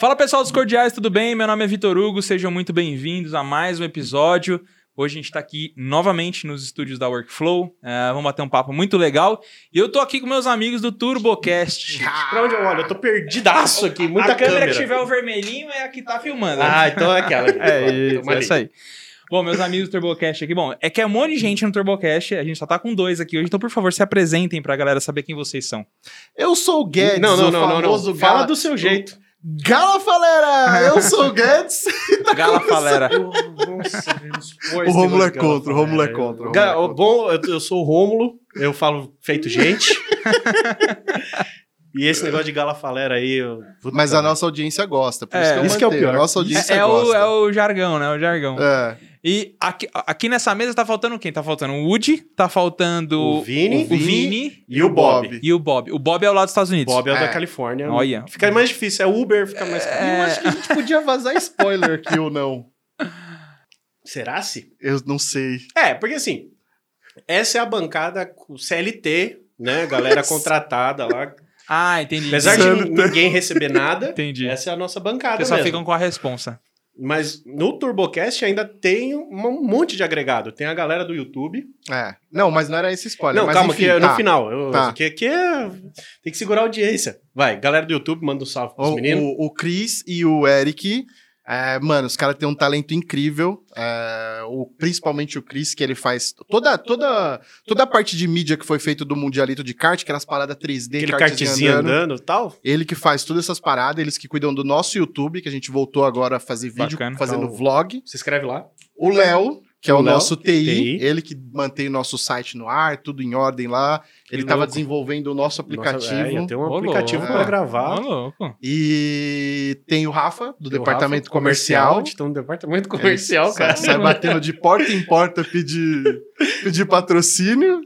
Fala pessoal dos Cordiais, tudo bem? Meu nome é Vitor Hugo, sejam muito bem-vindos a mais um episódio. Hoje a gente está aqui novamente nos estúdios da Workflow. É, vamos bater um papo muito legal. E eu tô aqui com meus amigos do TurboCast. Pra onde eu olho? Eu tô perdidaço aqui, muita a câmera, câmera. que tiver o vermelhinho é a que tá filmando. Ah, então é aquela. É isso, é isso aí. Bom, meus amigos do TurboCast aqui, bom, é que é um monte de gente no TurboCast, a gente só tá com dois aqui hoje, então por favor se apresentem pra galera saber quem vocês são. Eu sou o Guedes, Não, não, o não, não, não. famoso Fala do seu jeito. Gala Falera! Eu sou o Guedes. Gala Falera. O Rômulo é contra, o Rômulo é contra, o é contra. Bom, eu, eu sou o Rômulo, eu falo feito gente. e esse negócio de gala falera aí. Eu... Mas a nossa audiência gosta, por É, isso que eu isso que é o pior. A nossa audiência É, é o, gosta. é o jargão, né? O jargão. É. E aqui, aqui nessa mesa tá faltando quem? Tá faltando o Woody, tá faltando O Vini, o Vini e o Bob. e o Bob. O Bob é o lado dos Estados Unidos. Bob é o da É. Califórnia. Olha. Fica mais difícil. É Uber, fica mais. Eu acho que a gente podia vazar spoiler aqui ou não. Será se? Eu não sei. É, porque assim, essa é a bancada com CLT, né? Galera contratada lá. Ah, entendi. Apesar de CLT. ninguém receber nada, Entendi. essa é a nossa bancada Vocês só ficam com a responsa. Mas no TurboCast ainda tem um monte de agregado. Tem a galera do YouTube. É. Não, mas não era esse spoiler. não, calma, enfim, que é tá. no final. Eu, Tá. Aqui, aqui é... Tem que segurar a audiência. Vai, galera do YouTube, manda um salve pros O, meninos. o, o Chris e o Eric, é, mano, os caras têm um talento incrível. é, o, principalmente o Chris, que ele faz toda, toda, toda a parte de mídia que foi feito do Mundialito de kart, aquelas paradas 3D, Aquele kartzinho andando e tal. Ele que faz todas essas paradas, eles que cuidam do nosso YouTube, que a gente voltou agora a fazer vídeo, Bacana. fazendo Então, vlog. Se inscreve lá. O Léo, que é o, nosso TI, TI. ele que mantém o nosso site no ar, tudo em ordem lá. Que ele estava desenvolvendo o nosso aplicativo. Nossa, é, tem um Ô, aplicativo pra Ô, gravar. louco. E tem o Rafa, do Tem departamento Rafa, comercial. A gente tem um departamento comercial, Ele cara. Sai, sai batendo de porta em porta pedir, pedir patrocínio.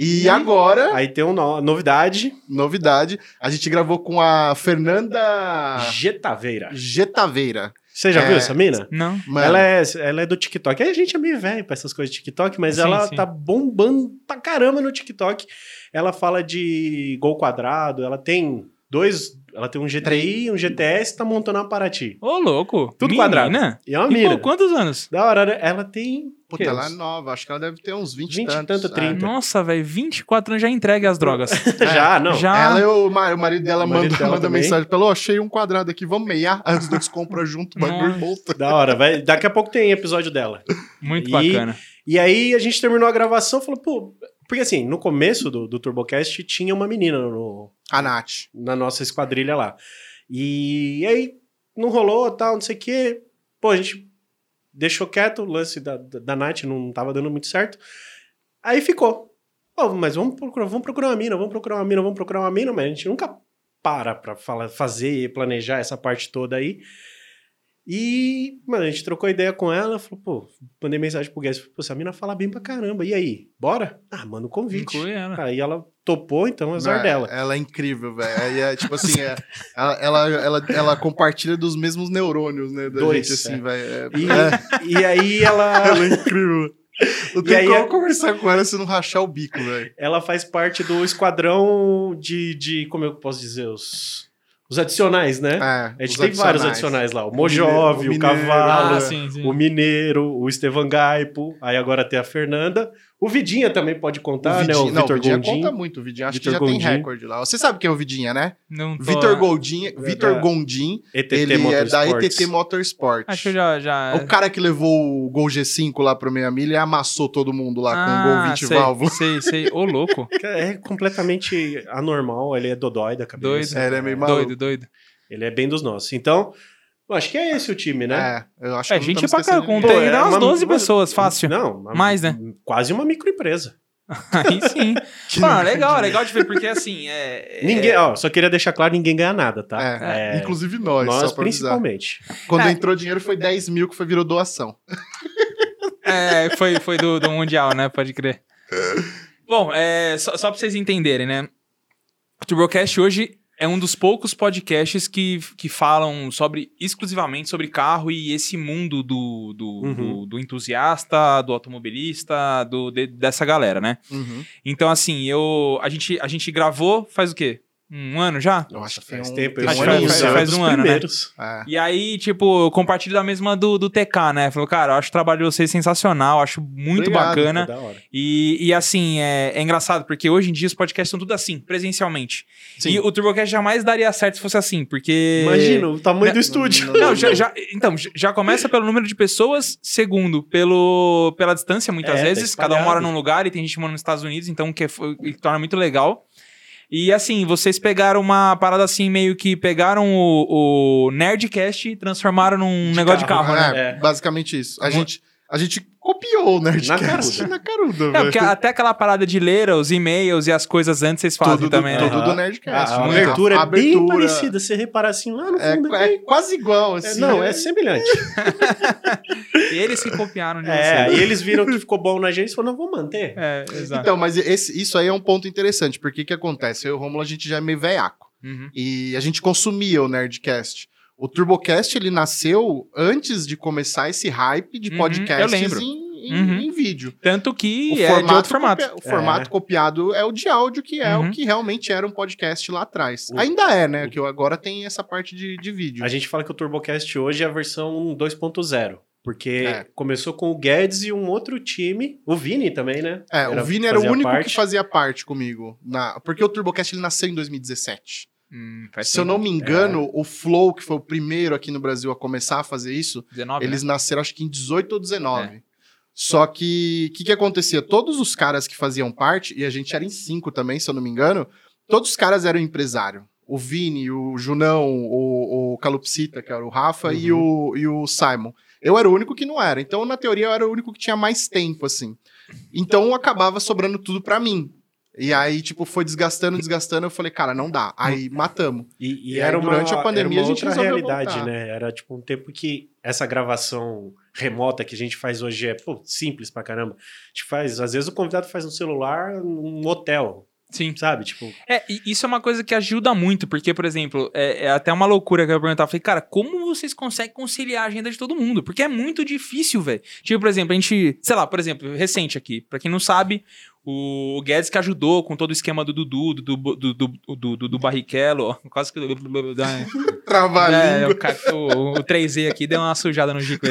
E agora, Aí tem uma novidade. novidade, a gente gravou com a Fernanda Getaveira. Getaveira. Você já É. viu essa mina? Não. Mano, Ela é, ela é do TikTok. Aí a gente é meio velho pra essas coisas de TikTok, mas Sim, ela sim. tá bombando pra caramba no TikTok. Ela fala de gol quadrado, ela tem dois. Ela tem um GTI, um GTS, tá montando uma Paraty. Ô, louco. Tudo Menina. quadrado. E é uma E, mina. pô, quantos anos? Da hora, né? ela tem. puta, ela é nova, acho que ela deve ter uns 20, 20 e tantos. tanto, 30. Nossa, velho, 24 anos já entregue as drogas. Já, não. Já. Ela e o, ma- o marido dela O marido manda, dela manda mensagem pra ela, ó, achei um quadrado aqui, vamos meiar. Aí os dois compram junto, o bagulho Nossa. volta. Da hora. Vai, daqui a pouco tem episódio dela. Muito E- bacana. E aí a gente terminou a gravação e falou, pô. Porque assim, no começo do, do TurboCast tinha uma menina no, A Nath. na nossa esquadrilha lá. E aí não rolou, tal, não sei o quê. Pô, a gente deixou quieto, o lance da, da, da Nath não tava dando muito certo. Aí ficou. Pô, mas vamos procurar, vamos procurar uma mina, vamos procurar uma mina, vamos procurar uma mina, mas a gente nunca para pra falar, fazer e planejar essa parte toda aí. E, mano, a gente trocou ideia com ela, falou, pô, mandei mensagem pro Guedes, pô, essa mina fala bem pra caramba, e aí, bora? Ah, manda o convite. Inclui ela. Aí ela topou, então azar É, dela. Ela é incrível, velho. Aí é tipo assim, é, ela, ela, ela, ela compartilha dos mesmos neurônios, né? Da Dois, gente, assim, é. velho. É, E, e aí ela, ela é incrível. Não E tem aí como é- conversar com ela se não rachar o bico, velho. ela faz parte do esquadrão de, de como eu posso dizer, os, os adicionais, né? É, a gente tem vários adicionais lá. O Mojove, o, mineiro, o Cavalo, Ah, sim, sim. o Mineiro, o Estevan Gaipo. Aí agora tem a Fernanda. O Vidinha também pode contar, o né? O Vidinha, não, o Vitor Vidinha Gondim. conta muito, o Vidinha. Acho Vitor que já tem recorde lá. Você sabe quem é o Vidinha, né? Não tô- Vitor Gondim, É Vitor da Gondim, ETT ele é da Motorsports. ETT Motorsport. Acho que eu já. já... O cara que levou o Gol G5 lá pro meia milha e amassou todo mundo lá com o Gol 20 Ah, sei, válvula. Sei, sei. Ô, louco. É completamente anormal, ele é dodói da cabeça. Doido. É, ele é meio maluco. Doido, doido. Ele é bem dos nossos. Então, eu acho que é esse o time, né? É, eu acho É, que gente pra ninguém. tem é umas uma- 12 uma- pessoas, fácil. Não, uma- Mais, né? Quase uma microempresa. Aí sim. Mano, não- legal, legal de ver, porque assim, é... Ninguém, é- ó, só queria deixar claro, ninguém ganha nada, tá? É, É, inclusive nós, Nós, só pra avisar. principalmente. Quando É. entrou dinheiro foi 10 mil que foi, virou doação. É, foi, foi do, do Mundial, né? Pode crer. Bom, é, só, só pra vocês entenderem, né? O Turbocast hoje é um dos poucos podcasts que, que falam sobre exclusivamente sobre carro e esse mundo do, do, Uhum. do, do entusiasta, do automobilista, do, de- dessa galera, né? Uhum. Então, assim, eu. A gente, a gente gravou faz o quê? Um ano já? Eu acho que faz um, tempo. acho um faz- faz dos um ano, né? É. E aí, tipo, eu compartilho da mesma do, do TK, né? Falou, cara, eu acho o trabalho de vocês sensacional, acho muito Obrigado, bacana. Da hora. E, e assim, é, é engraçado, porque hoje em dia os podcasts são tudo assim, presencialmente. Sim. E o TurboCast jamais daria certo se fosse assim, porque. Imagina o tamanho Né? do estúdio. Não, já, já- então, já- começa pelo número de pessoas, segundo, pelo, pela distância, muitas É, tá vezes. Cada um mora num lugar e tem gente morando nos Estados Unidos, então que, é- que torna muito legal. E assim, vocês pegaram uma parada assim, meio que pegaram o, o Nerdcast e transformaram num De negócio carro, de carro, né? É, É. basicamente isso. A gente, a gente copiou o Nerdcast caruda. na caruda, É, velho. porque até aquela parada de ler os e-mails e as coisas antes vocês fazem Tudo, também, do, né? tudo do Nerdcast. A, a muito. abertura é A bem abertura parecida. Você reparar assim lá no É, fundo. é quase igual, É, assim. não, é semelhante. Eles que copiaram de É, vocês. e eles viram que ficou bom na gente e falaram, não, vamos manter. É, exato. Então, mas esse- isso aí é um ponto interessante, porque o que acontece? Eu e o Romulo, a gente já é meio veiaco. Uhum. E a gente consumia o Nerdcast. O Turbocast, ele nasceu antes de começar esse hype de Uhum, podcasts eu lembro. em, em- Uhum. em vídeo. Tanto que O é de outro formato. copia- o formato copiado é o de áudio, que é Uhum. o que realmente era um podcast lá atrás. O- Ainda é, né? Que eu agora tem essa parte de, de vídeo. A gente fala que o TurboCast hoje é a versão 2.0. Porque É. começou com o Guedes e um outro time. O Vini também, né? É, Era- o Vini era o único parte. que fazia parte comigo. Na, porque o Turbocast ele nasceu em 2017. Hum, Se eu tempo. não me engano, o Flow, que foi o primeiro aqui no Brasil a começar a fazer isso, 19, eles né? nasceram acho que em 18 ou 19. É. Só que o que, que acontecia? Todos os caras que faziam parte, e a gente era em cinco também, se eu não me engano, todos os caras eram empresário. O Vini, o Junão, o, o Calupsita, que era o Rafa, e, o, e o Simon. Eu era o único que não era. Então, na teoria, eu era o único que tinha mais tempo, assim. Então, acabava sobrando tudo pra mim. E aí, tipo, foi desgastando, desgastando. Eu falei, cara, não dá. Aí, matamos. E, e E era aí, uma, durante a pandemia, era uma a gente outra realidade, voltar. né? Era tipo um tempo que essa gravação remota que a gente faz hoje é pô, simples pra caramba. A gente faz, às vezes o convidado faz no celular, num hotel, Sim. sabe? Tipo, É, e isso é uma coisa que ajuda muito, porque, por exemplo, é, é até uma loucura que eu ia perguntar. Eu falei, cara, como vocês conseguem conciliar a agenda de todo mundo? Porque é muito difícil, velho. Tipo, por exemplo, a gente, sei lá, por exemplo, recente aqui, pra quem não sabe, o Guedes que ajudou com todo o esquema do Dudu, do, do, do, do, do, do, Barrichello, ó, quase que. Trabalhinho. É, o, ca- o, o 3Z aqui deu uma sujada no Gico.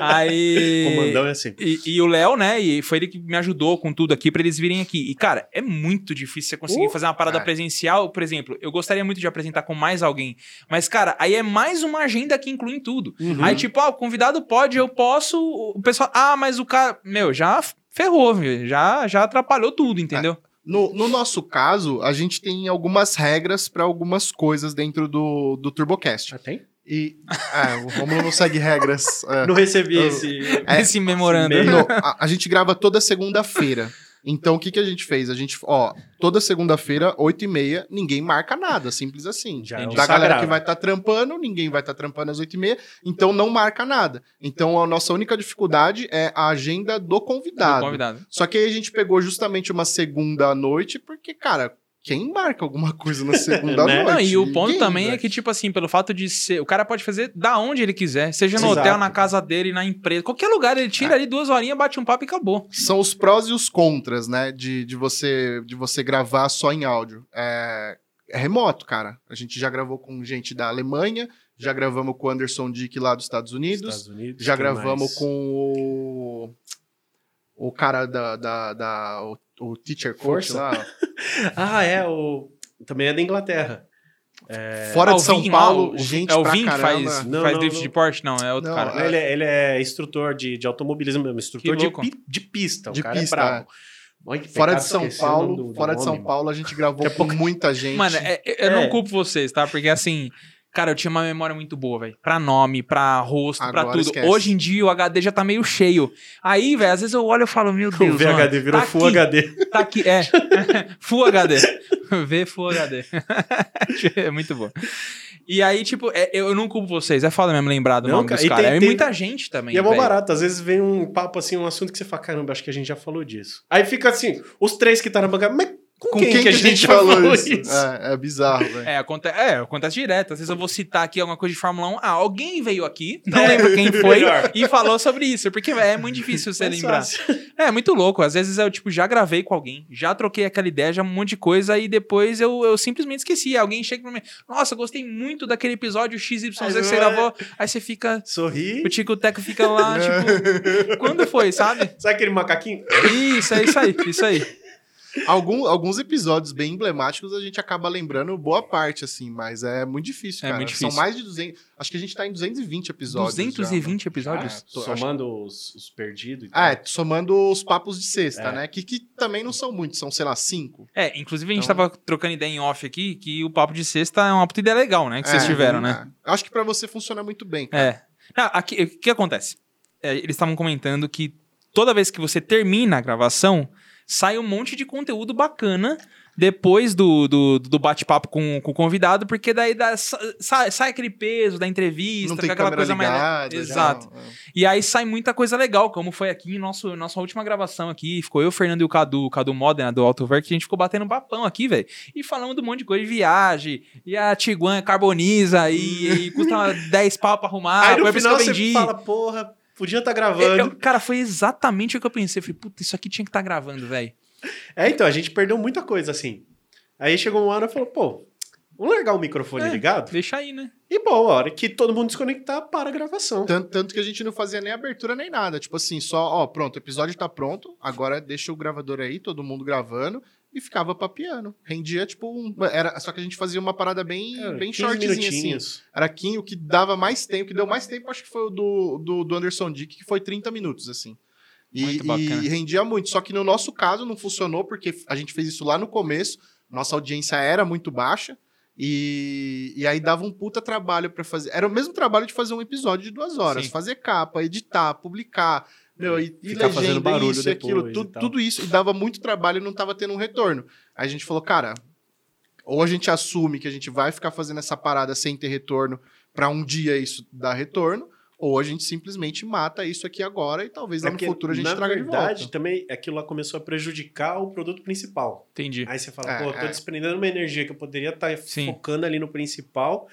aí. Comandão é assim. E, e o Léo, né? E foi ele que me ajudou com tudo aqui pra eles virem aqui. E, cara, é muito difícil você conseguir Uh, fazer uma parada é. presencial. Por exemplo, eu gostaria muito de apresentar com mais alguém. Mas, cara, aí é mais uma agenda que inclui em tudo. Uhum. Aí, tipo, ah, o convidado pode, eu posso. O pessoal, ah, mas o cara. Meu, já ferrou, meu, já, já atrapalhou tudo, entendeu? No, no nosso caso, a gente tem algumas regras para algumas coisas dentro do, do Turbocast. Já tem? E é, o Romulo não segue regras. é. Não recebi eu- esse. É, Esse memorando. Não, a, a gente grava toda segunda-feira. Então, o que, que a gente fez? A gente, ó, toda segunda-feira, 8 e meia, ninguém marca nada, simples assim. Já é da galera sagrado. que vai estar trampando, ninguém vai estar trampando às 8 e meia, então não marca nada. Então, a nossa única dificuldade é a agenda do convidado. Do convidado. Só que aí a gente pegou justamente uma segunda noite, porque, cara, quem marca alguma coisa na segunda Né? noite? Não, e o ponto Ninguém, também é velho. que, tipo assim, pelo fato de ser. O cara pode fazer da onde ele quiser. Seja no Exato. hotel, na casa dele, na empresa. Qualquer lugar, ele tira ali duas horinhas, bate um papo e acabou. São os prós e os contras, né? De, de, você, de você gravar só em áudio. É, é remoto, cara. A gente já gravou com gente da Alemanha, já gravamos com o Anderson Dick lá dos Estados Unidos, Estados Unidos, já gravamos mais? com o. O cara da. da, da- o, teacher coach Força. lá. Ah, é, o. Também é da Inglaterra. Fora Ah, de São Vin Paulo, lá, o- gente É o pra Vin que caramba. faz, Não, faz não, drift não. de Porsche? Não, é outro Não, cara. é- Ele, é, ele é instrutor de, de automobilismo mesmo, instrutor de, de pista. De o cara pista, é bravo. Que Fora pecado de São nome Paulo, do- do fora de São homem. Paulo, a gente gravou com pouco- muita gente. Mano, é- é- eu É. não culpo vocês, tá? Porque assim, cara, eu tinha uma memória muito boa, velho. Pra nome, pra rosto, pra Agora tudo. esquece. Hoje em dia o HD já tá meio cheio. Aí, velho, às vezes eu olho e falo, meu Deus, O VHD mano, virou tá Full aqui, HD. Tá aqui, é. Full HD. V Full HD. é muito bom. E aí, tipo, é- eu não culpo vocês. É foda mesmo lembrar do Não, nome cara, dos caras. É tem- muita gente também, E é mó barato. Às vezes vem um papo assim, um assunto que você fala, caramba, acho que a gente já falou disso. Aí fica assim, os três que tá na bancada, mas com, Com quem, que a gente, já falou isso? É, é bizarro, velho. É, acontece, é, acontece direto. Às vezes eu vou citar aqui alguma coisa de Fórmula 1. Ah, alguém veio aqui, não lembro quem foi, e falou sobre isso. Porque é muito difícil você Mais lembrar. fácil. É, muito louco. Às vezes eu, tipo, já gravei com alguém, já troquei aquela ideia, já um monte de coisa, e depois eu, eu simplesmente esqueci. Alguém chega pra mim, nossa, gostei muito daquele episódio XYZ que você vai- gravou. Aí você fica. Sorri. O Tico Teco fica lá, tipo, quando foi, sabe? Sabe aquele macaquinho? Isso, é isso aí, isso aí. Algum- alguns episódios bem emblemáticos a gente acaba lembrando boa parte, assim, mas é muito difícil, É cara. muito difícil. São mais de 200. Acho que a gente tá em 220 episódios. já, 220 episódios? Ah, tô- somando os, os perdidos e tal. Ah, é, somando os papos de sexta, É. né? Que, que também não são muitos, são, sei lá, cinco. É, inclusive a gente Então- tava trocando ideia em off aqui, que o papo de sexta é uma puta ideia legal, né? Que vocês É, tiveram, né? é. Acho que pra você funciona muito bem, cara. É. Aqui, o que acontece? É, eles estavam comentando que toda vez que você termina a gravação, sai um monte de conteúdo bacana depois do, do, do bate-papo com, com o convidado, porque daí dá- sa- sai, sai aquele peso da entrevista, aquela coisa mais. ligada. já, Exato. é. E aí sai muita coisa legal, como foi aqui em nosso, nossa última gravação aqui. Ficou eu, o Fernando e o Cadu, o Cadu Modena do Autover, que a gente ficou batendo um papão aqui, velho. E falando de um monte de coisa de viagem. E a Tiguan carboniza e, e custa 10 pau pra arrumar. Aí no final você vendi. fala, porra, podia estar Eu- gravando. eu- cara, foi exatamente o que eu pensei. Eu falei, puta, isso aqui tinha que estar gravando, velho. É, então, a gente perdeu muita coisa assim. Aí chegou um ano e falou, pô, vamos largar o microfone É. ligado? Deixa aí, né? E bom, a hora que todo mundo desconectar, para a gravação. Tanto, tanto que a gente não fazia nem abertura nem nada. Tipo assim, só, ó, pronto, o episódio tá pronto, agora deixa o gravador aí, todo mundo gravando, e ficava papiando. Rendia, tipo, um, era, só que a gente fazia uma parada bem, É, bem 15 shortzinha, assim. Era 15, o que dava mais tempo, que deu mais tempo, acho que foi o do, do, do Anderson Dick, que foi 30 minutos, assim. E, Muito bacana. e rendia muito. Só que no nosso caso não funcionou, porque a gente fez isso lá no começo, nossa audiência era muito baixa, e, e aí dava um puta trabalho pra fazer. Era o mesmo trabalho de fazer um episódio de duas horas. Sim. Fazer capa, editar, publicar, meu, e, e Ficar fazendo barulho isso aquilo, depois e tudo, tudo isso. E dava muito trabalho e não tava tendo um retorno. Aí a gente falou, cara, ou a gente assume que a gente vai ficar fazendo essa parada sem ter retorno pra um dia isso dar retorno, ou a gente simplesmente mata isso aqui agora e talvez lá no Porque, futuro a gente na traga verdade, de volta. também aquilo lá começou a prejudicar o produto principal. Entendi. Aí você fala, É, pô, eu tô é. desprendendo uma energia que eu poderia estar Sim. focando ali no principal.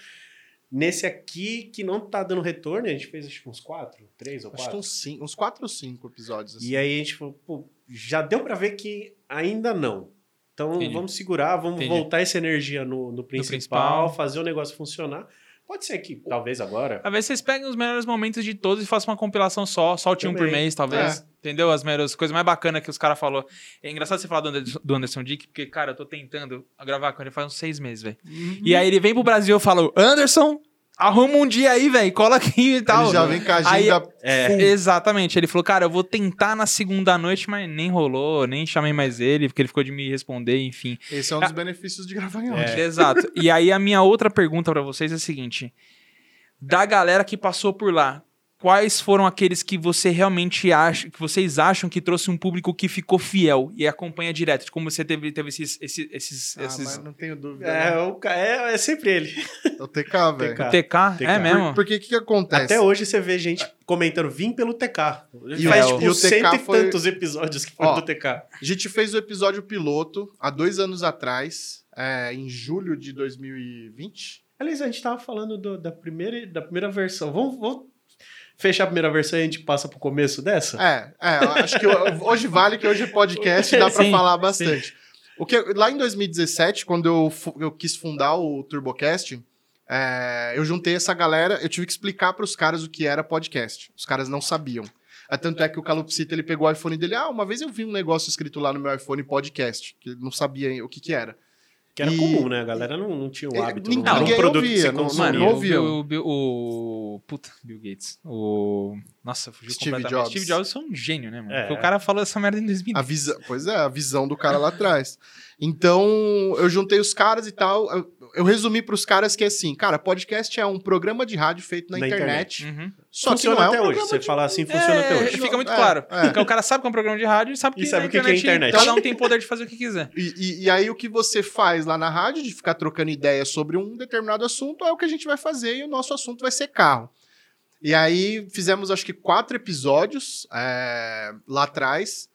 Nesse aqui que não tá dando retorno, a gente fez acho que uns quatro, três ou Acho que quatro. uns, cinco, uns quatro ou cinco episódios. Assim. E aí a gente falou, pô, já deu pra ver que ainda não. Então Entendi. vamos segurar, vamos Entendi. voltar essa energia no, no principal, principal. fazer o negócio funcionar. Pode ser que talvez agora. Talvez vocês peguem os melhores momentos de todos e façam uma compilação só, soltem um por mês, talvez. É. Entendeu? As melhores coisas mais bacanas que os caras falou. É engraçado você falar do Anderson, do Anderson Dick, porque, cara, eu tô tentando gravar com ele faz uns seis meses, velho. E aí ele vem pro Brasil e fala: Anderson, arruma um dia aí, velho, cola aqui e tal. Ele já vem com a Aí- agenda É, full. Exatamente. Ele falou, cara, eu vou tentar na segunda noite, mas nem rolou, nem chamei mais ele, porque ele ficou de me responder, enfim. Esse é um dos benefícios de gravar em áudio. Exato. E aí a minha outra pergunta pra vocês é a seguinte: da galera que passou por lá, quais foram aqueles que você realmente acha, que vocês acham que trouxe um público que ficou fiel e acompanha direto? Como você teve, teve esses, esses, esses, Ah, esses- mas não tenho dúvida. é, né? o é, é sempre ele. É o TK, velho. TK. TK? TK. É mesmo? Por- Porque o que, que acontece? Até hoje você vê gente comentando, vim pelo TK. E Faz o- tipo e o TK cento e foi- tantos episódios que foram do TK. A gente fez o episódio piloto há dois anos atrás, é, em julho de 2020. Aliás, a gente tava falando do- da, primeira, da primeira versão. Vamos, vamos fechar a primeira versão e a gente passa pro começo dessa? É, é, acho que hoje vale que hoje é podcast, dá Sim, falar bastante. O que, lá em 2017, quando eu, eu quis fundar o TurboCast, é, eu juntei essa galera, eu tive que explicar pros caras o que era podcast. Os caras não sabiam. É, tanto é que o Calopsita, ele pegou o iPhone dele, ah, uma vez eu vi um negócio escrito lá no meu iPhone podcast, que ele não sabia o que que era. Que era E- comum, né? A galera não, não tinha o É, hábito. ninguém- não era um ninguém produto que ouvia, você não- consumia. Mano, o. Bill- o, Bill- o- Puta, Bill Gates. O. Nossa, fugiu Steve completamente. Jobs. Steve Jobs foi um gênio, né, mano? É. Porque o cara falou essa merda em 2010. A visão, pois é, a visão do cara lá atrás. Então, eu juntei os caras e tal. Eu, resumi pros caras que é assim, cara, podcast é um programa de rádio feito na, Na internet. Uhum. Só funciona que não é um até hoje. Você de- falar assim, funciona É, até hoje. Fica muito É, claro. é. Porque o cara sabe que é um programa de rádio e sabe que, E sabe que que é internet. Cada um tem poder de fazer o que quiser. E, e- e aí, o que você faz lá na rádio, de ficar trocando ideia sobre um determinado assunto, é o que a gente vai fazer e o nosso assunto vai ser carro. E aí, fizemos acho que quatro episódios é, lá atrás.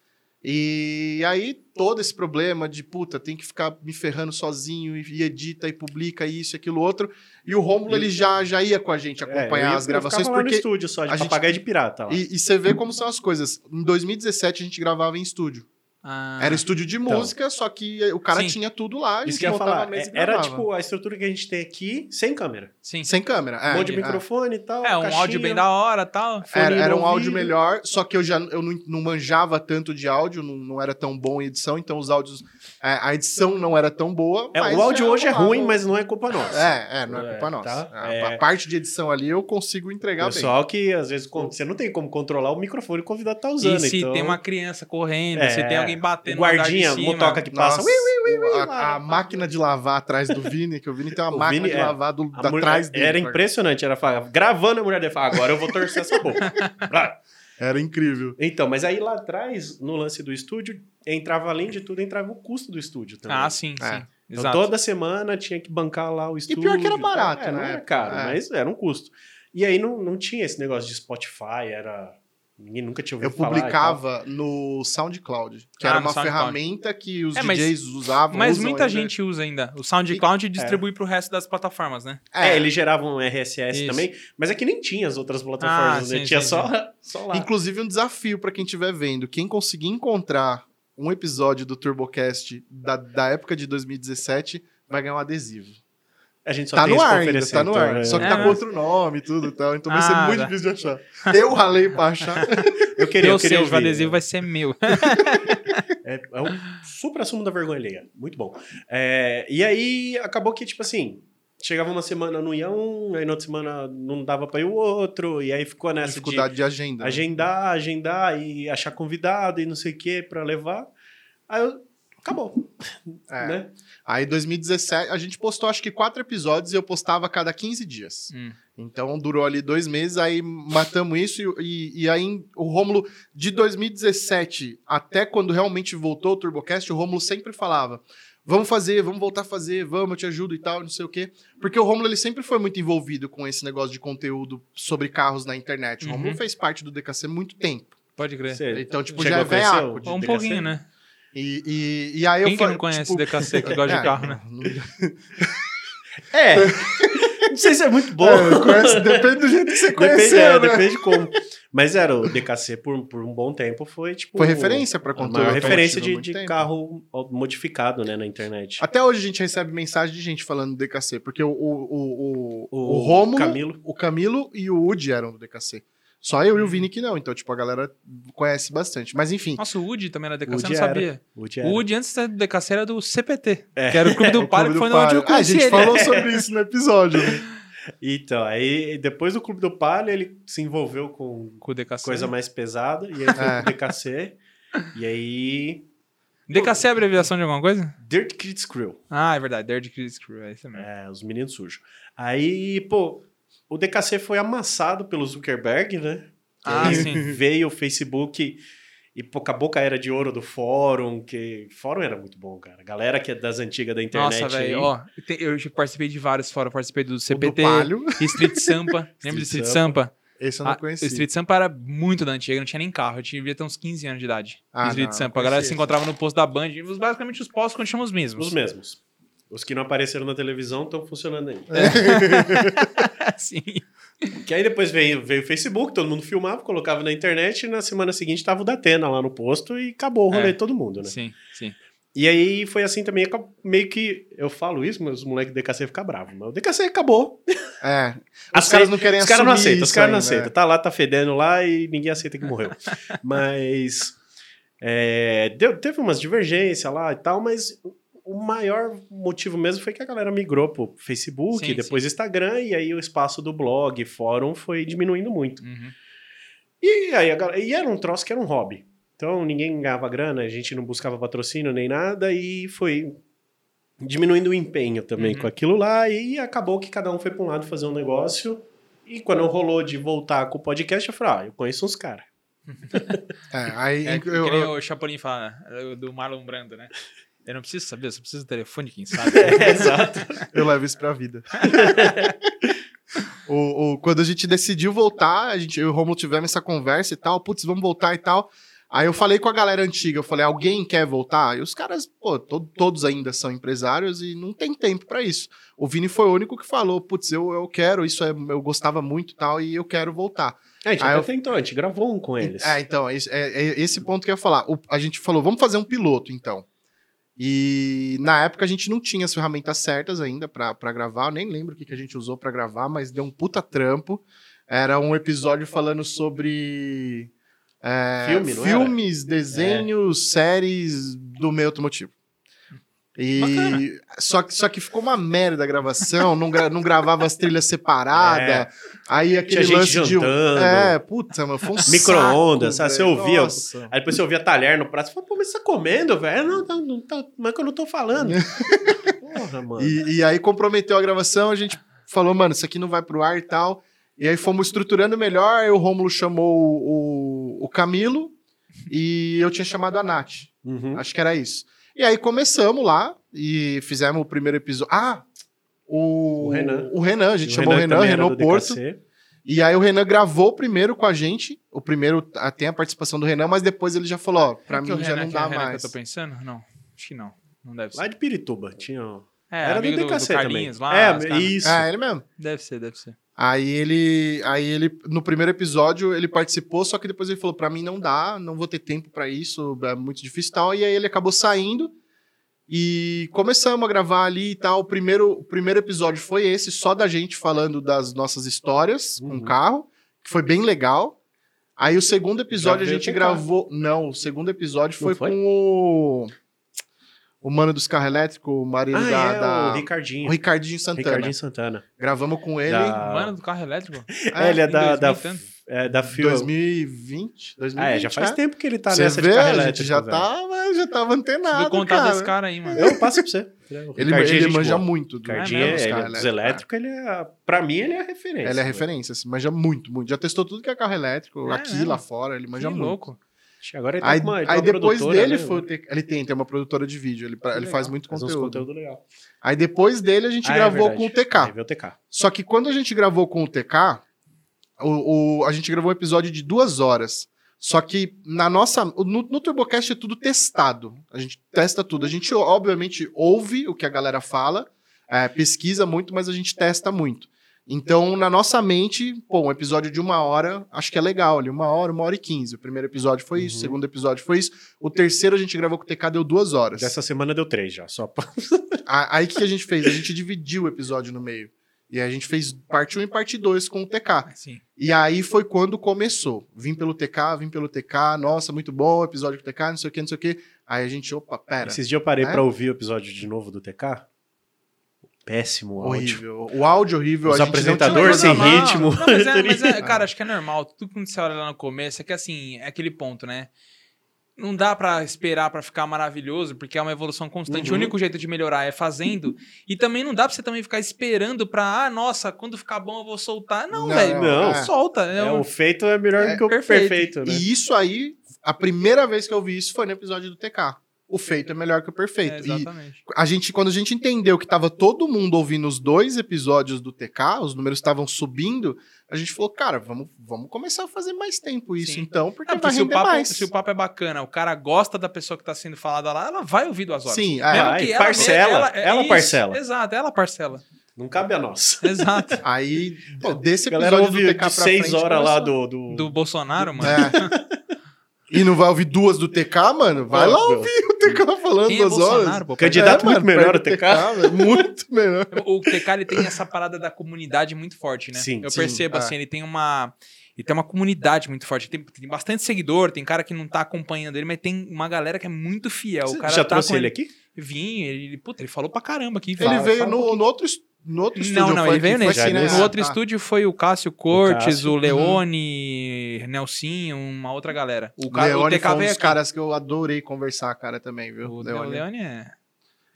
E aí, todo esse problema de, puta, tem que ficar me ferrando sozinho e, edita e publica isso e aquilo outro. E o Rômulo, ele já, já ia com a gente É, acompanhar ia- as gravações, lá no porque... estúdio só, de a gente- de pirata. E, e você vê como são as coisas. Em 2017, a gente gravava em estúdio. Ah, Era estúdio de Então. música, só que o cara Sim. tinha tudo lá. A Isso gente que eu ia falar. a mesa é- Era tipo a estrutura que a gente tem aqui, sem câmera. sim. Sem câmera. É, um monte de é. microfone e tal. É, um caixinha. áudio bem da hora e tal. Era, era um áudio melhor, só que eu já eu não, não manjava tanto de áudio, não, não era tão bom em edição, então os áudios. é, a edição não era tão boa. É, mas o áudio já hoje é ruim, mas não é culpa nossa. É, é, não é É, culpa nossa. tá? A, É. a parte de edição ali eu consigo entregar bem. Pessoal que às vezes você não tem como controlar o microfone que o convidado tá usando. E se então... tem uma criança correndo, É, se tem alguém o batendo andar guardinha, de cima. motoca que passa. Nossa, ui, ui, ui, ui, a, lá, a máquina de lavar atrás do Vini, que o Vini tem uma O máquina Vini, de é. lavar do, da mulher- trás dele. Era cara. impressionante, era falar, gravando a mulher dele fala, agora eu vou torcer essa boca. Era incrível. então, mas aí lá atrás, no lance do estúdio, entrava além de tudo, entrava o custo do estúdio também. Ah, sim, É. sim. Então, Exato. toda semana tinha que bancar lá o estúdio. pior que era barato, é, Não né? era caro, É. mas era um custo. E aí não, não tinha esse negócio de Spotify, era... Ninguém nunca tinha ouvido Eu falar e publicava no SoundCloud, que Ah, era uma SoundCloud. ferramenta que os É, mas- DJs usavam. Mas usam muita ainda. gente usa ainda. O SoundCloud distribui pro resto das plataformas, né? É, ele gerava um RSS Isso. também, mas é que nem tinha as outras plataformas, Ah, né? sim, Tinha sim, só, só lá. Inclusive, um desafio pra quem estiver vendo. Quem conseguir encontrar um episódio do TurboCast da, da época de 2017 vai ganhar um adesivo. A gente só Tá tem no ar ainda, tá no então, ar. é. Só que É, tá com outro nome e tudo e tal. Então vai ser Ah, muito tá. difícil de achar. Eu ralei pra achar. Eu queria, eu queria seja, o ouvir. adesivo vai ser meu. É, é um super assumo da vergonha alheia. Muito bom. É, e aí acabou que, tipo assim, chegava uma semana não ia um, aí na outra semana não dava pra ir o outro, e aí ficou nessa Dificuldade de agenda. de né? agendar, agendar e achar convidado e não sei o que pra levar. Aí eu, acabou. É. Né? Aí 2017, a gente postou acho que quatro episódios e eu postava a cada 15 dias. Hum. Então durou ali dois meses, aí matamos isso e, e, e aí o Rômulo, de 2017 até quando realmente voltou o TurboCast, o Rômulo sempre falava: vamos fazer, vamos voltar a fazer, vamos, eu te ajudo e tal, não sei o quê. Porque o Rômulo ele sempre foi muito envolvido com esse negócio de conteúdo sobre carros na internet. O Uhum. Rômulo fez parte do DKC muito tempo. Pode crer. Então, tipo, chegou já é a conhecer veaco. o de Ou um DKC? pouquinho, né? E, e, e aí Quem eu que fa- não conhece tipo, DKC que gosta é, de carro, né? É. não sei se é muito bom. É, conhece- depende do jeito que você Depende, conheceu, é, né? depende de como. Mas era, o DKC por, por um bom tempo foi tipo. Foi referência pra a conteúdo maior referência de, de carro modificado, né, na internet. Até hoje a gente recebe mensagem de gente falando do DKC, porque o, o, o, o, O Camilo. o Camilo e o Woody eram do DKC. Só eu e o Vini que não, então, tipo, a galera conhece bastante. Mas enfim, Nossa, o Woody também era DKC, eu Woody não era. sabia. O O Woody antes da DKC era do CPT, É. que era o Clube do o Palio, Clube que foi onde eu Palio. Ah, a conheci gente ele. falou sobre isso no episódio. né? Então, aí depois do Clube do Palio, ele se envolveu com Com o DKC. coisa mais pesada, e aí foi É. pro DKC. E aí. DKC é abreviação de alguma coisa? Dirt Kids Crew. Ah, é verdade. Dirty Kids Crew, é isso mesmo. É, os meninos sujos. Aí, pô, o DKC foi amassado pelo Zuckerberg, né? Ah, sim. Veio o Facebook e pouca boca era de ouro do fórum, que fórum era muito bom, cara. Galera que é das antigas da internet Nossa, velho, ó, te- eu já participei de vários fóruns, participei do O do CPT, Palio, Street Sampa, lembra do Street Sampa? esse eu não Ah, o conheci. Street Sampa era muito da antiga, não tinha nem carro, eu tinha, devia ter uns 15 anos de idade. Ah, Street não, Sampa, a galera se encontrava no posto da Band, e basicamente os postos continuam os mesmos. Os mesmos. Os que não apareceram na televisão estão funcionando aí. Sim. Que aí depois veio, veio o Facebook, todo mundo filmava, colocava na internet, e na semana seguinte tava o Datena lá no posto e acabou o rolê É. de todo mundo, né? Sim, sim. E aí foi assim também, meio que. Eu falo isso, mas os moleques do DKC ficam bravos. Mas o DKC acabou. É. Os As caras fe- não querem Os caras não aceitam, os caras não ainda, aceitam. é. Tá lá, tá fedendo lá e ninguém aceita que morreu. mas. é, deu- teve umas divergências lá e tal, mas o maior motivo mesmo foi que a galera migrou pro Facebook, Sim, depois Instagram, e aí o espaço do blog, fórum foi diminuindo muito. Uhum. E aí a galera, e era um troço que era um hobby. Então ninguém ganhava grana, a gente não buscava patrocínio nem nada, e foi diminuindo o empenho também Uhum. com aquilo lá, e acabou que cada um foi para um lado fazer um negócio. E quando rolou de voltar com o podcast, eu falei, ah, eu conheço uns caras. É, aí É, eu- nem eu- o Chapolin fala, é, do Marlon Brando, né? Eu não preciso saber, eu só preciso do telefone, quem sabe. É, exato. Eu levo isso pra vida. o, o- quando a gente decidiu voltar, a gente, eu e o Romulo tivemos essa conversa e tal, putz, vamos voltar e tal. Aí eu falei com a galera antiga, eu falei, alguém quer voltar? E os caras, pô, to- todos ainda são empresários e não tem tempo pra isso. O Vini foi o único que falou, putz, eu, eu quero, isso é, eu gostava muito e tal, e eu quero voltar. É, a gente Aí até eu- tentou, a gente gravou um com eles. É, então, é, esse- é- é esse ponto que eu ia falar. O- a gente falou, vamos fazer um piloto, então. E na época a gente não tinha as ferramentas certas ainda pra gravar, eu nem lembro o que, que a gente usou pra gravar, mas deu um puta trampo. Era um episódio falando sobre é, Filme, filmes, desenhos, séries do meio automotivo. E Bacana. só que, só que ficou uma merda a gravação, não, gra- não gravava as trilhas separadas. Aí aquele Tinha gente lance de. jantando. É, puta, mano, foi um Micro-ondas? Você ouvia- Nossa. Aí depois você ouvia talher no prato. Você fala, pô, mas você tá comendo, velho? Não, não, não tá. Mas que eu não tô falando. Porra, mano. E, e aí comprometeu a gravação, a gente falou, mano, isso aqui não vai pro ar e tal. E aí fomos estruturando melhor, aí o Rômulo chamou o, o, o Camilo e eu tinha chamado a Nath. Uhum. Acho que era isso. E aí começamos lá e fizemos o primeiro episódio. Ah! O, O Renan. O Renan, a gente O chamou o Renan, era Renan do Porto. DKC. E aí o Renan gravou primeiro com a gente. O primeiro tem a participação do Renan, mas depois ele já falou, ó, pra É que mim o já Renan- não que é o dá Renan mais. que eu tô pensando? Não, acho que não. Não deve ser. Lá de Pirituba. Tinha. É, era do amigo do, do Carlinhos também. lá. é, isso. É, ele mesmo. Deve ser, deve ser. Aí ele, aí ele, no primeiro episódio, ele participou, só que depois ele falou, pra mim não dá, não vou ter tempo pra isso, é muito difícil e tal. E aí ele acabou saindo e começamos a gravar ali e tal. O primeiro, o primeiro episódio foi esse, só da gente falando das nossas histórias com Uhum. o carro, que foi bem legal. Aí o segundo episódio a gente gravou. Não, o segundo episódio foi, foi? com o. O mano dos carros elétricos, o marido Ah, da, é, da- o Ricardinho. o Ricardinho Santana. Ricardinho Santana. Gravamos com ele Da- Mano do carro elétrico? É, ele é da, da, 2000 tanto. é, da Fio. 2020, 2020. Ah, é, já faz né? tempo que ele tá Você nessa vê, de carro a gente elétrico, já velho. tava, já tava antenado, Preciso contar cara. desse cara aí, mano. Eu passo pra você. Ele, é ele gente manja boa. muito. do- Ricardinho, É é, dos ele é carros dos elétricos, ele é. Pra mim, ele é referência. é. Ele é referência, assim, manja muito, muito. Já testou tudo que é carro elétrico, É aqui, mesmo? lá fora, ele manja Que muito. louco. Agora ele tá Aí, uma, aí depois dele né? foi. ele tem, tem uma produtora de vídeo, ele, ele faz muito conteúdo. conteúdo legal. Aí depois dele a gente Ah, é gravou verdade. com o TK. Veio o TK. Só que quando a gente gravou com o TK, o, o- a gente gravou um episódio de duas horas. Só que na nossa. No, no TurboCast é tudo testado. A gente testa tudo. A gente, obviamente, ouve o que a galera fala, é, pesquisa muito, mas a gente testa muito. Então, na nossa mente, pô, um episódio de uma hora, acho que é legal ali. Uma hora, uma hora e quinze. O primeiro episódio foi isso, o Uhum. segundo episódio foi isso. O terceiro a gente gravou com o TK, deu duas horas. Dessa semana deu três já, só pra... Aí o que a gente fez? A gente dividiu o episódio no meio. E aí a gente fez parte 1 e parte 2 com o TK. Assim. E aí foi quando começou. Vim pelo TK, vim pelo TK, nossa, muito bom, episódio com o TK, não sei o que, não sei o que. Aí a gente, opa, pera. Esses dias eu parei É? pra ouvir o episódio de novo do TK. Péssimo o áudio. Horrível. O áudio horrível. Os a gente não tinha apresentador Mas é sem ritmo. Não, mas, é, mas é, cara, acho que é normal. Tudo quando você olha lá no começo é que assim, é aquele ponto, né? Não dá pra esperar pra ficar maravilhoso, porque é uma evolução constante. Uhum. O único jeito de melhorar é fazendo. E também não dá pra você também ficar esperando pra, ah, nossa, quando ficar bom eu vou soltar. Não, Não, velho. não. Solta. É, É, um- o feito é melhor É, do que o perfeito. perfeito, né? E isso aí, a primeira vez que eu vi isso foi no episódio do TK. O feito é melhor que o é, perfeito. e exatamente. a gente, quando a gente entendeu que tava todo mundo ouvindo os dois episódios do TK, os números estavam subindo, a gente falou, cara, vamos, vamos começar a fazer mais tempo isso, Sim. então, porque Ah, porque vai se, o render papo, mais. se o papo é bacana, o cara gosta da pessoa que tá sendo falada lá, ela vai ouvir duas horas. Sim, é. Mesmo Vai, que ela- parcela, é ela isso, parcela. Exato, ela parcela. Não cabe a nós. Exato. Aí, pô, desse A galera episódio do ouve TK de seis horas lá do... do... Do Bolsonaro, mano. É. E não vai ouvir duas do TK, mano? Vai lá ouvir o TK falando Quem é duas horas. pô? Candidato É, muito mano, melhor o TK. velho, Muito melhor. O TK ele tem essa parada da comunidade muito forte, né? Sim, Eu sim, percebo é. assim, ele tem uma ele tem uma comunidade muito forte. Tem, tem bastante seguidor, tem cara que não tá acompanhando ele, mas tem uma galera que é muito fiel. Você o cara já tá trouxe com ele aqui? Vim, ele, puta, ele falou pra caramba aqui. Ele Fala- veio fala um no, no outro, es- no outro estúdio. Não, não, foi ele veio nesse. aqui, né? No outro Ah, tá. estúdio foi o Cássio Cortes, Cássio. o, Leone, Nelsinho, uma outra galera. O, ca... o Leone TK foi um veio dos aqui. caras que eu adorei conversar, cara, também, viu? O Leone. Leone é.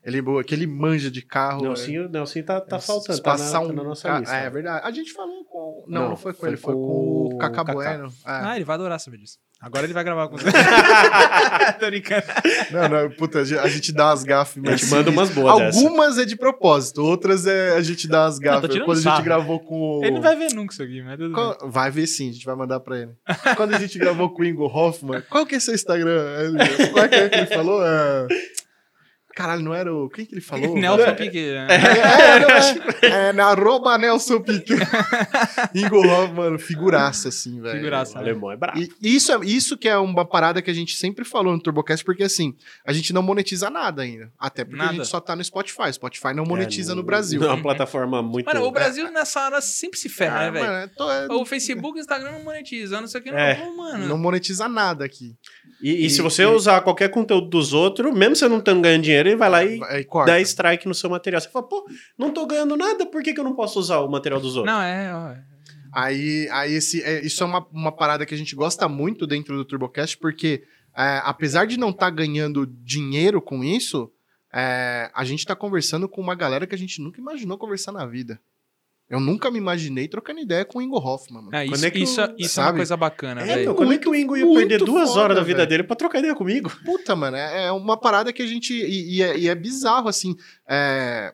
Ele, aquele manja de carro. Nelsinho, Nelsinho tá, tá é, faltando, se tá na, passar tá um na nossa lista. É verdade. A gente falou com... Não, não, Não, foi com foi ele, foi com com o o Cacá Cacá. Bueno. É. Ah, ele vai adorar saber disso. Agora ele vai gravar com você. Tô brincando. Não, não, puta, a gente- dá umas gafes, A gente manda umas boas dessa. Algumas é de propósito, outras é a gente dá umas tô gafas. Quando a sarro. gente gravou com o. Ele não vai ver nunca isso aqui, mas tudo bem. Qual- Vai ver sim, a gente vai mandar pra ele. Quando a gente gravou com o Ingo Hoffman, qual que é seu Instagram? Ele- Qual que é que ele falou? É... Caralho, não era o. Quem que ele falou? Nelson Piquet. né? É, não é, é na arroba Nelson Piquet. Ingo Hoffman, mano, figuraça, assim, velho. Figuraça. O alemão é brabo. E isso, é, isso que é uma parada que a gente sempre falou no TurboCast, porque assim, a gente não monetiza nada ainda. Até porque a Nada. gente só tá no Spotify. Spotify não monetiza É, no Brasil. Não é uma plataforma muito. Mano, o Brasil nessa hora sempre se ferra, Ah, né, velho? é to- é- O Facebook, o Instagram não monetiza, não sei o que. Não, É. Mano. não monetiza nada aqui. E, e se E- você e- usar qualquer conteúdo dos outros, mesmo você não estando ganhando dinheiro, ele vai lá e corta. dá strike no seu material. Você fala, pô, não tô ganhando nada, por que, que eu não posso usar o material dos outros? Não, é. ó, Aí, aí esse, é, isso é uma, uma parada que a gente gosta muito dentro do TurboCast, porque é, apesar de não estar ganhando dinheiro com isso, é, a gente tá conversando com uma galera que a gente nunca imaginou conversar na vida. Eu nunca me imaginei trocando ideia com o Ingo Hoffman. mano. É, isso, é que isso, o- isso é uma sabe? coisa bacana, É, velho. meu, quando é que o Ingo ia perder duas foda, horas da vida velho. dele pra trocar ideia comigo? Puta, mano, é, é uma parada que a gente. E, e é, e é bizarro, assim. é,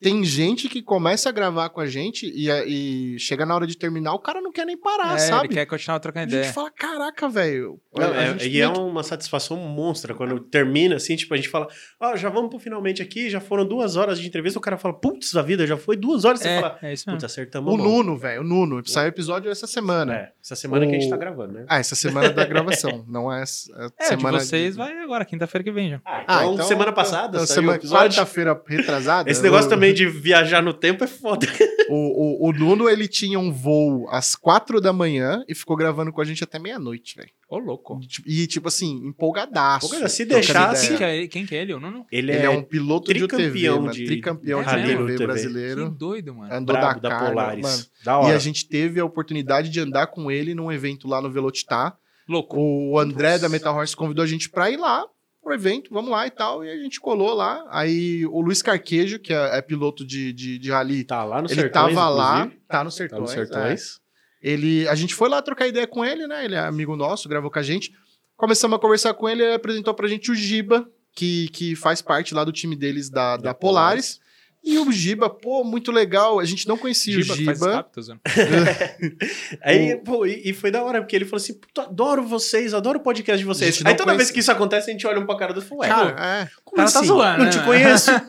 tem gente que começa a gravar com a gente e, é- e chega na hora de terminar, o cara não quer nem parar, é, sabe? ele quer continuar A trocando gente ideia. fala, caraca, velho. A é- gente e é que- uma satisfação monstra quando termina, assim, tipo, a gente fala, ó, já vamos pro finalmente aqui, já foram duas horas de entrevista, o cara fala, putz, a vida já foi duas horas, você fala, É, é isso mesmo. putz, acertamos O a mão. Nuno, velho, o Nuno. Saiu episódio essa semana. É, essa semana que a gente tá O- gravando, né? Ah, essa semana da gravação, não é essa é É, semana de vocês vai agora, quinta-feira que vem já. Ah, Ah, então, então, semana passada então, saiu o semana, episódio. quarta-feira retrasada. Esse negócio o- também de viajar no tempo é foda. O, o, o Nuno, ele tinha um voo às quatro da manhã e ficou gravando com a gente até meia-noite, velho. Ô, louco. E, tipo assim, empolgadaço. Se deixasse- Quem que, é, ele? Quem que é ele? Eu não, não. Ele, Ele é um piloto de UTV, tricampeão mano, de- tricampeão de É mesmo? UTV TV. brasileiro. Que doido, mano. Andou brabo da da Polaris. mano. Da E hora. a gente teve a oportunidade de andar com ele num evento lá no Velocitar. Louco. O André Nossa. da Metal Horse convidou a gente pra ir lá pro evento, vamos lá e tal. E a gente colou lá. Aí o Luiz Carquejo, que é, é piloto de, de, de rally, Tá lá no ele Sertões, tava lá, inclusive. tá no Tá Sertões. no é. Sertões. Ele, a gente foi lá trocar ideia com ele, né? Ele é amigo nosso, gravou com a gente. Começamos a conversar com ele, ele apresentou pra gente o Giba, que, que faz parte lá do time deles da, da, Da Polaris. E o Giba, pô, muito legal. A gente não conhecia Giba, o faz Giba. zoando. Aí, pô, e, e foi da hora, porque ele falou assim: "Puta, adoro vocês, adoro o podcast de vocês. Aí toda vez conhece- que isso acontece, a gente olha um pra cara do ué, Cara, pô, é. como cara tá assim? zoando, Não né, te conheço.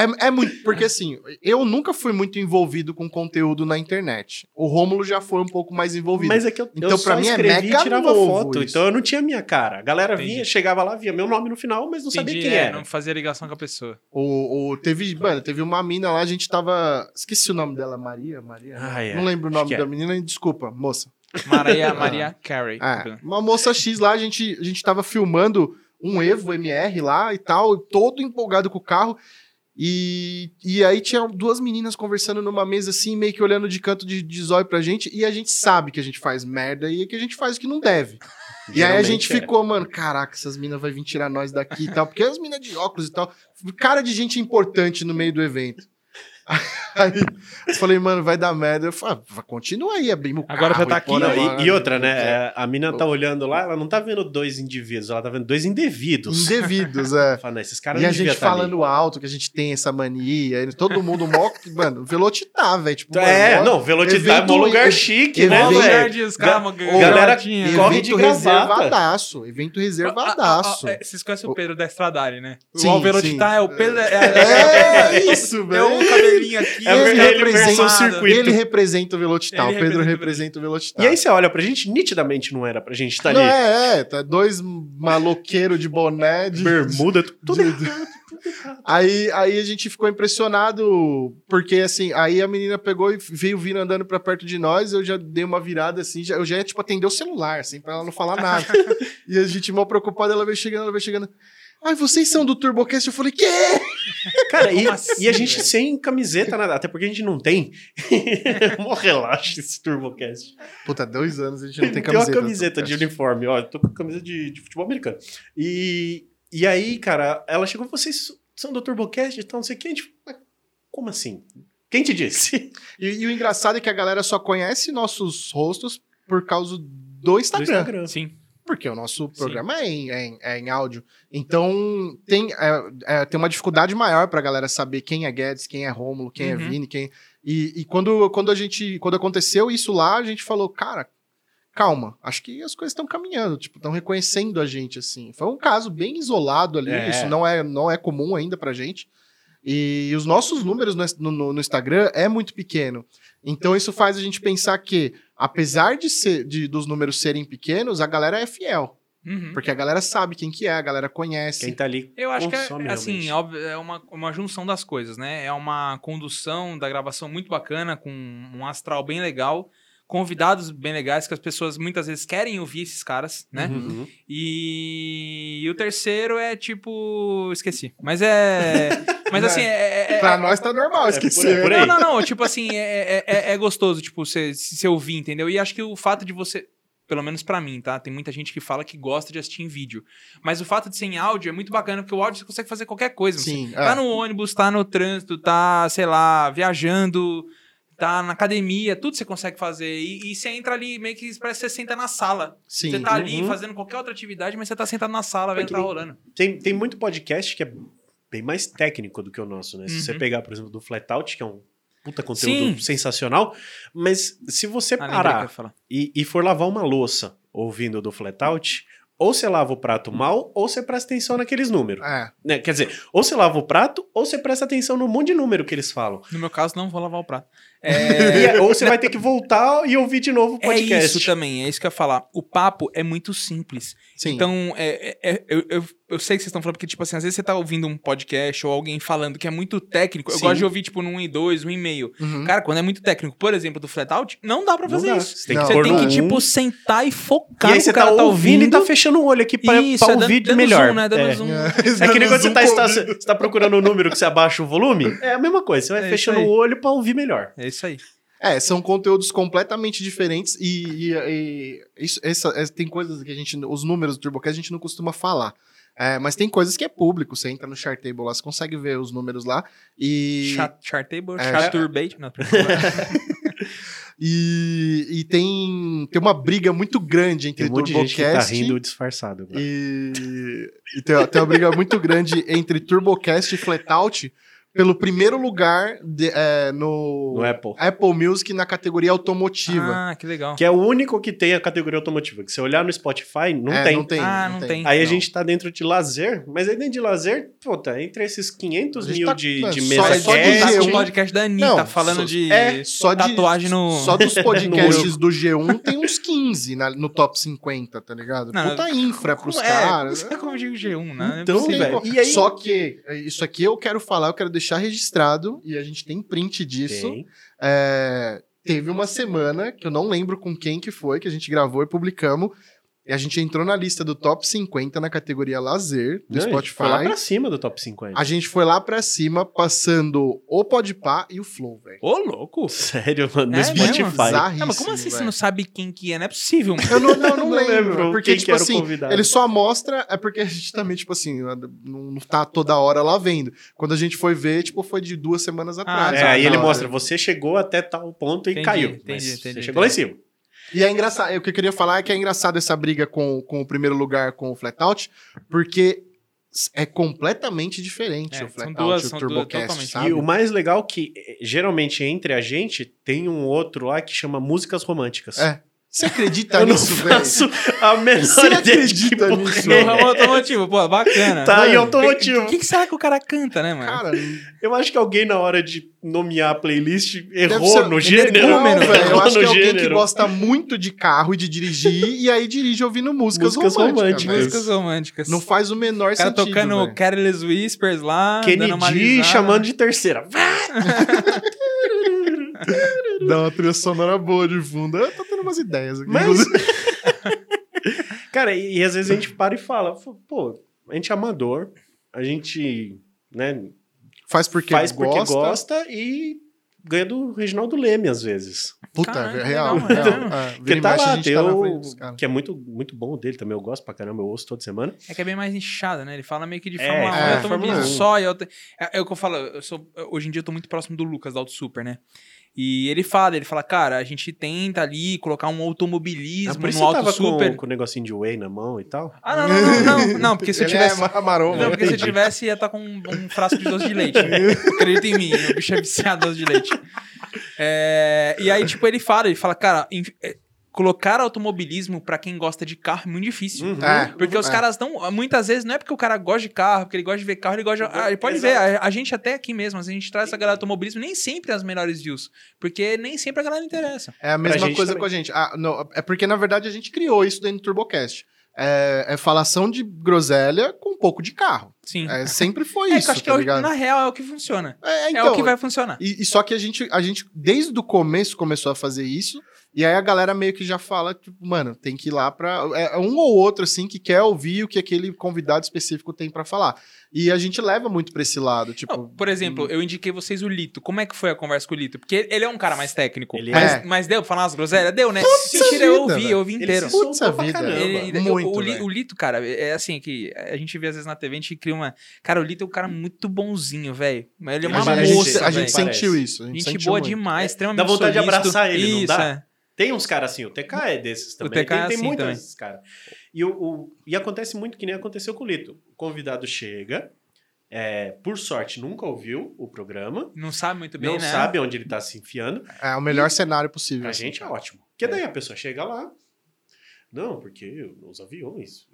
É, é muito, porque assim, eu nunca fui muito envolvido com conteúdo na internet. O Rômulo já foi um pouco mais envolvido. Mas é que eu, Então, eu pra só mim, é escrevi mega e tirava foto. isso. Então eu não tinha minha cara. A galera Entendi. vinha, chegava lá, via meu nome no final, mas não sabia Entendi, quem é, era. não fazia ligação com a pessoa. O, o- teve, mano, teve uma mina lá, a gente tava. Esqueci o nome dela, Maria? Maria? Ah, é. Não lembro o nome que é. da menina, desculpa, moça. Maria, Maria Carey. É, uma moça X lá, a gente, a gente tava filmando um Evo MR lá e tal, todo empolgado com o carro. E, e aí tinha duas meninas conversando numa mesa assim, meio que olhando de canto de, de zóio pra gente, e a gente sabe que a gente faz merda e que a gente faz o que não deve. E aí a gente é. ficou, mano, caraca, essas minas vão vir tirar nós daqui e tal, porque as minas de óculos e tal, cara de gente importante no meio do evento. Aí eu falei, mano, vai dar merda. Eu falei, ah, continua aí, abrimos o Agora carro já tá aqui, Não, e, e outra, né? É. é, A mina tá olhando lá, ela não tá vendo dois indivíduos, ela tá vendo dois indevidos. Indevidos, é. Fala, "Não, esses caras E a gente tá ali." falando alto, que a gente tem essa mania, e todo mundo mó. mano, velotitar, velho. Tipo, É, mano, não, Velocitar é um lugar chique, evento- né, velho? galera corre de gravata. reservadaço. Evento reservadaço. Ah, ah, ah, é, Vocês conhecem o Pedro da Estradari, né? Sim, o Velocitar sim. é o Pedro. É, É, é, isso, é velho. um cabelinho aqui. É ele, ele representa, versão circuito. ele representa o. Ele o Pedro representa o representa Velocitar. E aí você olha pra gente, nitidamente não era pra gente estar Não, ali. é, é, tá dois maloqueiros de boné, de Bermuda, tudo de- de- Aí, aí a gente ficou impressionado, porque assim, aí a menina pegou e veio vindo andando pra perto de nós, eu já dei uma virada assim, já, eu já ia tipo atender o celular, assim, pra ela não falar nada. e a gente mal preocupada, ela veio chegando, ela veio chegando. Ai, vocês são do TurboCast? Eu falei, quê? Cara, e, assim, e a gente velho? sem camiseta, nada, até porque a gente não tem. Mó relaxa esse TurboCast. Puta, dois anos a gente não tem Tem uma camiseta. do camiseta de uniforme, ó, eu tô com camisa de, de futebol americano. E, e aí, cara, ela chegou, vocês são do TurboCast e tal, não sei o que, a gente, "Mas como assim? Quem te disse? E, e o engraçado é que a galera só conhece nossos rostos por causa do Do Instagram. Instagram. Sim. Porque o nosso programa é em, é, em, é em áudio. Então, tem, é, é, tem uma dificuldade maior pra galera saber quem é Guedes, quem é Rômulo, quem é Uhum. Vini, quem... E, e quando, quando a gente... Quando aconteceu isso lá, a gente falou, cara, calma, acho que as coisas estão caminhando, tipo, estão reconhecendo a gente, assim. Foi um caso bem isolado ali, É. isso não é, não é comum ainda pra gente. E os nossos números no, no- no Instagram é muito pequeno. Então isso faz a gente pensar que, apesar de, ser, de dos números serem pequenos, a galera é fiel. Uhum. Porque a galera sabe quem que é, a galera conhece. Quem tá ali Eu acho que é, assim, óbvio, é uma, uma junção das coisas, né? É uma condução da gravação muito bacana, com um astral bem legal, convidados bem legais, que as pessoas muitas vezes querem ouvir esses caras, né? Uhum. E... e o terceiro é tipo. Esqueci. Mas é. Mas assim, é. é- Pra é- nós tá normal, É, esquecer. por aí. Não, não, não. Tipo assim, é, é, é- é gostoso, tipo, você se você ouvir, entendeu? E acho que o fato de você. Pelo menos pra mim, tá? Tem muita gente que fala que gosta de assistir em vídeo. Mas o fato de ser em áudio é muito bacana, porque o áudio você consegue fazer qualquer coisa. Você Sim, Tá é. no ônibus, tá no trânsito, tá, sei lá, viajando, tá na academia, tudo você consegue fazer. E, e você entra ali, meio que parece que você senta na sala. Sim. Você tá ali Uhum. fazendo qualquer outra atividade, mas você tá sentado na sala, vendo o que tá rolando. Tem, tem muito podcast que é bem mais técnico do que o nosso, né? Se Uhum. você pegar, por exemplo, do Flatout, que é um puta conteúdo Sim. sensacional, mas se você Ah, parar falar. e, e for lavar uma louça ouvindo do Flatout, ou você lava o prato mal, ou você presta atenção naqueles números. É. Né? Quer dizer, ou você lava o prato, ou você presta atenção no monte de número que eles falam. No meu caso, não vou lavar o prato. E é- ou você vai ter que voltar e ouvir de novo o É podcast. isso também, é isso que eu ia falar. O papo é muito simples. Sim. Então, é, é- é- eu, eu, eu sei que vocês estão falando, porque, tipo assim, às vezes você tá ouvindo um podcast ou alguém falando que é muito técnico. Eu Sim. gosto de ouvir, tipo, num 1 e 2, 1 e meio. Uhum. Cara, quando é muito técnico, por exemplo, do flatout, não dá pra Não fazer dá. isso. Você tem Não. que Você tem que, um, tipo, sentar e E focar aí no você o tá tá ouvindo ouvindo. e tá fechando o olho aqui pra, Isso, pra é ouvir dando melhor. zoom, né? Dando É. zoom. É que nem quando você tá, você tá procurando um número que você abaixa o volume, é a mesma coisa. Você vai É fechando aí. o olho pra ouvir melhor. É isso aí. É, são conteúdos completamente diferentes e, e- e isso, essa, essa- tem coisas que a gente, os números do TurboCast a gente não costuma falar. É, mas tem coisas que é público, você entra no Chartable lá, você consegue ver os números lá e... Chart, chartable, É. charturbate. Não, E, e tem, tem uma briga muito grande entre Tem um monte de gente que tá TurboCast rindo disfarçado. agora. e, e tem, tem uma briga muito grande entre TurboCast e Flatout pelo primeiro lugar de- é, no, No Apple. Apple Music na categoria automotiva. Ah, que legal. Que é o único que tem a categoria automotiva. Que se olhar no Spotify, não É, tem. Não tem. Ah, não tem. Aí a Não. gente tá dentro de lazer, mas aí dentro de lazer, pô, tá entre esses 500 A gente mil tá- de, de só- mesa só de cast. Tá com G1. o podcast da Anitta Não, falando só- de é, só de- tatuagem no... Só dos podcasts do G1 tem uns 15 na- no top 50, tá ligado? Não, Puta infra pros é, caras. Você como eu digo G1, né? Não é Então, possível. velho. Tem- E aí- Só que é, isso aqui eu quero falar, eu quero deixar registrado, e a gente tem print disso. É, teve uma semana, que eu não lembro com quem que foi, que a gente gravou e publicamos, e a gente entrou na lista do top 50 na categoria lazer do Não, a gente Foi lá Spotify. pra cima do top 50. A gente foi lá pra cima, passando o Podpah e o Flow, velho. Ô, louco. Sério, mano, no É Spotify. mesmo? Bizarro. Não, mas como assim você não sabe quem que é? Não é possível, mano. Eu não, não, não Não lembro, lembro porque, quem tipo que era o assim, convidado. ele só mostra, é porque a gente também, tipo assim, não, não tá toda hora lá vendo. Quando a gente foi ver, tipo, foi de duas semanas atrás. É, Ah, aí tá, ele tá. mostra, você chegou até tal ponto e Entendi, caiu. entendi, mas entendi, você chegou lá em cima. E é engraçado, o que eu queria falar é que é engraçado essa briga com, com o primeiro lugar com o Flatout, porque é completamente diferente É, o Flatout e o Turbocast, totalmente. sabe? E o mais legal é que, eh, geralmente, entre a gente, tem um outro lá que chama músicas românticas. É. Você acredita Eu não nisso, velho? faço a menor Você ideia de que nisso? é. Ramo automotivo, pô, bacana. Tá aí Mano, automotivo. O que, que será que o cara canta, né, mano? Cara, Eu acho que alguém, na hora de nomear a playlist, errou ser- no gênero. Não, velho. Eu Errou acho que é alguém que gosta muito de carro e de dirigir, e aí dirige ouvindo músicas, Músicas românticas. Músicas românticas. Não faz o menor cara sentido. tocando. Careless Whispers lá, dando uma Kennedy chamando de terceira. Dá uma trilha sonora boa de fundo. Eu tô tendo umas ideias aqui. Mas-. Cara, e, e às vezes a gente para e fala, pô, a gente é amador, a gente, né, Faz porque faz porque gosta. gosta e ganha do Reginaldo Leme às vezes. Puta, Caralho, é real, legal, real. é. É, Porque tá lá, tem tá o- que é muito, muito bom dele também, eu gosto pra caramba, eu ouço toda semana. É que é bem mais nichado, né? Ele fala meio que de É, Fórmula 1, é, eu tô Fórmula me 1. só. e Eu te... é, é o que eu falo, eu sou, hoje em dia eu tô muito próximo do Lucas, da Auto Super, né? E ele fala, ele fala, cara, a gente tenta ali colocar um automobilismo Ah, por isso no auto tava super. com, com o negocinho de whey na mão e tal? Ah, não, não, não, não, não, porque se eu Ele tivesse. é marrom, Não, porque se eu entendi. tivesse, ia estar com um, um frasco de doce de leite. Acredita em mim, o bicho é viciado em doce de leite. É, e aí, tipo, ele fala, ele fala, cara, é, colocar automobilismo pra quem gosta de carro é muito difícil. Uhum. É. Porque os É. caras não. Muitas vezes não é porque o cara gosta de carro, porque ele gosta de ver carro, ele gosta de. Ah, ele pode ver, a, a gente até aqui mesmo, a gente traz essa galera do automobilismo, nem sempre as melhores views. Porque nem sempre a galera interessa. É a mesma coisa também. com a gente. Ah, não, é porque, na verdade, a gente criou isso dentro do TurboCast. É, é falação de groselha com um pouco de carro. Sim. É, sempre foi É, que isso, eu acho que tá é o- na real é o que funciona. É, é então, o que vai funcionar. E, e só que a gente, a gente, desde o começo, começou a fazer isso. E aí a galera meio que já fala, tipo, mano, tem que ir lá pra. É um ou outro, assim, que quer ouvir o que aquele convidado específico tem pra falar. E a gente leva muito pra esse lado, tipo. Não, por exemplo, eu indiquei vocês o Lito. Como é que foi a conversa com o Lito? Porque ele é um cara mais técnico. Ele mas, é. mas deu pra falar umas groselhas? Deu, né? Putz Mentira, eu ouvi, eu ouvi Ele inteiro. se Putz, a vida. Ele- Muito, o, velho. o Lito, cara, é assim que a gente vê às vezes na TV, a gente cria uma. Cara, o Lito é um cara muito bonzinho, velho. Mas Ele é uma a, gente, moça, a gente velho. parece. sentiu isso. A gente, Gente sentiu boa muito. demais, extremamente Dá vontade de abraçar ele, não Isso, dá? é. Tem uns caras assim, o TK é desses também. TK é tem, tem assim muitos também. desses caras. E, o, o- e acontece muito que nem aconteceu com o Lito. O convidado chega, é, por sorte nunca ouviu o programa, Não sabe muito bem, não né? sabe onde ele tá se enfiando. É o melhor cenário possível. Pra assim. gente é ótimo. Porque daí a pessoa chega lá. Não, porque os aviões.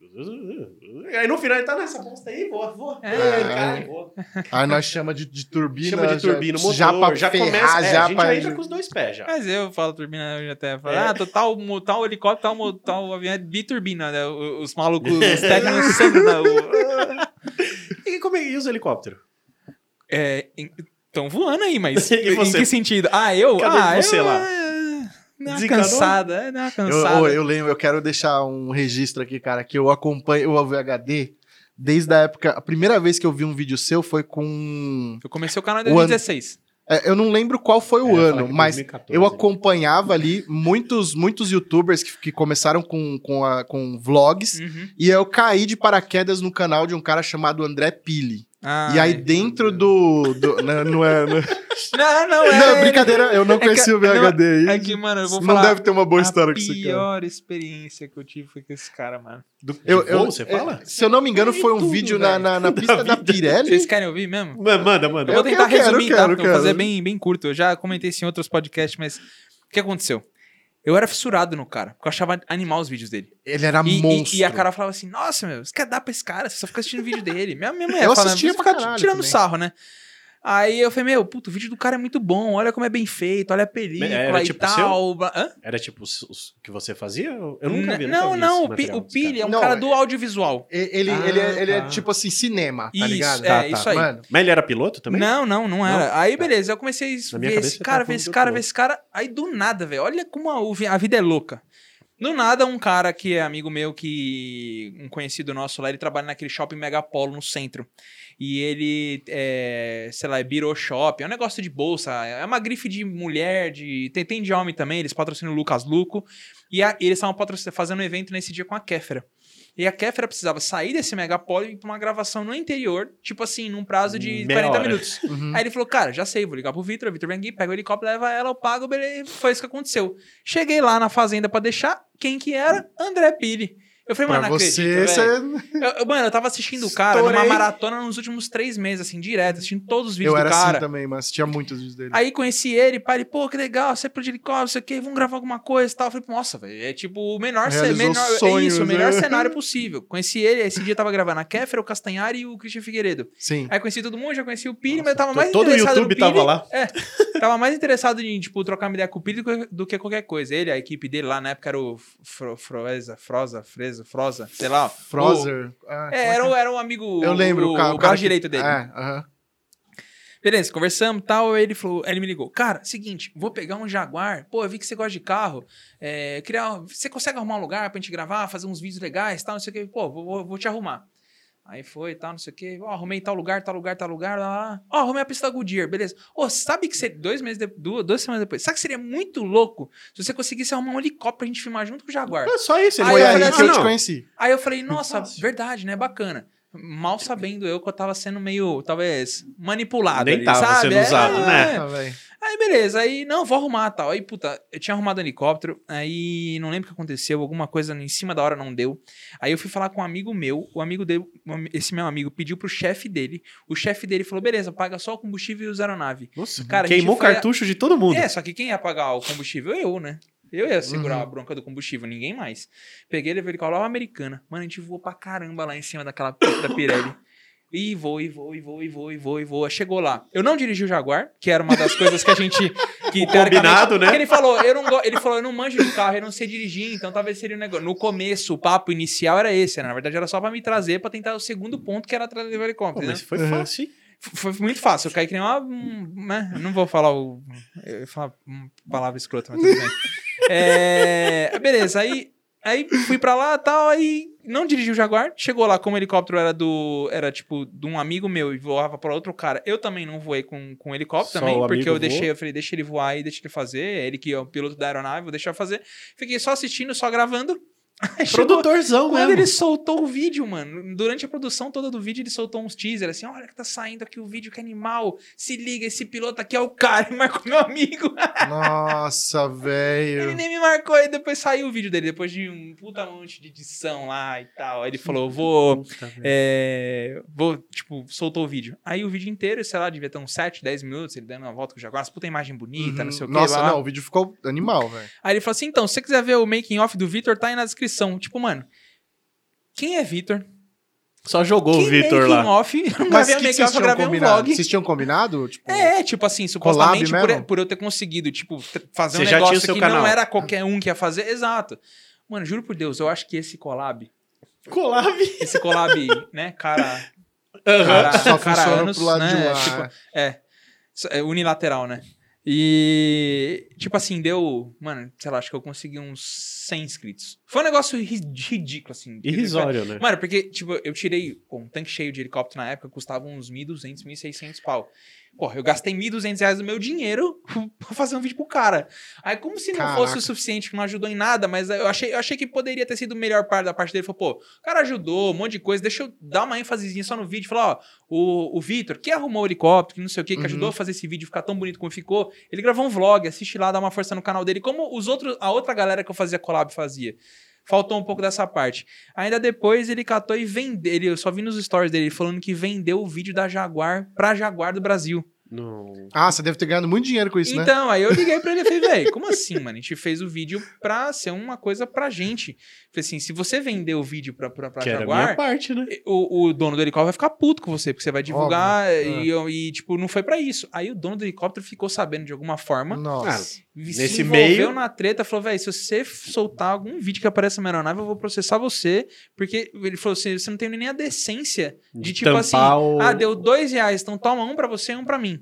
Aí no final ele tá nessa bosta aí, voa, voa. É, é. cara, voa. Aí nós chama de, de turbina. Chama de já- turbina, motor, já pra já ferrar, começa. é, já a gente pra... já entra com os dois pés já. Mas eu falo turbina, eu já até falo, É. ah, tô- tal, tal helicóptero, tal, tal avião é biturbina, né? Os malucos, os técnicos sempre na. E como é que e os helicópteros? É, estão voando aí, mas E em que sentido? Ah, eu? Cadê ah, você eu, lá? É, uma Desencanou? cansada, é, uma Eu, cansada. eu, eu lembro, eu quero deixar um registro aqui, cara, que eu acompanho o VHD desde a época. A primeira vez que eu vi um vídeo seu foi com. Eu comecei o canal em O ano- 2016. é, eu não lembro qual foi o É, ano, mas 2014. eu acompanhava ali muitos, muitos youtubers que, que começaram com, com, a- com vlogs. Uhum. E eu caí de paraquedas no canal de um cara chamado André Pili. Ah, e aí, é. dentro do. do não, não é. Não, Não, não, é. não, brincadeira, eu não É que- conheci o não, VHD aí. É que, mano, eu vou não falar. deve ter uma boa história com a esse cara. pior experiência que eu tive foi com esse cara, mano. Do, Eu, voo, eu, você fala? é, se eu não me engano, foi um tudo, vídeo na, na, na pista da Vocês Pirelli. querem ouvir mesmo? Ma- Manda, manda. Eu vou Eu tentar quero, resumir, quero, tá? Vou quero. fazer bem, bem curto. Eu já comentei isso em outros podcasts, mas o que aconteceu? Eu era fissurado no cara, porque eu achava animal os vídeos dele. Ele era E, e- monstro. e a cara falava assim: Nossa, meu, você quer dar pra esse cara? Você só fica assistindo vídeo dele. Minha, minha mulher Eu falando, assistia pra caralho tirando também. sarro, né? Aí eu falei, meu, puto, o vídeo do cara é muito bom, olha como é bem feito, olha a película Era e tipo tal. Era tipo os, os que você fazia? Eu nunca vi. N- nunca não, vi não, o, o Pili é um Não, cara é- do audiovisual. Ele, ele, Ah, ele, é, ele é tá. tipo assim, cinema, tá Isso, ligado? é, Tá, tá. isso aí. Mano, Mas ele era piloto também? Não, não, não era. Não? Aí, Tá. beleza, eu comecei a ver esse você cara, tá ver esse cara, ver esse cara. Aí, do nada, velho, olha como a, o a vida é louca. Do nada, um cara que é amigo meu, que um conhecido nosso lá, ele trabalha naquele shopping Megapolo no centro. E ele, é, sei lá, é Biro Shop, é um negócio de bolsa, é uma grife de mulher, de tem, tem de homem também, eles patrocinam o Lucas Luco. E a- eles estavam fazendo um evento nesse dia com a Kéfera. E a Kéfera precisava sair desse Megapolo e ir pra uma gravação no interior, tipo assim, num prazo de Meia 40 hora. minutos. uhum. Aí ele falou, cara, já sei, vou ligar pro Vitor, o Vitor vem aqui, pega o helicóptero, leva ela, eu pago, beleza. Foi isso que aconteceu. Cheguei lá na fazenda pra deixar, quem que era? André Pili. Eu falei, mano, pra não você, acredito, você... Eu- eu- Mano, eu tava assistindo o cara numa maratona nos últimos três meses, assim, direto, assistindo todos os vídeos Eu do era cara. assim também, mas tinha muitos vídeos dele. Aí conheci ele, pai, ele, pô, que legal, você é de helicóptero, não sei o quê, vamos gravar alguma coisa e tal. Eu falei, nossa, velho, é tipo o menor, menor é sonhos, isso, o melhor né? cenário possível. Conheci ele, esse dia eu tava gravando a Kéfera, o Castanhari e o Christian Figueiredo. Sim. Aí conheci todo mundo, já conheci o Nossa, mas eu tava mais todo o interessado YouTube no Pili. tava lá. É, tava mais interessado em, tipo, trocar uma ideia com o Pili do que, qualquer coisa. Ele, a equipe dele lá na época era o Fro, Froeza, Froza, Freza, Froza, sei lá. Frozer. Ah, O, é, era, um- era um amigo, Eu lembro, o, o, ca- o o cara braço que- direito dele. É, aham. Beleza, conversamos e tal. Ele falou, ele me ligou, cara, seguinte, vou pegar um Jaguar. Pô, eu vi que você gosta de carro. É, queria, você consegue arrumar um lugar pra gente gravar, fazer uns vídeos legais, tal, não sei o que. Pô, vou, vou- vou te arrumar. Aí foi, tal, não sei o que. Ó, arrumei tal lugar, tal lugar, tal lugar, lá, lá. Ó, arrumei a pista da Goodyear, beleza. Ô, sabe que seria, dois meses, de, duas, duas semanas depois, sabe que seria muito louco se você conseguisse arrumar um helicóptero pra gente filmar junto com o Jaguar? É só isso. Ele Aí Foi eu aí falei que eu assim, te conheci. Aí eu falei, nossa, verdade, né? Bacana. Mal sabendo eu que eu tava sendo meio, talvez, manipulado Nem ali, tava sabe? sendo usado, É, né? Ah, velho. Aí beleza, aí não, vou arrumar tal. Aí, puta, eu tinha arrumado helicóptero, aí não lembro o que aconteceu, alguma coisa em cima da hora não deu. Aí eu fui falar com um amigo meu, o amigo dele, esse meu amigo pediu pro chefe dele, o chefe dele falou: beleza, paga só o combustível e os aeronave. Nossa, Cara, queimou o foi a- cartucho de todo mundo. É, só que quem ia pagar o combustível? Eu, né? Eu ia segurar Uhum. a bronca do combustível, ninguém mais. Peguei, levei ele com a americana. Mano, a gente voou pra caramba lá em cima daquela da Pirelli. E vou, e vou, e vou, e vou, e vou, e vou. Chegou lá. Eu não dirigi o Jaguar, que era uma das coisas que a gente. Que, combinado, né? Porque ele falou, eu não go- ele falou, eu não manjo de carro, eu não sei dirigir, então talvez seria um negócio. No começo, o papo inicial era esse, né? Na verdade, era só pra me trazer, pra tentar o segundo ponto, que era trazer o Pô, helicóptero. né? mas foi Uhum. fácil. hein? Foi muito fácil. Eu caí que nem uma. um, né? Eu Não vou falar o. Eu ia falar uma palavra escrota, mas tudo bem. É, beleza, aí, aí fui pra lá e tal, aí não dirigi o Jaguar. Chegou lá, como o helicóptero era do. Era tipo de um amigo meu e voava pra outro cara. Eu também não voei com, com helicóptero Só também, porque eu deixei, eu falei, deixa ele voar aí, deixa ele fazer. É ele que é o piloto da aeronave, vou deixar fazer. Fiquei só assistindo, só gravando. Produtorzão quando mesmo. ele soltou o vídeo, mano, durante a produção toda do vídeo, ele soltou uns teasers assim: olha que tá saindo aqui o vídeo, que animal. Se liga, esse piloto aqui é o cara. E marcou meu amigo. Nossa, ele velho. nem me marcou. E depois saiu o vídeo dele, depois de um puta monte de edição lá e tal. Aí ele falou: vou. Puta. É, vou, tipo, soltou o vídeo. Aí o vídeo inteiro, sei lá, devia ter uns 7, 10 minutos, ele dando uma volta com o Jaguar, as puta imagem bonita, não sei o que. Uhum. Nossa, blá. não, o vídeo ficou animal, velho. Aí ele falou assim: então, se você quiser ver o making off do Vitor, tá aí na descrição. Tipo, mano, quem é Vitor? Só jogou o Que Vitor lá. off? Eu não Mas que, vocês tinham gravei um combinado? vlog. Vocês tinham combinado? Tipo, É, tipo assim, supostamente por, por eu ter conseguido, tipo, fazer Você um negócio que canal. não era qualquer um que ia fazer. Exato. Mano, juro por Deus, eu acho que esse collab, Collab. esse collab, né, cara, Aham. cara, Só cara funciona anos, pro lado né, de lá. tipo, é, é unilateral, né? E, tipo assim, deu, mano, sei lá, acho que eu consegui uns 100 inscritos. Foi um negócio ri- ridículo, assim. Irrisório, né? Mano, porque, tipo, eu tirei pô, um tanque cheio de helicóptero na época, custava uns 1.200, 1.600 pau. Porra, eu gastei 1.200 reais do meu dinheiro pra fazer um vídeo pro cara. Aí, como se não Caraca. fosse o suficiente, que não ajudou em nada, mas eu achei, eu achei que poderia ter sido o melhor parte da parte dele. Falou, pô, o cara ajudou, um monte de coisa, deixa eu dar uma ênfasezinha só no vídeo. Falar, ó, o, o Vitor, que arrumou o helicóptero, que não sei o que, que Uhum. ajudou a fazer esse vídeo ficar tão bonito como ficou, ele gravou um vlog, assiste lá, dá uma força no canal dele, como os outros, a outra galera que eu fazia collab fazia. Faltou um pouco dessa parte. Ainda depois ele catou e vendeu. Eu só vi nos stories dele falando que vendeu o vídeo da Jaguar pra Jaguar do Brasil. Não. Ah, você deve ter ganhado muito dinheiro com isso, né? então, aí eu liguei pra ele e falei, velho, como assim, mano? A gente fez o vídeo pra ser uma coisa pra gente. Falei assim, se você vender o vídeo pra, pra, pra Que era a Jaguar, minha parte, né? o, o dono do helicóptero vai ficar puto com você, porque você vai divulgar Óbvio. e, e, tipo, não foi pra isso. Aí o dono do helicóptero ficou sabendo de alguma forma, Nossa. se Nesse envolveu meio- na treta, falou, velho, se você soltar algum vídeo que apareça na aeronave, eu vou processar você, porque ele falou assim, você não tem nem a decência de, tipo assim, tampar o- ah, deu dois reais, então toma um pra você e um pra mim.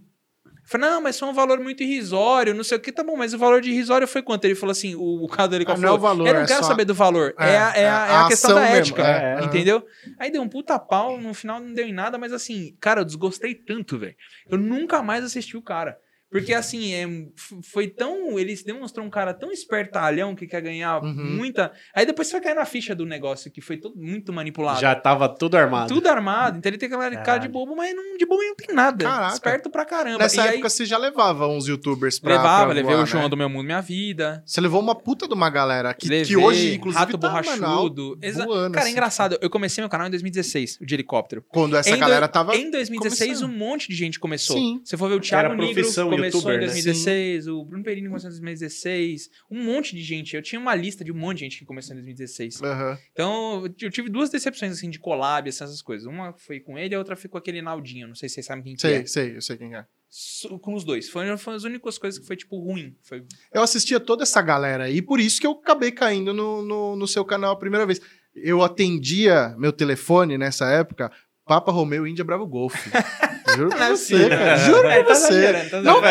Eu falei, não, mas foi um valor muito irrisório, não sei o que, tá bom, mas o valor de irrisório foi quanto? Ele falou assim, o, o cara do Ah, helicóptero não é o falou, valor, eu não é quero só- saber do valor, é, É, a, é, a, é a a questão da mesmo, ética, é, entendeu? Aí deu um puta pau, no final não deu em nada, mas assim, cara, eu desgostei tanto, velho. Eu nunca mais assisti o cara. Porque assim, é, foi tão. Ele se demonstrou um cara tão espertalhão que quer ganhar Uhum. muita. Aí depois você vai cair na ficha do negócio, que foi todo, muito manipulado. Já tava tudo armado. Tudo armado. Então ele tem aquela cara de bobo, mas não, de bobo ele não tem nada. Caraca. Esperto pra caramba. Nessa e aí, época você já levava uns youtubers pra. levava, pra levei voar, o João né? do Meu Mundo Minha Vida. Você levou uma puta de uma galera que, levei que hoje, inclusive, Rato tá, Borrachudo. Exa- voando, Cara, é assim. engraçado. Eu comecei meu canal em 2016, o de helicóptero. Quando essa Em do- galera tava. Em 2016, começando. um monte de gente começou. Sim. Você for ver o Thiago Era Negro profissão começou youtuber, em né? 2016, o Bruno Perini começou em 2016, um monte de gente. Eu tinha uma lista de um monte de gente que começou em 2016. Aham. Então, eu tive duas decepções, assim, de collab, essas coisas. Uma foi com ele, a outra foi com aquele Naldinho. Não sei se vocês sabem quem que Sei, é. sei, eu sei quem é. Com os dois. Foram, foram as únicas coisas que foi, tipo, ruim. Foi... Eu assistia toda essa galera aí, por isso que eu acabei caindo no, no, no seu canal a primeira vez. Eu atendia meu telefone nessa época, Papa Romeu Índia Bravo Golf. Juro pra é você, cara. Juro É, pra tá você. tá Não tô, não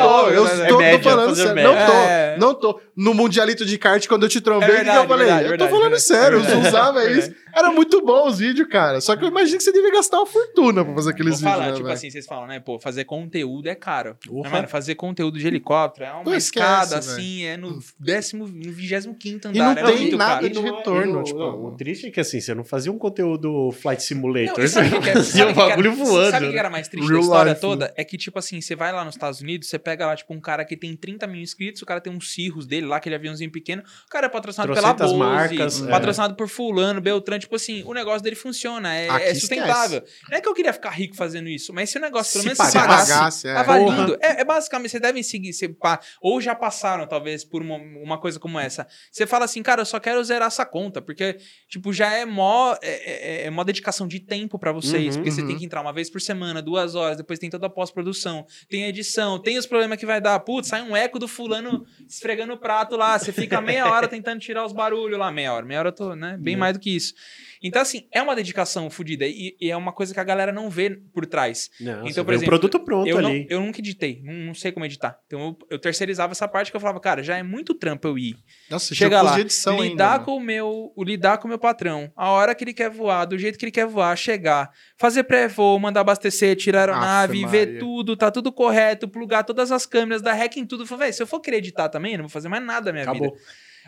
tô. É, Eu é tô, falando sério. Não tô, É. não tô. No Mundialito de kart, quando eu te trombei, o que eu falei? verdade, eu tô falando verdade. sério, verdade, eu usava é isso. Era muito bom os vídeos, cara. Só que eu imagino que você devia gastar uma fortuna pra fazer aqueles Vou vídeos. falar, né, tipo velho? assim, vocês falam, né? Pô, fazer conteúdo é caro. Mas, mano, fazer conteúdo de helicóptero é uma Não esquece, escada, velho. assim, é no décimo, no vigésimo quinto E não andar. é tem muito nada caro. de é- retorno, não- tipo- não, o triste é que assim, você não fazia um conteúdo Flight Simulator, Não, e sabe que é- sabe um que bagulho era- voando. Sabe o que né? era mais triste Real da história life, toda? É que, tipo assim, você vai lá nos Estados Unidos, você pega lá, tipo, um cara que tem 30 mil inscritos, o cara tem uns cirros dele lá, aquele aviãozinho pequeno, o cara é patrocinado pela Trocentas Bose, marcas, é. patrocinado por fulano, Beltrano, tipo assim, o negócio dele funciona, é, Aqui é sustentável. Não é que eu queria ficar rico fazendo isso, mas se o negócio pelo Se menos se pagasse, pagasse, pagasse, é. tava Porra. lindo. É, é basicamente, vocês devem seguir, você ou já passaram, talvez, por uma, uma coisa como essa. Você fala assim, cara, eu só quero zerar essa conta, porque, tipo, já é mó, é, é, é mó dedicação de tempo pra vocês, Uhum, porque você uhum. tem que entrar uma vez por semana, duas horas, depois tem toda a pós-produção, tem a edição, tem os problemas que vai dar. Putz, sai um eco do fulano esfregando o prato lá, você fica meia hora tentando tirar os barulhos lá, meia hora. Meia hora eu tô, né? Bem Uhum. mais do que isso. Então, assim, é uma dedicação fodida e, e é uma coisa que a galera não vê por trás. Não, Então, por exemplo, produto pronto Eu, não, ali. eu nunca editei, não, não sei como editar. Então eu, eu terceirizava essa parte que eu falava, cara, já é muito trampo eu ir. Nossa, você Chega tinha lá, edição lidar ainda, com o meu, lidar com o meu patrão, a hora que ele quer voar, do jeito que ele quer voar, chegar, fazer pré-voo, mandar abastecer, tirar a aeronave, Aff, ver Maria. tudo, tá tudo correto, plugar todas as câmeras, dar hack em tudo. Eu falei, velho, se eu for querer editar também, eu não vou fazer mais nada da minha Acabou. vida.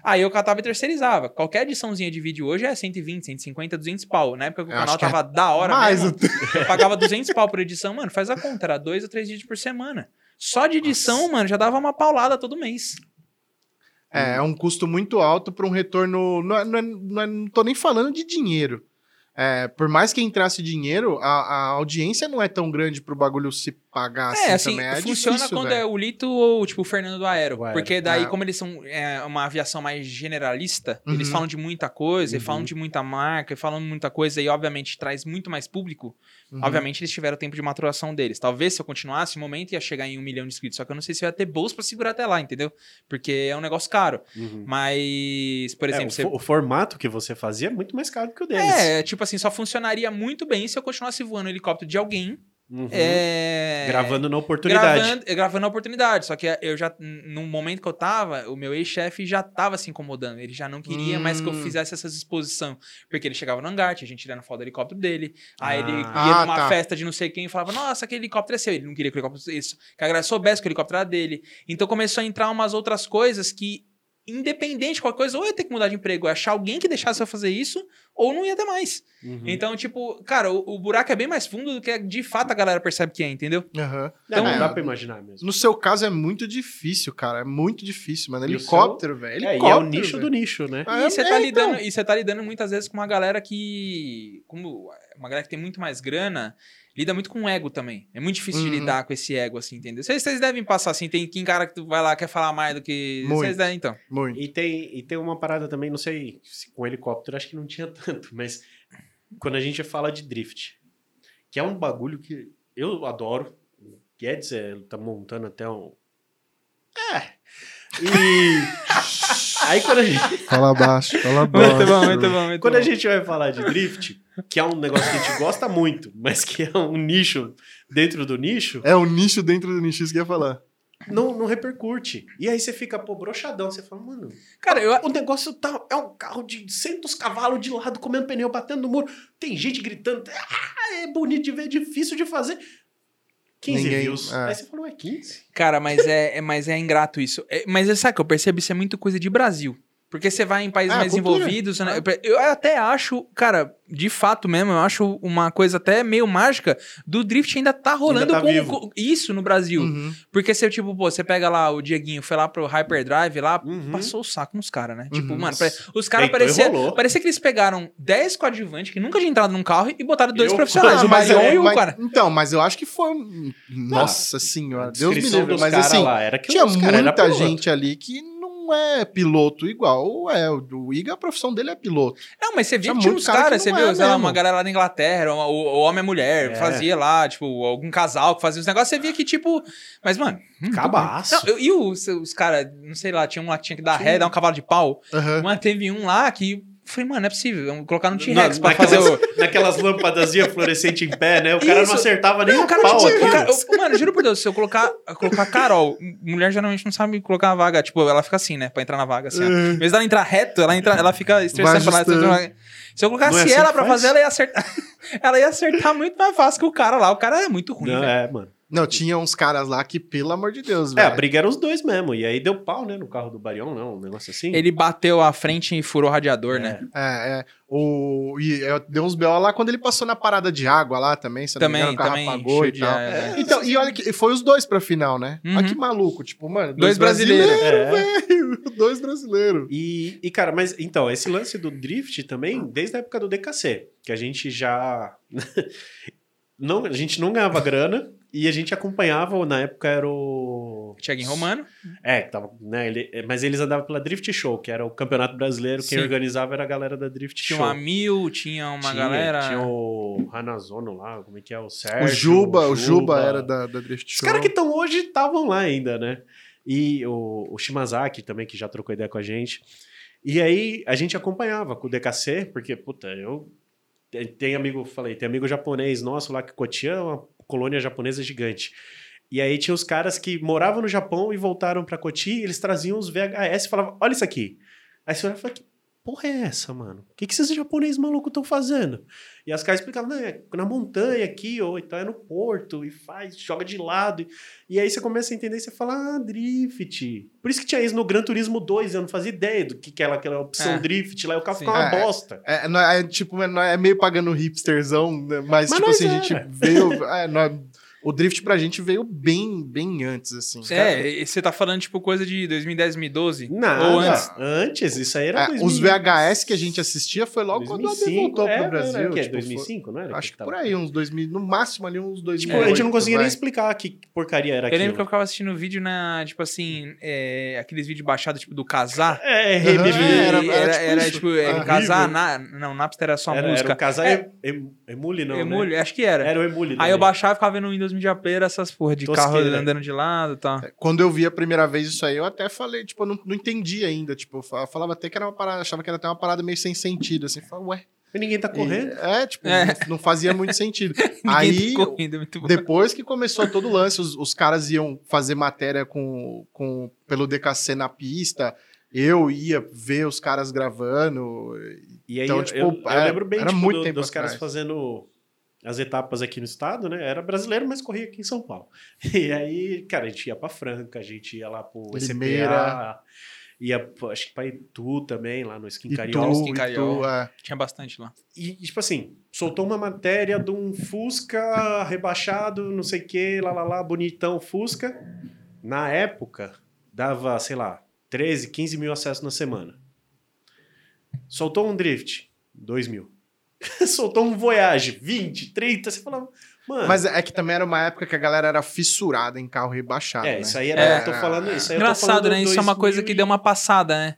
Aí eu catava e terceirizava. Qualquer ediçãozinha de vídeo hoje é 120, 150, 200 pau. Na época que o Eu canal é tava da hora Mais mesmo, eu pagava 200 pau por edição. Mano, faz a conta, era dois ou três vídeos por semana. Só de edição, Nossa. mano, já dava uma paulada todo mês. É, é um custo muito alto para um retorno. Não, é- não, é- não, é- não tô nem falando de dinheiro. É, por mais que entrasse dinheiro, a, a audiência não é tão grande pro bagulho se pagar assim, é, assim, também. É funciona difícil, quando velho. é o Lito ou, tipo, o Fernando do Aero. Aero. Porque daí, É. como eles são é, uma aviação mais generalista, Uhum. eles falam de muita coisa, e Uhum. falam de muita marca, e falam de muita coisa, e obviamente traz muito mais público. Uhum. Obviamente eles tiveram o tempo de maturação deles. Talvez se eu continuasse, o momento ia chegar em um milhão de inscritos. Só que eu não sei se eu ia ter bolsa pra segurar até lá, entendeu? Porque é um negócio caro. Uhum. Mas, por É, exemplo, o, você. o formato que você fazia é muito mais caro que o deles. É, tipo assim, só funcionaria muito bem se eu continuasse voando o helicóptero de alguém. Uhum. é, Gravando na oportunidade. Gravando, gravando a oportunidade. Só que eu já, no momento que eu tava, o meu ex-chefe já tava se incomodando. Ele já não queria mais que eu Hum. fizesse essas exposições. Porque ele chegava no hangar, tinha gente tirando foto do helicóptero dele. Aí ele ia Ah. Ah, numa tá. festa de não sei quem e falava, nossa, aquele helicóptero é seu. Ele não queria que o helicóptero isso. Que a galera soubesse que o helicóptero era dele. Então começou a entrar umas outras coisas que, independente de qualquer coisa, ou eu ia ter que mudar de emprego, achar alguém que deixasse eu fazer isso, ou não ia ter mais. Uhum. Então, tipo, cara, o, o buraco é bem mais fundo do que de fato a galera percebe que é, entendeu? Aham. Não, então- não dá pra imaginar mesmo. No seu caso é muito difícil, cara. É muito difícil, mano. Helicóptero, velho. É, e Helicóptero. é o nicho velho. do nicho, né? É, E você é, tá, então. lidando, e você tá lidando muitas vezes com uma galera que. Como uma galera que tem muito mais grana, lida muito com ego também. É muito difícil de Uhum. lidar com esse ego, assim, entendeu? Vocês, vocês devem passar assim, tem quem cara que tu vai lá quer falar mais do que. Muito. Vocês devem, então. Muito. E tem, e tem uma parada também, não sei se com helicóptero, acho que não tinha tanto, mas quando a gente fala de drift, que é um bagulho que eu adoro. O Guedes é, tá montando até um. É. E. Aí quando a gente. Fala baixo, fala bom, muito bom. Quando a gente vai falar de drift, que é um negócio que a gente gosta muito, mas que é um nicho dentro do nicho, É o nicho dentro do nicho, isso que eu ia falar. não, não repercute. E aí você fica, pô, broxadão. Você fala, mano, Cara, eu. o negócio tá. É um carro de 100 cavalos de lado, comendo pneu, batendo no muro. Tem gente gritando. Ah, é bonito de ver, é difícil de fazer. 15 Ninguém- views. é. Aí você falou, é 15? Cara, mas é, é- mas é ingrato isso. É, mas é, sabe que eu percebo isso é muito coisa de Brasil. Porque você vai em países Ah, mais cultura. envolvidos, né? Eu até acho, cara, de fato mesmo, eu acho uma coisa até meio mágica do drift ainda tá rolando tá com, com isso no Brasil. Uhum. Porque você, tipo, pô, você pega lá o Dieguinho, foi lá pro Hyperdrive lá, Uhum. passou o saco nos caras, né? Tipo, Uhum. mano, pare- os caras e parecia, que eles pegaram 10 coadjuvantes que nunca tinham entrado num carro e botaram dois Eu- profissionais, Ah, o Marion é, e o mas- cara. Então, mas eu acho que foi. Nossa senhora, A Deus me livre. Mas cara assim, lá era que tinha muita gente ali que não é piloto igual é. O Iga, a profissão dele é piloto. Não, mas você via Tinha que tinha uns cara caras, você viu, é lá, mesmo. uma galera lá da Inglaterra, o, o homem e mulher, É. fazia lá, tipo, algum casal que fazia os negócios, você via que, tipo. Mas, mano. hum, Cabaço. Não, eu- e os, os caras, não sei lá, tinha um lá que tinha que dar Sim. ré, dar um cavalo de pau. Aham. Mano, teve um lá que falei, mano, não é possível. Vamos colocar no T-Rex pra naquelas, fazer o. naquelas lâmpadazinhas fluorescentes em pé, né? O cara Isso. não acertava nem Não, o cara pau tinha- cara- eu- Mano, juro por Deus, se eu colocar, colocar Carol, mulher geralmente não sabe colocar uma vaga. Tipo, ela fica assim, né? Pra entrar na vaga, assim. É. Em vez dela entrar reto, ela, entra, ela fica estressando pra. Se eu colocasse é assim ela pra faz? fazer, ela ia acertar. ela ia acertar muito mais fácil que o cara lá. O cara é muito ruim, Não, velho. é, mano. Não, tinha uns caras lá que, pelo amor de Deus, É, a velho. briga era os dois mesmo. E aí deu pau, né? No carro do Barion, não. Um negócio assim. Ele bateu a frente e furou o radiador, né? É, é. O, e é, deu uns B.O. lá quando ele passou na parada de água lá também, se eu não me Também, engano, o carro também. apagou e de tal. ar, é. Então, e olha que foi os dois pra final, né? Uhum. Olha que maluco, tipo, mano, Dois dois, brasileiros. brasileiros, É. velho, dois brasileiros. E, e, cara, mas então, esse lance do drift também, desde a época do DKC, que a gente já. não, a gente não ganhava grana e a gente acompanhava, na época era o. Thiaguinho Romano. É, tava, né, ele- mas eles andavam pela Drift Show, que era o campeonato brasileiro, quem Sim. organizava era a galera da Drift Tinha Show. uma Mil, tinha uma Tinha- galera. Tinha o Hanazono lá, como é que é? O Sérgio. O Juba, o Juba era da, da Drift Os Show. caras que estão hoje estavam lá ainda, né? E o, o Shimazaki também, que já trocou ideia com a gente. E aí a gente acompanhava com o DKC, porque, puta, eu. tem- Tem amigo, falei, tem amigo japonês nosso lá que Kotia é uma colônia japonesa gigante. E aí tinha os caras que moravam no Japão e voltaram pra Cotia, eles traziam os VHS e falavam: olha isso aqui. Aí você olha e fala: que porra é essa, mano? O que, que esses japoneses malucos estão fazendo? E as caras explicavam: não, é na montanha aqui, ou então é no porto, e faz, joga de lado. E, e aí você começa a entender e você fala: ah, drift. Por isso que tinha isso no Gran Turismo 2, eu não fazia ideia do que, que era aquela opção É. drift lá, e o carro Sim. ficava uma É, bosta. É, não é, tipo, não é meio pagando hipsterzão, né, mas, Mas tipo assim, a gente era. veio. é, o drift pra gente veio bem, bem antes, assim. É, você tá falando, tipo, coisa de 2010, 2012? Nada. Ou antes? Antes, isso aí era É, 2000. os VHS que a gente assistia foi logo quando o AD 2005, voltou é, pro Brasil. Era, o quê? tipo, 2005, não era? acho que tava- por aí, uns 2000, no máximo ali uns 2000. Tipo, a gente não conseguia nem explicar que porcaria era Eu aquilo. lembro que eu ficava assistindo vídeo na, tipo assim, é, aqueles vídeos baixados, tipo, do casar. É. E era- era, era era, tipo tipo, era Ah, casar, horrível. na, não, Napster era só era, música. Era o casar É. em- Emule, não, Emule, né? acho que era. Era o Emule. Aí eu baixava e ficava vendo o Windows Media Player, essas porra de carro Tosqueira. andando de lado e tal. Quando eu vi a primeira vez isso aí, eu até falei, tipo, eu não, não entendi ainda. Tipo, eu fa- falava até que era uma parada, achava que era até uma parada meio sem sentido, assim. Falei, ué. E ninguém tá correndo. E- é, tipo, É. Não, não fazia muito sentido. Ninguém aí, tá correndo, é depois que começou todo o lance, os, os caras iam fazer matéria com, com, pelo DKC na pista. Eu ia ver os caras gravando. E aí Então, tipo, eu, eu era- lembro bem era tipo, muito do- tempo dos caras atrás. fazendo as etapas aqui no estado, né? Era brasileiro, mas corria aqui em São Paulo. E aí, cara, a gente ia pra Franca, a gente ia lá pro Limeira. SPA, ia, acho que pra Itu também, lá no Skin Carioca. Skin é. Tinha bastante lá. E, e, tipo assim, soltou uma matéria de um Fusca rebaixado, não sei o que, lá, lá, lá, bonitão Fusca. Na época, dava, sei lá, 13, 15 mil acessos na semana. Soltou um Drift, 2 mil. soltou um Voyage, 20, 30, você falava, mano... Mas é que também era uma época que a galera era fissurada em carro rebaixado. é, né? isso aí era, É. eu tô falando isso. aí eu tô Engraçado, falando né? Isso é uma coisa 2000 que deu uma passada, né?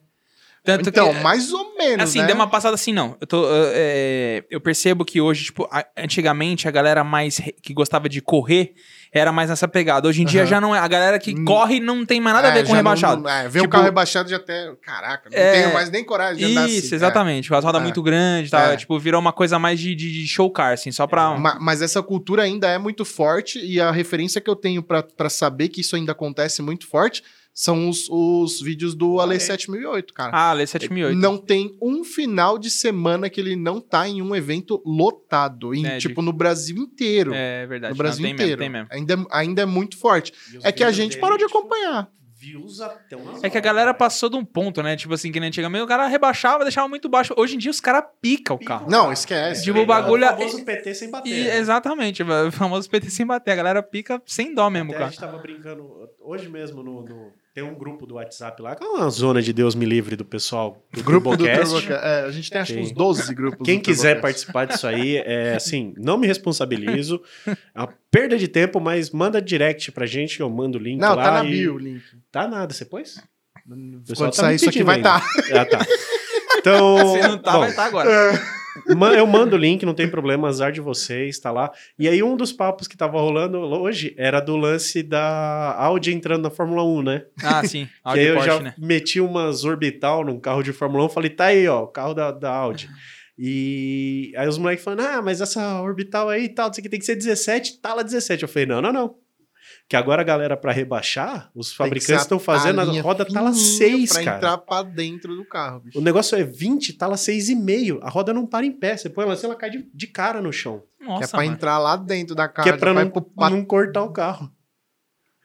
Tanto Então, que, mais ou menos. Assim, né? deu uma passada assim, não. Eu, tô, é, eu percebo que hoje, tipo, a- antigamente a galera mais re- que gostava de correr era mais nessa pegada. Hoje em dia Aham. já não é. A galera que Hum. corre não tem mais nada a É, ver com já não- rebaixado. Não, é, ver Tipo, o carro rebaixado já até. Caraca, não É, tenho mais nem coragem de andar assim. Isso, exatamente. Com as rodas É. muito grandes, tá? É. Tipo, virou uma coisa mais de, de, de show car, assim, só pra. Ma- Mas essa cultura ainda é muito forte e a referência que eu tenho pra saber que isso ainda acontece muito forte são os, os vídeos do Ale Ale. 7008, cara. Ah, lê 7008. Não tem um final de semana que ele não tá em um evento lotado, em, É, de- tipo, no Brasil inteiro. É verdade. no Brasil não, tem inteiro. Mesmo, tem mesmo. Ainda, é- ainda é muito forte. É que a gente parou de tipo, acompanhar. Views até umas É que a galera passou de um ponto, né? Tipo assim, que nem antigamente o cara rebaixava, deixava muito baixo. Hoje em dia os caras picam o carro. Não, esquece. Tipo, o É, bagulho- É o famoso PT sem bater. E, né? exatamente, o famoso PT sem bater. A galera pica sem dó mesmo, Até a cara. gente tava brincando hoje mesmo no, no- Tem um grupo do WhatsApp lá, que é uma zona de Deus me livre do pessoal do Grupo do Turbocast. É, a gente tem acho que Tem. uns 12 grupos. Quem do quiser participar disso aí, é assim, não me responsabilizo. É uma perda de tempo, mas manda direct pra gente, eu mando o link Não, lá. tá na e- bio o link. Tá nada, você pôs? Quando tá sair isso aqui vai estar. Ah, tá. Então. Se não tá, bom, vai estar agora. Ma- Eu mando o link, não tem problema, azar de vocês, tá lá. E aí, um dos papos que tava rolando hoje era do lance da Audi entrando na Fórmula 1, né? Ah, sim. Audi aí eu Porsche, já né? meti umas orbital num carro de Fórmula 1, falei, tá aí, ó, o carro da, da Audi. E aí os moleques falando, ah, mas essa orbital aí e tal, isso aqui tem que ser 17, tá lá 17. Eu falei, não, não, não. Que agora a galera, pra rebaixar, os fabricantes estão fazendo, a roda tá lá fininha 6, pra cara. entrar pra dentro do carro, bicho. O negócio é 20, tá lá 6,5. A roda não para em pé. Você põe ela assim, ela cai de, de cara no chão. Nossa, que é pra mano. entrar lá dentro da casa. que é pra não, pro não cortar o carro.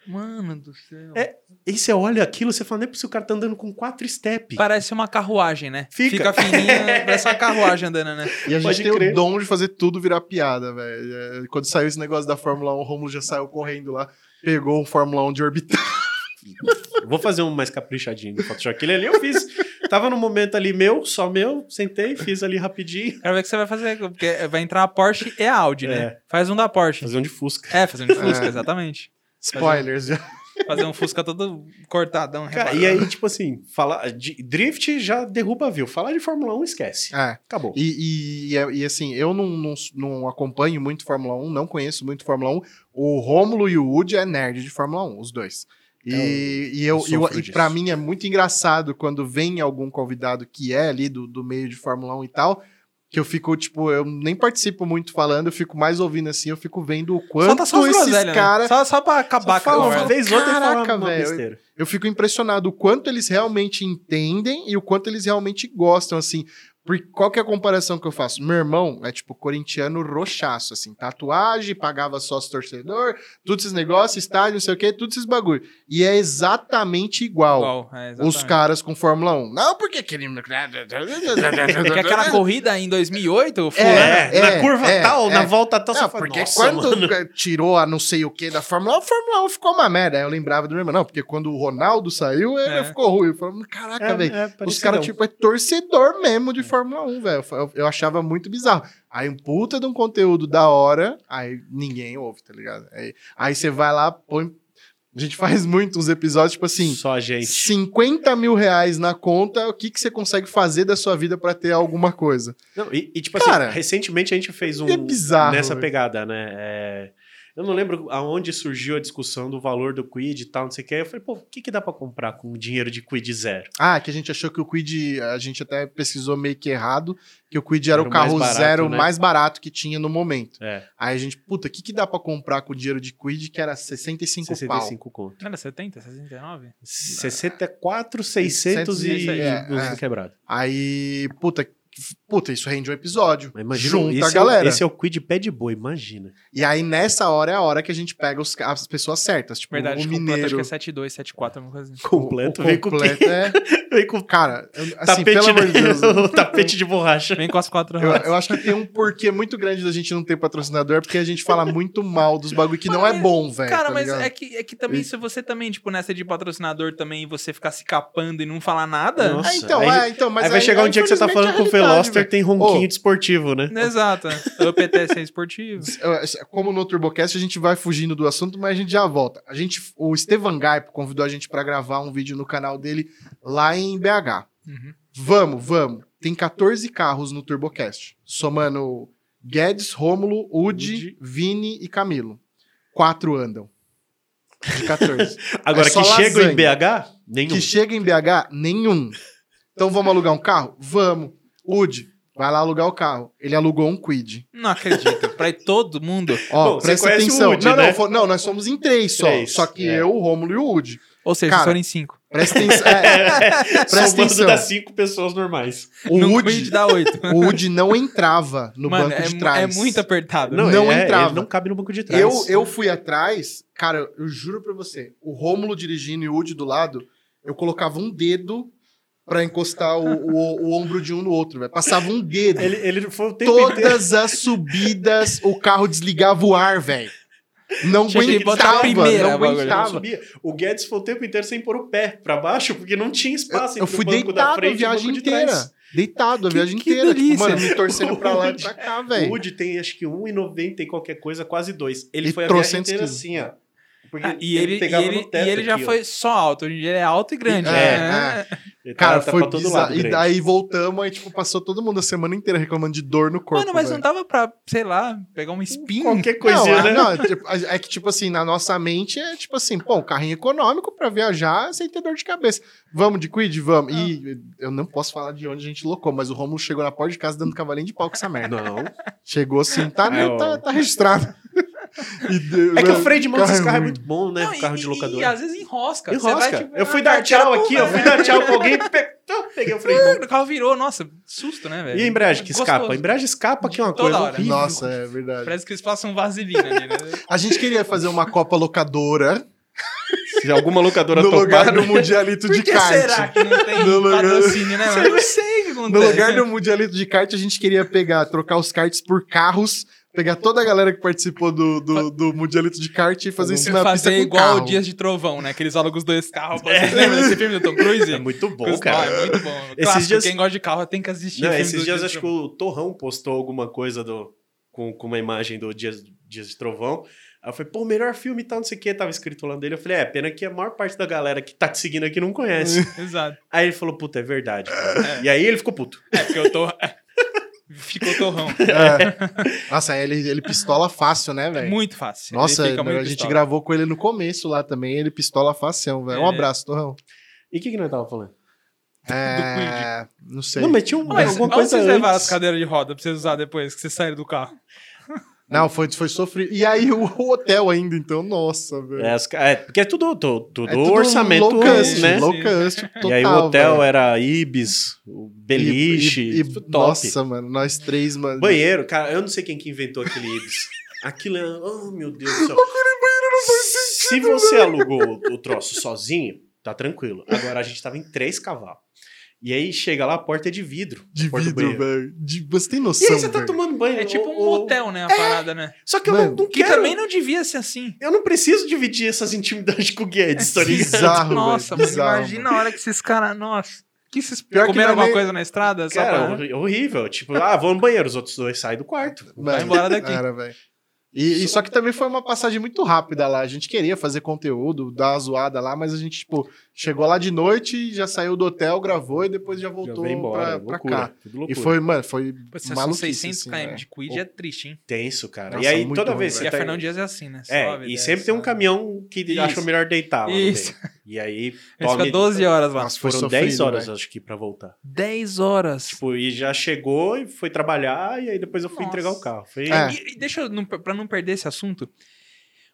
Mano do céu. É, E você olha aquilo, você fala, não é possível o cara tá andando com quatro step. Parece uma carruagem, né? Fica. fininha, parece uma carruagem andando, né? E a gente Pode tem crer. o dom de fazer tudo virar piada, velho. É, Quando saiu esse negócio da Fórmula 1, o Romulo já saiu correndo lá, pegou um Fórmula 1 de orbital. Vou fazer um mais caprichadinho no Photoshop. Aquele ali eu fiz. Tava no momento ali meu, só meu, sentei, fiz ali rapidinho. Quero ver o que você vai fazer, porque vai entrar a Porsche e a Audi, né? É. Faz um da Porsche. Fazer um de Fusca. É, fazendo Fusca, É. exatamente. Spoilers. já. Fazer um Fusca todo cortadão. Cara, e aí, tipo assim, falar de drift já derruba view. Falar de Fórmula 1, esquece. É. Acabou. E, e, e, e, assim, eu não, não, não acompanho muito Fórmula 1, não conheço muito Fórmula 1. O Rômulo e o Woody é nerd de Fórmula 1, os dois. E, É, e, eu, eu eu- e pra mim é muito engraçado quando vem algum convidado que é ali do, do meio de Fórmula 1 e tal, que eu fico, tipo, eu nem participo muito falando, eu fico mais ouvindo assim, eu fico vendo o quanto Solta só esses caras... né? Só, só pra acabar Só com a uma vez outra Caraca, velho. eu fico impressionado o quanto eles realmente entendem e o quanto eles realmente gostam, assim. Qual que é a comparação que eu faço? Meu irmão é tipo corintiano roxaço, assim, tatuagem, pagava sócio torcedor, todos esses negócios, estádio, não sei o quê, todos esses bagulho. E é exatamente igual. Igual, é, Os exatamente. caras com Fórmula 1. Não, porque aquele. Porque aquela corrida em 2008, o fulano... É, É, na é, curva é, tal, é. na volta tal, Não, fala, porque "Nossa, quando mano." tirou a não sei o que da Fórmula 1, a Fórmula 1 ficou uma merda. Eu lembrava do meu irmão, não, porque quando o Ronaldo saiu, ele É. ficou ruim. Eu falei, caraca, É, velho. é, Os caras, tipo, é torcedor mesmo de Fórmula 1, velho. Eu, eu achava muito bizarro. Aí um puta de um conteúdo da hora, aí ninguém ouve, tá ligado? Aí, aí você vai lá, põe. A gente faz muito uns episódios, tipo assim, Só a gente. 50 mil reais na conta, o que, que você consegue fazer da sua vida pra ter alguma coisa? Não, e, e, tipo Cara, assim, recentemente a gente fez um é bizarro, nessa velho. pegada, né? É, eu não lembro aonde surgiu a discussão do valor do Quid e tal, não sei o que. Eu falei, pô, o que, que dá pra comprar com dinheiro de Quid zero? Ah, que a gente achou que o Quid, a gente até pesquisou meio que errado, que o Quid era, Era o mais carro barato, zero né? mais barato que tinha no momento. É, Aí a gente, puta, o que, que dá pra comprar com dinheiro de Quid que era 65, pau? 65 conto. Não era 70, 69? 64, 600 e, É, uns é. quebrado. Aí, puta, puta, isso rende um episódio. Mas imagina, Junta esse a é o- galera. esse é o Quid pé de boi, imagina. E aí, nessa hora, é a hora que a gente pega os- as pessoas certas. Tipo, Verdade, o completo, mineiro. acho que é 72, 74, alguma coisa assim. Completo, o vem com completo é... Vem com Cara, eu- assim, tapete, pelo amor de Deus. o tapete de borracha. Vem com as quatro Eu, rodas. eu acho que tem um porquê muito grande da gente não ter patrocinador, porque a gente fala muito mal dos bagulho que não é Mas, bom, velho. Cara, tá mas ligado? é que, é que também, E- se você também, tipo, nessa de patrocinador também, e você ficar se capando e não falar nada... Nossa. Ah, então, Aí- é, então, mas aí vai chegar um dia que você tá falando com o é realidade, Veloster, tem ronquinho Ô. de esportivo, né? Exato. O PTS é esportivo. Como no TurboCast, a gente vai fugindo do assunto, mas a gente já volta. A gente, o Estevan Gaipo convidou a gente pra gravar um vídeo no canal dele lá em BH. Uhum. Vamos, vamos. Tem 14 carros no TurboCast, somando Guedes, Rômulo, Udi, Udi. Vini e Camilo. Quatro andam. De 14. Agora, É que chegam em. BH, nenhum. que chega em BH, nenhum. Então vamos alugar um carro? Vamos. Udi, vai lá alugar o carro. Ele alugou um Quid. Não acredito. pra todo mundo. Ó, Bom, presta atenção. Woody, não, né? não, não, nós somos em três só. Três, Só que é. eu, o Rômulo e o Woody. Ou seja, Cara, se forem cinco. Presta atenção. é, presta Somando atenção. das cinco pessoas normais. O Woody, Quid dá oito. o Woody não entrava no Mano, banco é, de trás. é muito apertado. Não, Não é, entrava. Ele não cabe no banco de trás. Eu, eu fui atrás, cara, eu juro pra você, o Rômulo dirigindo e o Woody do lado, eu colocava um dedo pra encostar o, o, o ombro de um no outro, velho. Passava um dedo. Ele, ele foi o tempo inteiro. Todas as subidas, o carro desligava o ar, velho. Não Tinha aguentava, primeira, não aguentava. O Guedes foi o tempo inteiro sem pôr o pé pra baixo, porque não tinha espaço Eu entre fui o banco da deitado a frente e o viagem banco de inteira. trás. Deitado a Que- viagem que inteira. Tipo, delícia. mano, me torcendo pra lá e pra cá, O velho. Woody tem acho que 1,90 e qualquer coisa, quase 2. Ele E foi a viagem inteira quilos. assim, ó. Porque Ah, e ele, e pegava ele, no teto e ele já aqui, ó. foi só alto. Hoje em dia ele é alto e grande. É, né? Ele Cara, tá- foi pra todo lado E daí voltamos, aí, tipo, passou todo mundo a semana inteira reclamando de dor no corpo. Mano, mas velho. não dava pra, sei lá, pegar um espinho? Qualquer Não, coisinha, é, né? não, tipo, é que, tipo assim, na nossa mente é tipo assim, pô, um carrinho econômico pra viajar sem ter dor de cabeça. Vamos de quid? Vamos. E eu não posso falar de onde a gente locou, mas o Romulo chegou na porta de casa dando cavalinho de pau com essa merda. Não. Chegou assim, tá, É, ó. tá, tá registrado. E deu- É que o freio de mão carro desse carro é muito bom, né? Não, carro e, de e- locador. E, às vezes enrosca. Você Enrosca. vai, tipo, eu fui dar tchau aqui, eu fui dar tchau pra alguém, peguei o freio de mão. O carro virou, nossa, susto, né, velho? E a embreagem que Gostoso. escapa? A embreagem escapa que é uma coisa hora. horrível. Nossa, é verdade. Parece que eles passam vaselina ali, né? A gente queria fazer uma Copa locadora Se alguma locadora no lugar topar, do Mundialito Por de que kart. será que não tem No lugar- patrocínio, né? mano? Eu não sei o que No acontece. lugar do Mundialito de kart, a gente queria pegar, trocar os karts por carros, pegar toda a galera que participou do, do, do Mundialito de kart e fazer isso na pista fazer igual carro. o Dias de Trovão, né? Que eles alugam os dois carros. Vocês lembram desse filme do Tom Cruise? É muito bom, Custódio, cara. É muito bom. Esses dias- quem gosta de carro tem que assistir. Não, esses dias Dias acho que o Torrão postou alguma coisa do, com, com uma imagem do Dias, Dias de Trovão. Aí eu falei, pô, melhor filme e tal, não sei o que, tava escrito lá dele. Eu falei, é, pena que a maior parte da galera que tá te seguindo aqui não conhece. Exato. aí ele falou, puta, é verdade. cara. E aí ele ficou puto. É, porque eu tô... Ficou torrão. É. Nossa, ele, ele pistola fácil, né, É velho? muito fácil. Nossa, Ele fica a muito gente pistola. gravou com ele no começo lá também, ele pistola facião, velho. Um É. abraço, Torrão. E o que, que nós tava falando? É... Não sei. Não, mas tinha um, Mas alguma onde coisa vocês levaram as cadeiras de roda pra vocês usar depois que vocês saíram do carro? Não, foi, foi sofrido. E aí o, hotel ainda, então, nossa, velho. É, é, porque é tudo, tudo, tudo É tudo orçamento, low cost, né? Low cost total, e aí o hotel velho. era Ibis, o Beliche, E- e- e- top. Nossa, mano, nós três, mano. Banheiro, cara, eu não sei quem que inventou aquele Ibis. Aquilo é. Oh, meu Deus do céu. Se você alugou o, o troço sozinho, tá tranquilo. Agora a gente tava em três cavalos. E aí chega lá, a porta é de vidro. De vidro, velho. De- Você tem E noção, aí você tá velho? tomando banho. É tipo um o- o- motel, né? A parada, né? Só que eu não, não Que quero. também não devia ser assim. Eu não preciso dividir essas intimidades com o Guedes, tá ligado? Bizarro, Nossa, mas Bizarro, imagina a hora que esses caras. Nossa. Que esses Pior que comeram é alguma nem- coisa na estrada? Só Cara, pra... horrível. Tipo, ah, vou no banheiro, os outros dois saem do quarto. Vai embora daqui. Era, velho. E, e só que também foi uma passagem muito rápida lá. A gente queria fazer conteúdo, dar uma zoada lá, mas a gente, tipo, chegou lá de noite, já saiu do hotel, gravou e depois já Já voltou vem embora. pra, pra loucura, cá. tudo E foi, mano, foi maluquice, 600 assim, km velho. de quid é triste, hein? tenso, cara. Nossa, e aí, toda ruim, vez E a tá... Fernão Dias é assim, né? É, Sobe, e desce, sempre tem um caminhão que Isso. acha melhor deitar lá no Isso. E aí, tome- fica 12 horas lá. Nossa, foram sofrido, 10 horas, velho. acho que, pra voltar. 10 horas. Tipo, e já chegou e foi trabalhar, e aí depois eu fui Nossa. entregar o carro. Foi... É. E, e deixa eu, não, pra não perder esse assunto,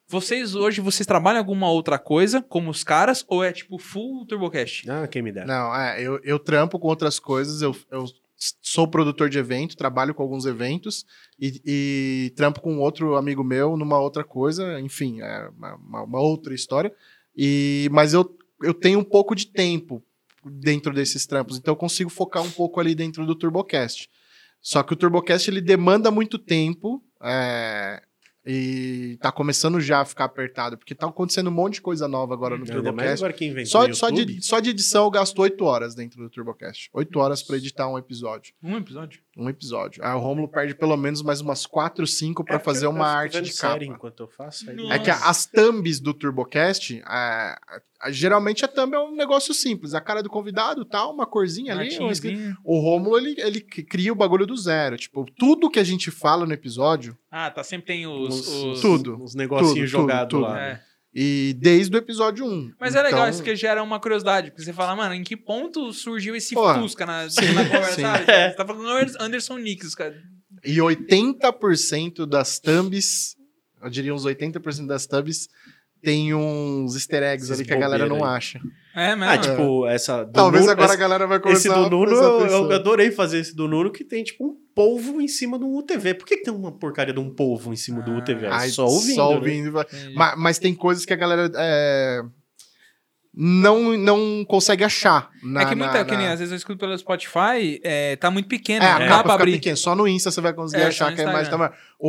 vocês hoje, vocês trabalham alguma outra coisa, como os caras, ou é tipo full TurboCast? Ah, quem me dera. Não, é, eu, eu trampo com outras coisas, eu, eu sou produtor de evento, trabalho com alguns eventos e, e trampo com outro amigo meu numa outra coisa, enfim, é uma, uma- uma outra história. E, mas eu, eu tenho um pouco de tempo dentro desses trampos, então eu consigo focar um pouco ali dentro do TurboCast. Só que o TurboCast ele demanda muito tempo é, e tá começando já a ficar apertado, porque tá acontecendo um monte de coisa nova agora no Ainda TurboCast. agora que inventou Só, só, de, só de edição eu gasto 8 horas dentro do TurboCast. 8 horas pra editar um episódio. Um episódio? Um episódio. Aí o Romulo perde pelo menos mais umas 4, 5 pra É fazer uma arte de capa. enquanto eu faço. É que as thumbs do TurboCast, é, geralmente a thumb é um negócio simples. A cara do convidado, tal, uma corzinha ali. um. O Romulo, ele, ele cria o bagulho do zero. Tipo, tudo que a gente fala no episódio, Ah, tá. Sempre tem os. Os- os- tudo. Uns negocinhos jogados lá. É. e desde o episódio 1. Mas é legal, Então, isso que gera uma curiosidade, porque você fala, mano, em que ponto surgiu esse Porra, Fusca na, sim, na conversa, sim. sabe? Você tá falando Anderson Nix, cara. E 80% das thumbs, eu diria uns 80% das thumbs, tem uns easter eggs Esses ali que a galera não aí. acha. É mesmo. Ah, tipo, essa. do Talvez Nuno- agora essa- a galera vai Esse começar do Nuno, eu, eu adorei fazer esse do Nuno, que tem, tipo, um polvo em cima de um UTV. Por que, que tem uma porcaria de um polvo em cima do Ah, UTV? Ai, só ouvindo. Só né? ouvindo. vai- Entendi. Ma- Mas, tem coisas que a galera é, não, não consegue achar. Na, é que muita, na- que nem na- às vezes eu escuto pelo Spotify, é, tá muito pequeno, É, não a capa fica abrir. pequena. Só no Insta você vai conseguir É, achar que a imagem tá maior. O,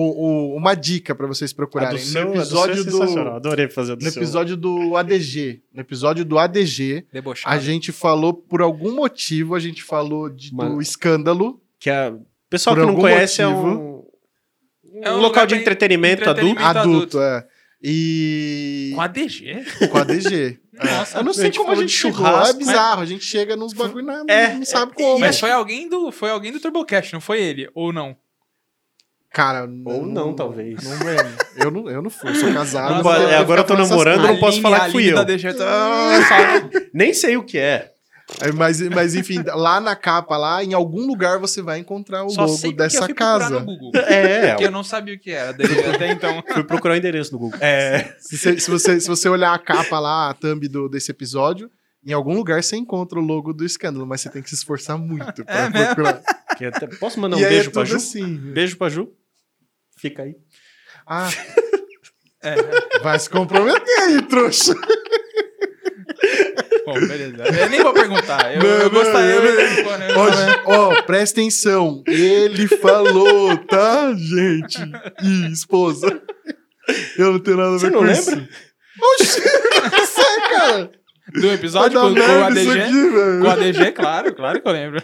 o- uma dica pra vocês procurarem. do seu, no do é episódio do, sensacional. Adorei fazer do no seu. episódio do ADG. No episódio do ADG, Debochado. a gente falou, por algum motivo, a gente falou de- do escândalo. Que a... Pessoal que não conhece é motivo. um, É um um local lugar de entretenimento, entretenimento adulto. adulto, adulto. é. E. Com a DG? Com a DG. Nossa, eu não sei como a gente de chegou. churrasco, É bizarro. A gente chega nos bagulho não, É, não sabe é, como. Mas foi alguém do, foi alguém do TurboCast, não foi ele? Ou não? Cara, Ou não, talvez. Não lembro. Eu não, eu não fui, sou casado. Nossa, não é, agora eu tô namorando, eu não posso falar que fui eu. da DG tá- sabe? Nem sei o que é. É, Mas, mas enfim, lá na capa, lá, em algum lugar você vai encontrar o Só logo sei porque eu dessa casa. no Google. É, Porque eu não sabia o que era até então. fui procurar o endereço no Google. É. Se você, se, você, se você olhar a capa lá, a thumb do, desse episódio, em algum lugar você encontra o logo do escândalo, mas você tem que se esforçar muito pra É procurar. que até- Posso mandar um e beijo é pra Ju? assim. Beijo pra Ju. Fica aí. Ah, É. vai se comprometer aí, trouxa. Bom, beleza. Eu nem vou perguntar. Eu, Não, eu não, gostaria. eu- Pode, ó, presta atenção. Ele falou, tá, gente? Ih, esposa. Eu não tenho nada a ver Você não com lembra? isso. Oxi, não sei, cara. Do episódio com, com o ADG. aqui. Com o ADG, claro, claro que eu lembro.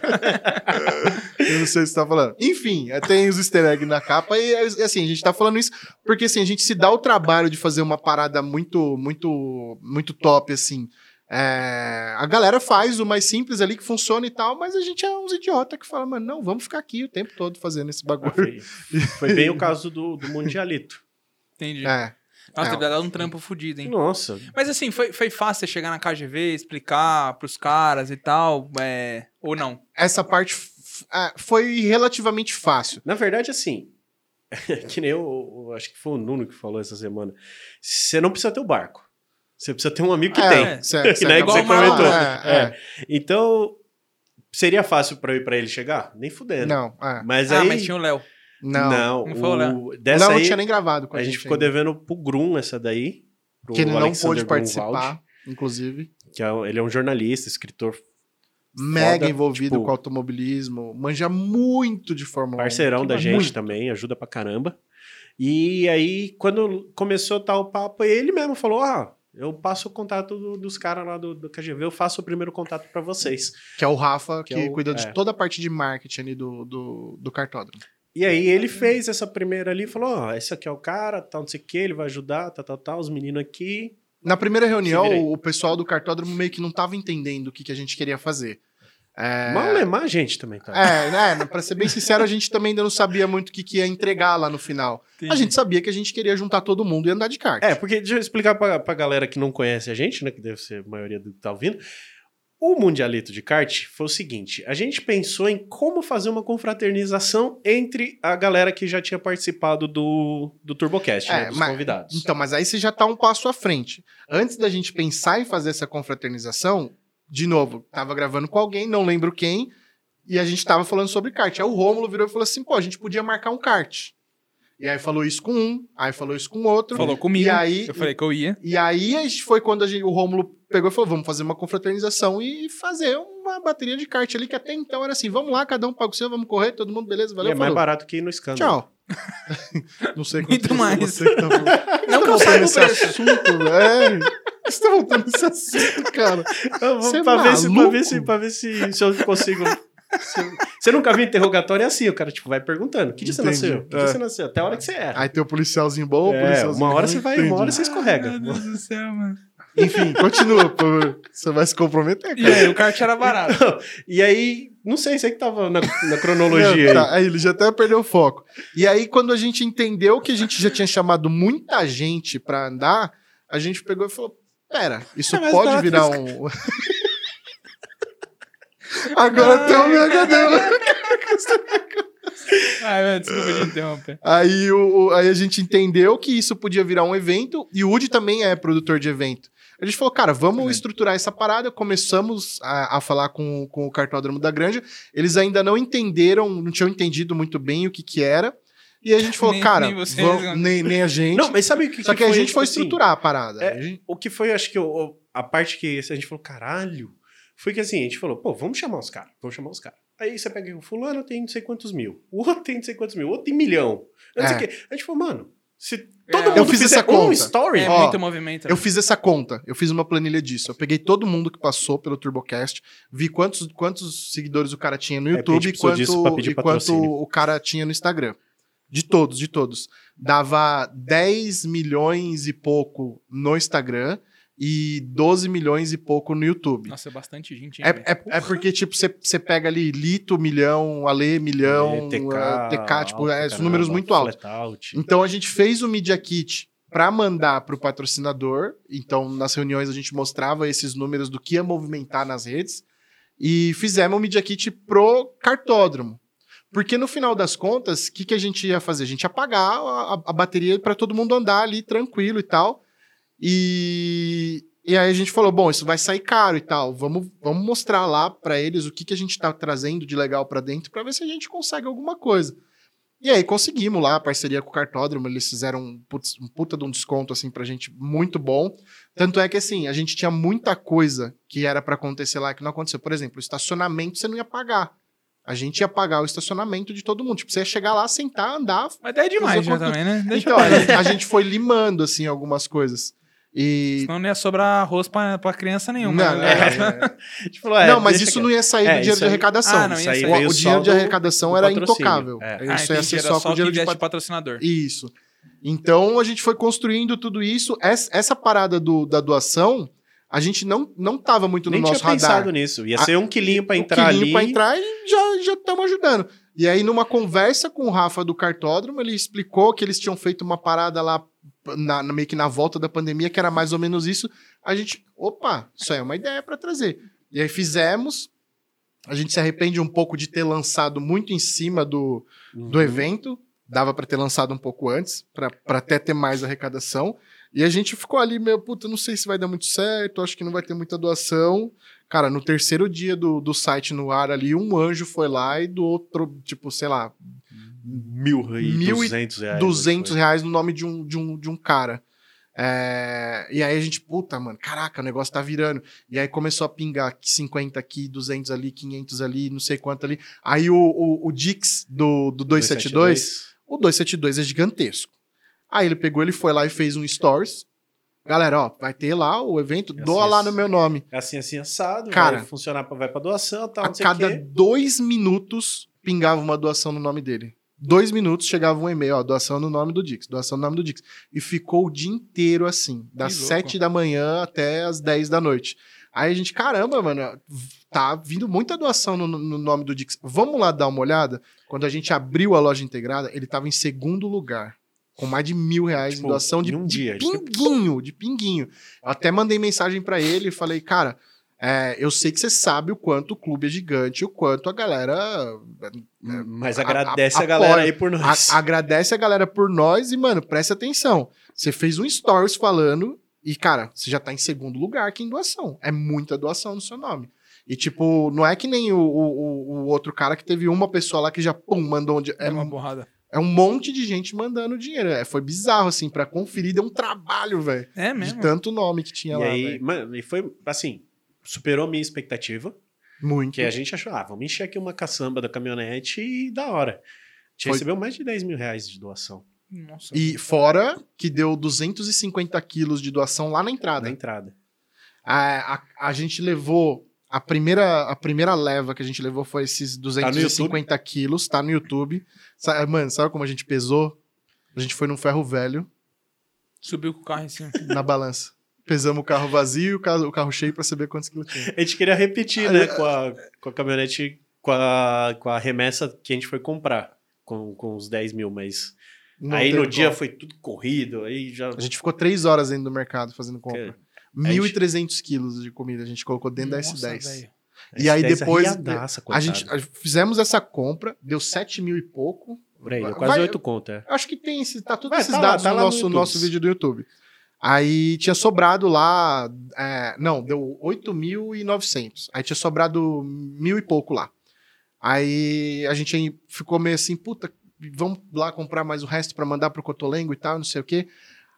Eu não sei o que você tá falando. Enfim, é, tem os easter eggs na capa e, é, assim, a gente tá falando isso porque, assim, a gente se dá o trabalho de fazer uma parada muito, muito, muito top, assim. É, a galera faz o mais simples ali que funciona e tal, mas a gente é uns idiota que fala, mano, não, vamos ficar aqui o tempo todo fazendo esse Ah, bagulho. foi, foi bem o caso do, do Mundialito. Entendi. É. Nossa, É. deve dar um trampo fodido, hein? Nossa. Mas assim, foi, foi fácil chegar na KGV, explicar pros caras e tal, é... ou não? Essa parte é, foi relativamente fácil. Na verdade, assim, que nem eu, eu acho que foi o Nuno que falou essa semana. Você não precisa ter o barco. Você precisa ter um amigo que é, tem. cê- Que cê não é igual você comentou. É, é. Então, seria fácil pra, pra ele chegar? Nem fudendo. Não, é. Mas ah, aí. mas tinha o Léo. Não, Não, Não foi o Léo. dessa não, não aí, tinha nem gravado com a, a gente gente ficou ainda. devendo pro Grum essa daí. pro Que ele não Alexander pôde Grunwald, participar, inclusive. que é, ele é um jornalista, escritor, Mega Foda, envolvido tipo- com automobilismo. Manja muito de Fórmula 1. parceirão da gente muito. também, ajuda pra caramba. E aí, quando começou tal papo, ele mesmo falou: Ah, eu passo o contato do- dos caras lá do, do KGV, eu faço o primeiro contato pra vocês. Que é o Rafa, que, Que é o- cuida é. de toda a parte de marketing ali do, do, do cartódromo. E aí ele fez essa primeira ali, falou: Ó, esse aqui é o cara, tal, não sei o que, ele vai ajudar, tal, tal, tal, os meninos aqui. Na primeira reunião, o pessoal do cartódromo meio que não tava entendendo o que, que a gente queria fazer. É, Mal lemar a gente também, tá? é, né? Pra ser bem sincero, a gente também ainda não sabia muito o que, que ia entregar lá no final. A gente sabia que a gente queria juntar todo mundo e andar de kart. É, porque deixa eu explicar pra, pra galera que não conhece a gente, né? Que deve ser a maioria do que tá ouvindo. O Mundialito de kart foi o seguinte: a gente pensou em como fazer uma confraternização entre a galera que já tinha participado do, do TurboCast, né, É, dos mas- convidados. Então, mas aí você já tá um passo à frente. Antes da gente pensar em fazer essa confraternização, de novo, tava gravando com alguém, não lembro quem, e a gente tava falando sobre kart. Aí o Rômulo virou e falou assim: pô, a gente podia marcar um kart. E aí falou isso com um, aí falou isso com outro. Falou comigo. E aí, Eu falei que eu ia. e aí foi quando a gente, o Rômulo pegou e falou: vamos fazer uma confraternização e fazer uma bateria de kart ali, que até então era assim: vamos lá, cada um paga o seu, vamos correr, todo mundo, beleza, E valeu, é mais falou. barato que ir no escândalo. Tchau. não sei Muito quanto mais. Você que tá. Não que eu voltando saiba preço. assunto, velho. Você tá voltando nesse assunto, cara. Eu vou Você é pra, ver se, pra ver se pra ver se, se eu consigo. se Você nunca viu interrogatório é assim, o cara tipo, vai perguntando: que dia você Entendi. nasceu? Que dia É. você nasceu? Até a hora que você erra. Aí tem o policialzinho bom, o É, policialzinho uma hora você vai, uma hora entendi. você escorrega. Meu Deus do céu, mano. Enfim, continua, por. Você vai se comprometer, E cara. aí, o kart era barato. E aí, não sei, sei que tava na, na cronologia Não, aí. tá, aí ele já até perdeu o foco. E aí, quando a gente entendeu que a gente já tinha chamado muita gente pra andar, a gente pegou e falou: pera, isso É pode virar um. Agora tem o Mega. Ai, meu, desculpa de interromper. Aí, o, o- aí a gente entendeu que isso podia virar um evento, e o Woody também é produtor de evento. A gente falou, cara, vamos estruturar essa parada. Começamos a, a falar com, com o cartódromo da Granja. Eles ainda não entenderam, não tinham entendido muito bem o que que era. E a gente falou, Nem- cara, nem vocês, vamos- né? nem, nem a gente. Não, mas sabe o que, Só que, a gente foi assim, estruturar a parada. é, A gente- O que foi, acho que o- a parte que a gente falou, caralho, foi que assim, a gente falou, pô, vamos chamar os caras, vamos chamar os caras. Aí você pega o fulano tem não sei quantos mil, o outro tem não sei quantos mil, o outro tem milhão. Eu Não sei É. o quê. A gente falou, mano, se todo É, mundo eu fiz essa um conta. story, É Ó, muito movimento. Eu fiz essa conta, eu fiz uma planilha disso. Eu peguei todo mundo que passou pelo TurboCast, vi quantos, quantos seguidores o cara tinha no É, YouTube gente e quanto, e quanto o cara tinha no Instagram. De todos, de todos. Dava 10 milhões e pouco no Instagram e 12 milhões e pouco no YouTube. Nossa, é bastante gente, hein, É, é, é porque, tipo, você você pega ali Lito, milhão, Ale, milhão, TK, eh, TK, tipo, é, caramba, números muito altos. out. Então a gente fez o Media Kit para mandar para o patrocinador. Então nas reuniões a gente mostrava esses números do que ia movimentar nas redes e fizemos o Media Kit pro cartódromo. Porque no final das contas, o que, que a gente ia fazer? A gente ia pagar a, a- a bateria para todo mundo andar ali tranquilo e tal. E, e aí a gente falou: bom, isso vai sair caro e tal. Vamos, vamos mostrar lá para eles o que, que a gente está trazendo de legal para dentro para ver se a gente consegue alguma coisa. E aí conseguimos lá a parceria com o Cartódromo, eles fizeram um, putz, um puta de um desconto assim pra gente muito bom. Tanto é que assim, a gente tinha muita coisa que era pra acontecer lá que não aconteceu. Por exemplo, o estacionamento você não ia pagar. A gente ia pagar o estacionamento de todo mundo. Tipo, você ia chegar lá, sentar, andar. Mas daí é demais já quanto- também, né? Deixa Então, a gente- a gente foi limando assim algumas coisas. E Senão não ia sobrar arroz pra, pra criança nenhuma. não, né? é, falou, é, não, mas isso que- não ia sair É, do dinheiro isso de aí- arrecadação. Ah, não, isso ia aí sair. o, o só dinheiro de arrecadação era intocável. É. Ah, Isso ia entendi, ser só com o dinheiro de pat- patrocinador. Isso. Então a gente foi construindo tudo isso. Essa, essa parada do- da doação, a gente não, não tava muito no Nem tinha nosso radar. pensado nisso. Ia A- ser um quilinho pra Um entrar quilinho ali. pra entrar e já já estamos ajudando. E aí, numa conversa com o Rafa do Cartódromo, ele explicou que eles tinham feito uma parada lá, na, meio que na volta da pandemia, que era mais ou menos isso. A gente, opa, isso aí é uma ideia para trazer. E aí fizemos. A gente se arrepende um pouco de ter lançado muito em cima do, Uhum. do evento. Dava para ter lançado um pouco antes, para até ter mais arrecadação. E a gente ficou ali meio, puta, não sei se vai dar muito certo, acho que não vai ter muita doação. Cara, no terceiro dia do, do site no ar ali, um anjo foi lá e do outro, tipo, sei lá, Mil e Mil duzentos reais. 200 foi. reais no nome de um, de um, de um cara. É, e aí a gente, puta, mano, caraca, o negócio tá virando. E aí começou a pingar 50 aqui, 200 ali, 500 ali, não sei quanto ali. Aí o, o, o Dix do, do 272, o 272 é gigantesco. Aí ele pegou, ele foi lá e fez um stories. Galera, ó, vai ter lá o evento, Assim, doa lá assim. no meu nome. É assim, assim, assado. Cara, vai funcionar, pra, vai pra doação tal, A cada dois minutos pingava uma doação no nome dele. Dois minutos chegava um e-mail, ó, doação no nome do Dix, doação no nome do Dix. E ficou o dia inteiro assim, das sete da manhã até as 10 da noite. Aí a gente, caramba, mano, tá vindo muita doação no, no nome do Dix. Vamos lá dar uma olhada? Quando a gente abriu a loja integrada, ele tava em segundo lugar. Com mais de mil reais Tipo, em doação de, um de dia. pinguinho, de pinguinho. Eu até mandei mensagem pra ele e falei, cara, é, eu sei que você sabe o quanto o clube é gigante, o quanto a galera Mas a- agradece a, a- galera apoia. aí por a- nós. agradece a galera por nós e, mano, presta atenção. Você fez um stories falando e, cara, você já tá em segundo lugar aqui em doação. É muita doação no seu nome. E, tipo, não é que nem o, o, o- outro cara que teve uma pessoa lá que já, pum, mandou onde. É É, uma porrada. é um monte de gente mandando dinheiro. É, foi bizarro, assim, pra conferir, deu um trabalho, velho. É De mesmo. tanto nome que tinha E lá, aí, mano, e foi assim, superou minha expectativa. Muito. Que a gente achou, ah, vamos encher aqui uma caçamba da caminhonete e da hora. A gente Foi- recebeu mais de 10 mil reais de doação Nossa. E fora que deu 250 quilos de doação lá na entrada. na entrada. A, a, a gente levou. A primeira, a primeira leva que a gente levou foi esses 250 quilos, tá no YouTube. Sa- Mano, sabe como a gente pesou? A gente foi num ferro velho Subiu com o carro em cima. na balança. Pesamos o carro vazio e o carro, o carro cheio pra saber quantos quilos tinha. A gente queria repetir, né, com a, com a caminhonete, com a, com a remessa que a gente foi comprar, com, com os 10 mil, mas Não aí no dia como. foi tudo corrido, aí já... A gente ficou três horas dentro do mercado fazendo compra. gente- 1.300 quilos de comida a gente colocou dentro da Nossa, S10. velho. E aí S10 depois- arriadaça, A gente a- fizemos essa compra, deu 7 mil e pouco. Por aí, deu Vai- quase 8 conto, é. Acho que tem esse, tá todos Vai, esses tá lá, dados tá no lá no nosso, YouTube. nosso vídeo do YouTube. Aí tinha sobrado lá. é, não, deu 8.900. Aí tinha sobrado mil e pouco lá. Aí a gente ficou meio assim, puta, vamos lá comprar mais o resto pra mandar pro Cotolengo e tal, não sei o quê.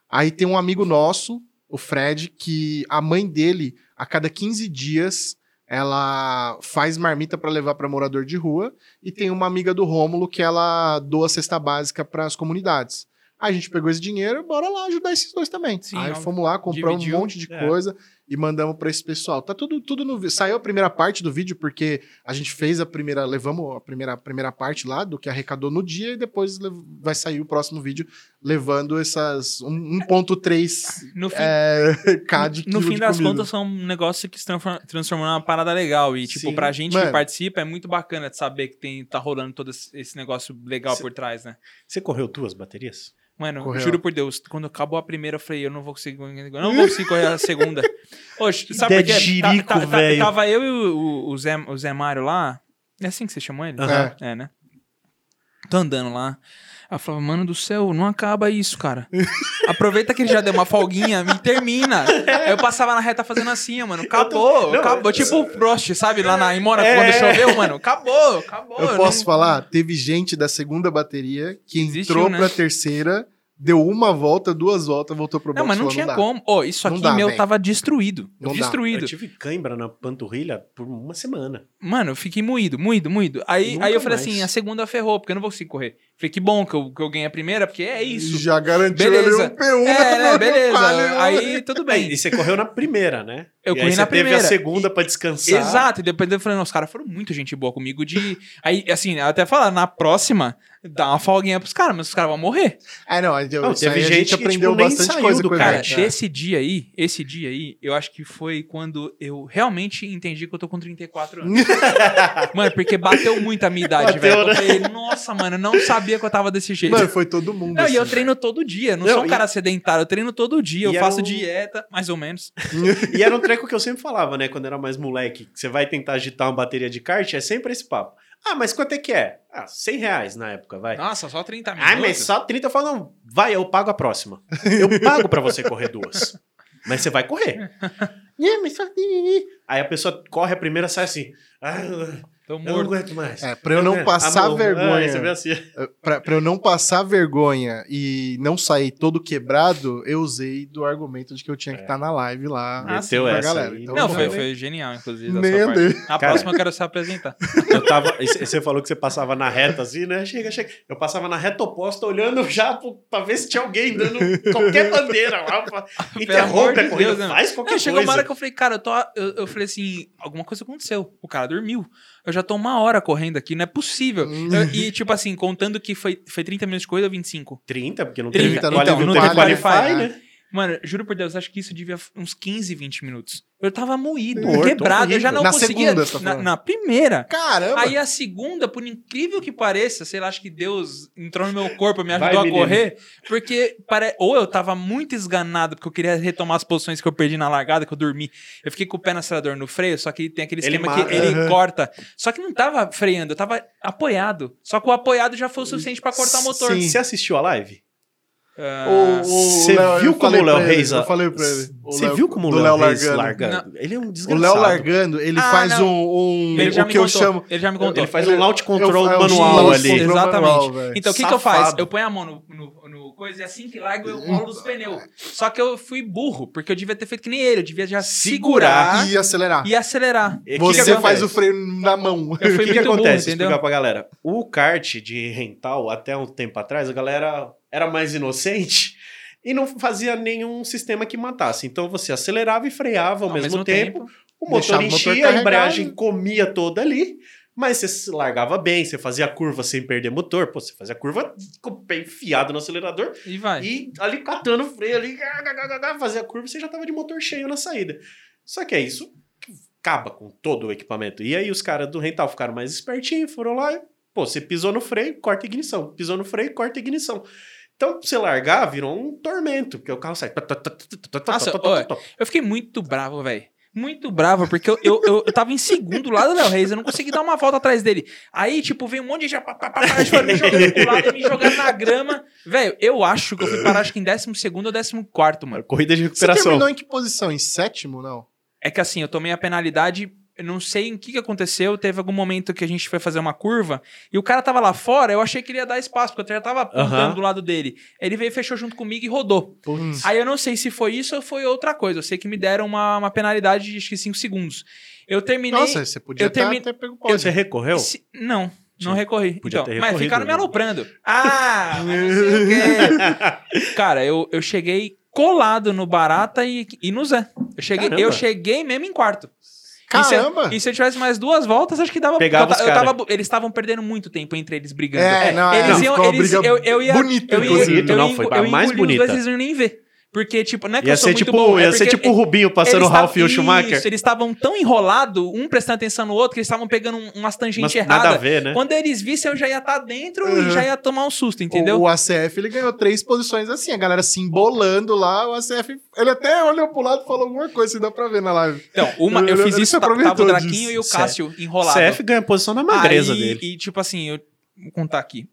Aí tem um amigo nosso, o Fred, que a mãe dele, a cada 15 dias, ela faz marmita pra levar pra morador de rua. E tem uma amiga do Rômulo que ela doa cesta básica pras comunidades. Aí a gente pegou esse dinheiro, bora lá ajudar esses dois também. Sim, Aí fomos lá, compramos Dividiu. um monte de É. coisa. e mandamos pra esse pessoal. Tá tudo, tudo no Saiu a primeira parte do vídeo, porque a gente fez a primeira, levamos a primeira, a primeira parte lá do que arrecadou no dia e depois vai sair o próximo vídeo levando essas um- 1.3 No fim, é, K de no fim das comida. contas, são um negócio que se transforma, transformou numa parada legal. E, tipo, Sim. pra gente Mano. que participa, é muito bacana de saber que tem, tá rolando todo esse esse negócio legal Cê- por trás, né? Você correu duas baterias? Mano, Correu. juro por Deus, quando acabou a primeira, eu falei, eu não vou conseguir, não vou conseguir correr a segunda. Oxe, sabe por quê? Tá- jirico, tá- tá- velho. Tava eu e o, o- Zé, o Zé Mário lá. É assim que você chamou ele? Aham. É, né? Tô andando lá. Ela falava, mano do céu, não acaba isso, cara. Aproveita que ele já deu uma folguinha, me termina. Aí eu passava na reta fazendo assim, ó, mano. Acabou, Não, acabou. eu- Tipo o Prost, sabe? Lá na em Mônaco, É. quando choveu, mano. Acabou, acabou. Eu não- posso falar, teve gente da segunda bateria que Desistiu, entrou né? pra terceira, deu uma volta, duas voltas, voltou pro Não, box mas e não falou, tinha dá. como. Ô, isso Não aqui dá, meu velho. tava destruído. Não dá. destruído. Eu tive cãibra na panturrilha por uma semana. Mano, eu fiquei moído, moído, moído. Aí, Nunca aí eu falei mais. assim, a segunda ferrou, porque eu não vou conseguir correr. Falei, que bom que eu, que eu ganhei a primeira, porque é isso. Já garantiu Beleza. ali um P1 É, né, beleza. Aí, tudo bem. E você correu na primeira, né? Eu E corri aí na você teve primeira. a segunda pra descansar. Exato, e depois eu falei, não, os caras foram muito gente boa comigo de... Aí, assim, até falar, na próxima, dá uma folguinha pros caras, mas os caras vão morrer. É, não, eu, Não, teve gente gente que, aprendeu tipo, bastante coisa do com. Cara, esse dia aí, esse dia aí, eu acho que foi quando eu realmente entendi que eu tô com 34 anos. mano, porque bateu muito a minha idade, Bateu, velho. Eu né? falei, nossa, mano, eu não sabia que eu tava desse jeito. Mano, foi todo mundo. Não, e eu assim, treino todo dia. Não, Não, sou um e- cara sedentário, eu treino todo dia. Eu E faço um- dieta, mais ou menos. E era um treco que eu sempre falava, né? Quando era mais moleque. que Você vai tentar agitar uma bateria de kart, é sempre esse papo. Ah, mas quanto é que é? Ah, 100 reais na época, vai. Nossa, só 30 minutos. Ah, mas só 30. Eu falo, não, vai, eu pago a próxima. Eu pago pra você correr duas. Mas você vai correr. É. Aí a pessoa corre a primeira, sai assim. Ah, Tô eu não morto. aguento mais. É, pra eu não É, passar amor. vergonha. Ah, você vê assim. Pra, pra eu não passar vergonha e não sair todo quebrado, eu usei do argumento de que eu tinha que É. estar na live lá Ah, Meteu pra essa galera. Então, Não, foi, foi genial, inclusive. A Cara- próxima eu quero se apresentar. Eu tava. Você falou que você passava na reta assim, né? Chega, chega. Eu passava na reta oposta, olhando já pro- pra ver se tinha alguém dando qualquer bandeira lá. Pra... Interrompe a corrida, Deus, né? faz qualquer Aí chegou uma coisa. hora que eu falei, cara, eu, tô, eu, eu falei assim, alguma coisa aconteceu. O cara dormiu. Eu já tô uma hora correndo aqui, não é possível. Hum. Eu- e, tipo assim, contando que foi, foi 30 minutos de corrida ou 25. 30, porque não 30, teve, então, quali- não não teve teve qualify, qualify, né? Mano, juro por Deus, acho que isso devia uns 15, 20 minutos. Eu tava moído, Morto, quebrado, eu já não Na conseguia. segunda, você tá na, na primeira. Caramba! Aí a segunda, por incrível que pareça, sei lá, acho que Deus entrou no meu corpo, me Vai, ajudou a menino. correr, porque pare... ou eu tava muito esganado porque eu queria retomar as posições que eu perdi na largada, que eu dormi. Eu fiquei com o pé no acelerador no freio, só que tem aquele Ele esquema mata. que ele Aham. corta. Só que não tava freando, eu tava apoiado. Só que o apoiado já foi o suficiente pra cortar o motor. Sim. Você assistiu a live? Ah, O- o Você Léo- viu eu como o Léo ele, Reis... Eu falei pra ele. O Você Léo- viu como o Léo Reis largando. larga? Ele é um O desgraçado. Léo largando, ele Ah, faz não. um, um- ele já o me que eu contou, chamo. Ele já me contou. Ele faz um launch control eu- eu- manual eu- ali. control Exatamente. manual. Então, o que, que eu faço? Eu ponho a mão no, no, no coisa e assim que largo, eu rolo os pneus. Só que eu fui burro, porque eu devia ter feito que nem ele. Eu devia já segurar, E acelerar. e acelerar. E Você que faz o freio na mão. Eu O que, burro, acontece? entendeu? Explicar pra galera. O kart de rental, até um tempo atrás, a galera era mais inocente e não fazia nenhum sistema que matasse. Então você acelerava e freava ao, mesmo, tempo, o motor deixava o motor enchia, a embreagem comia toda ali, mas você se largava bem, você fazia a curva sem perder motor, pô, você fazia a curva com o pé enfiado no acelerador E vai. e ali catando o freio ali, fazia a curva, você já tava de motor cheio na saída. Só que é isso que acaba com todo o equipamento. E aí os caras do rental ficaram mais espertinhos, foram lá, pô, você pisou no freio, corta ignição. Pisou no freio, corta ignição. Então, pra você largar, virou um tormento, porque o carro sai. Nossa, ó, Eu fiquei muito bravo, velho. Muito bravo, porque eu, eu, eu, eu tava em segundo lá do Léo Reis, eu não consegui dar uma volta atrás dele. Aí, tipo, veio um monte de foi me jogando pro lado e me jogando na grama. Velho, eu acho que eu fui parar, acho que em 12 ou 14, mano. Corrida de Você recuperação. terminou em que posição? Em sétimo, não? É que assim, eu tomei a penalidade, eu não sei em que, que aconteceu, teve algum momento que a gente foi fazer uma curva e o cara tava lá fora, eu achei que ele ia dar espaço, porque eu já tava apontando Aham. do lado dele. Ele veio, fechou junto comigo e rodou. Putz. Aí eu não sei se foi isso ou foi outra coisa. Eu sei que me deram uma, uma penalidade de acho que 5 segundos. Eu terminei. Nossa, você podia eu termi- até pego Pô, Você recorreu? se- não, não recorri. podia Então, ter mas ficaram me né? aloprando. Ah, mas não sei o quê. Cara, eu, eu cheguei colado no Barata e, e no Zé. Eu cheguei, Caramba. eu cheguei mesmo em quarto. Caramba! E se, eu, e se eu tivesse mais duas voltas, acho que dava. Pegava eu, eu tava- eles estavam perdendo muito tempo entre eles brigando. É, não, é, eles não, iam, eles, eu, eu ia, bonita, eu ia, inclusive. eu, Não, ia- foi eu ia mais engolir bonita. Os dois, eles não iam nem ver. Porque, tipo, não é que Ia eu sou ser muito tipo, bom. é ia ser porque tipo o Rubinho passando o Ralph e o Schumacher. Isso, eles estavam tão enrolados, um prestando atenção no outro, que eles estavam pegando um- umas tangentes Mas erradas. nada a ver, né? Quando eles vissem, eu já ia estar dentro Uhum. e já ia tomar um susto, entendeu? O, o ACF ele ganhou três posições assim, a galera se embolando lá. O ACF, ele até olhou pro lado e falou alguma coisa, se dá pra ver na live. Então, uma, eu Ele- fiz isso, tava aproveitou o Draquinho disso. e o Cássio enrolados. CF ganha posição na magreza Aí, dele. E tipo assim, eu vou contar aqui.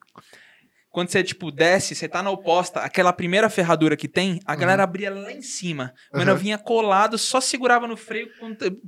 Quando você, tipo, desce, você tá na oposta, aquela primeira ferradura que tem, a galera abria lá em cima. Mano, eu Uhum. vinha colado, só segurava no freio.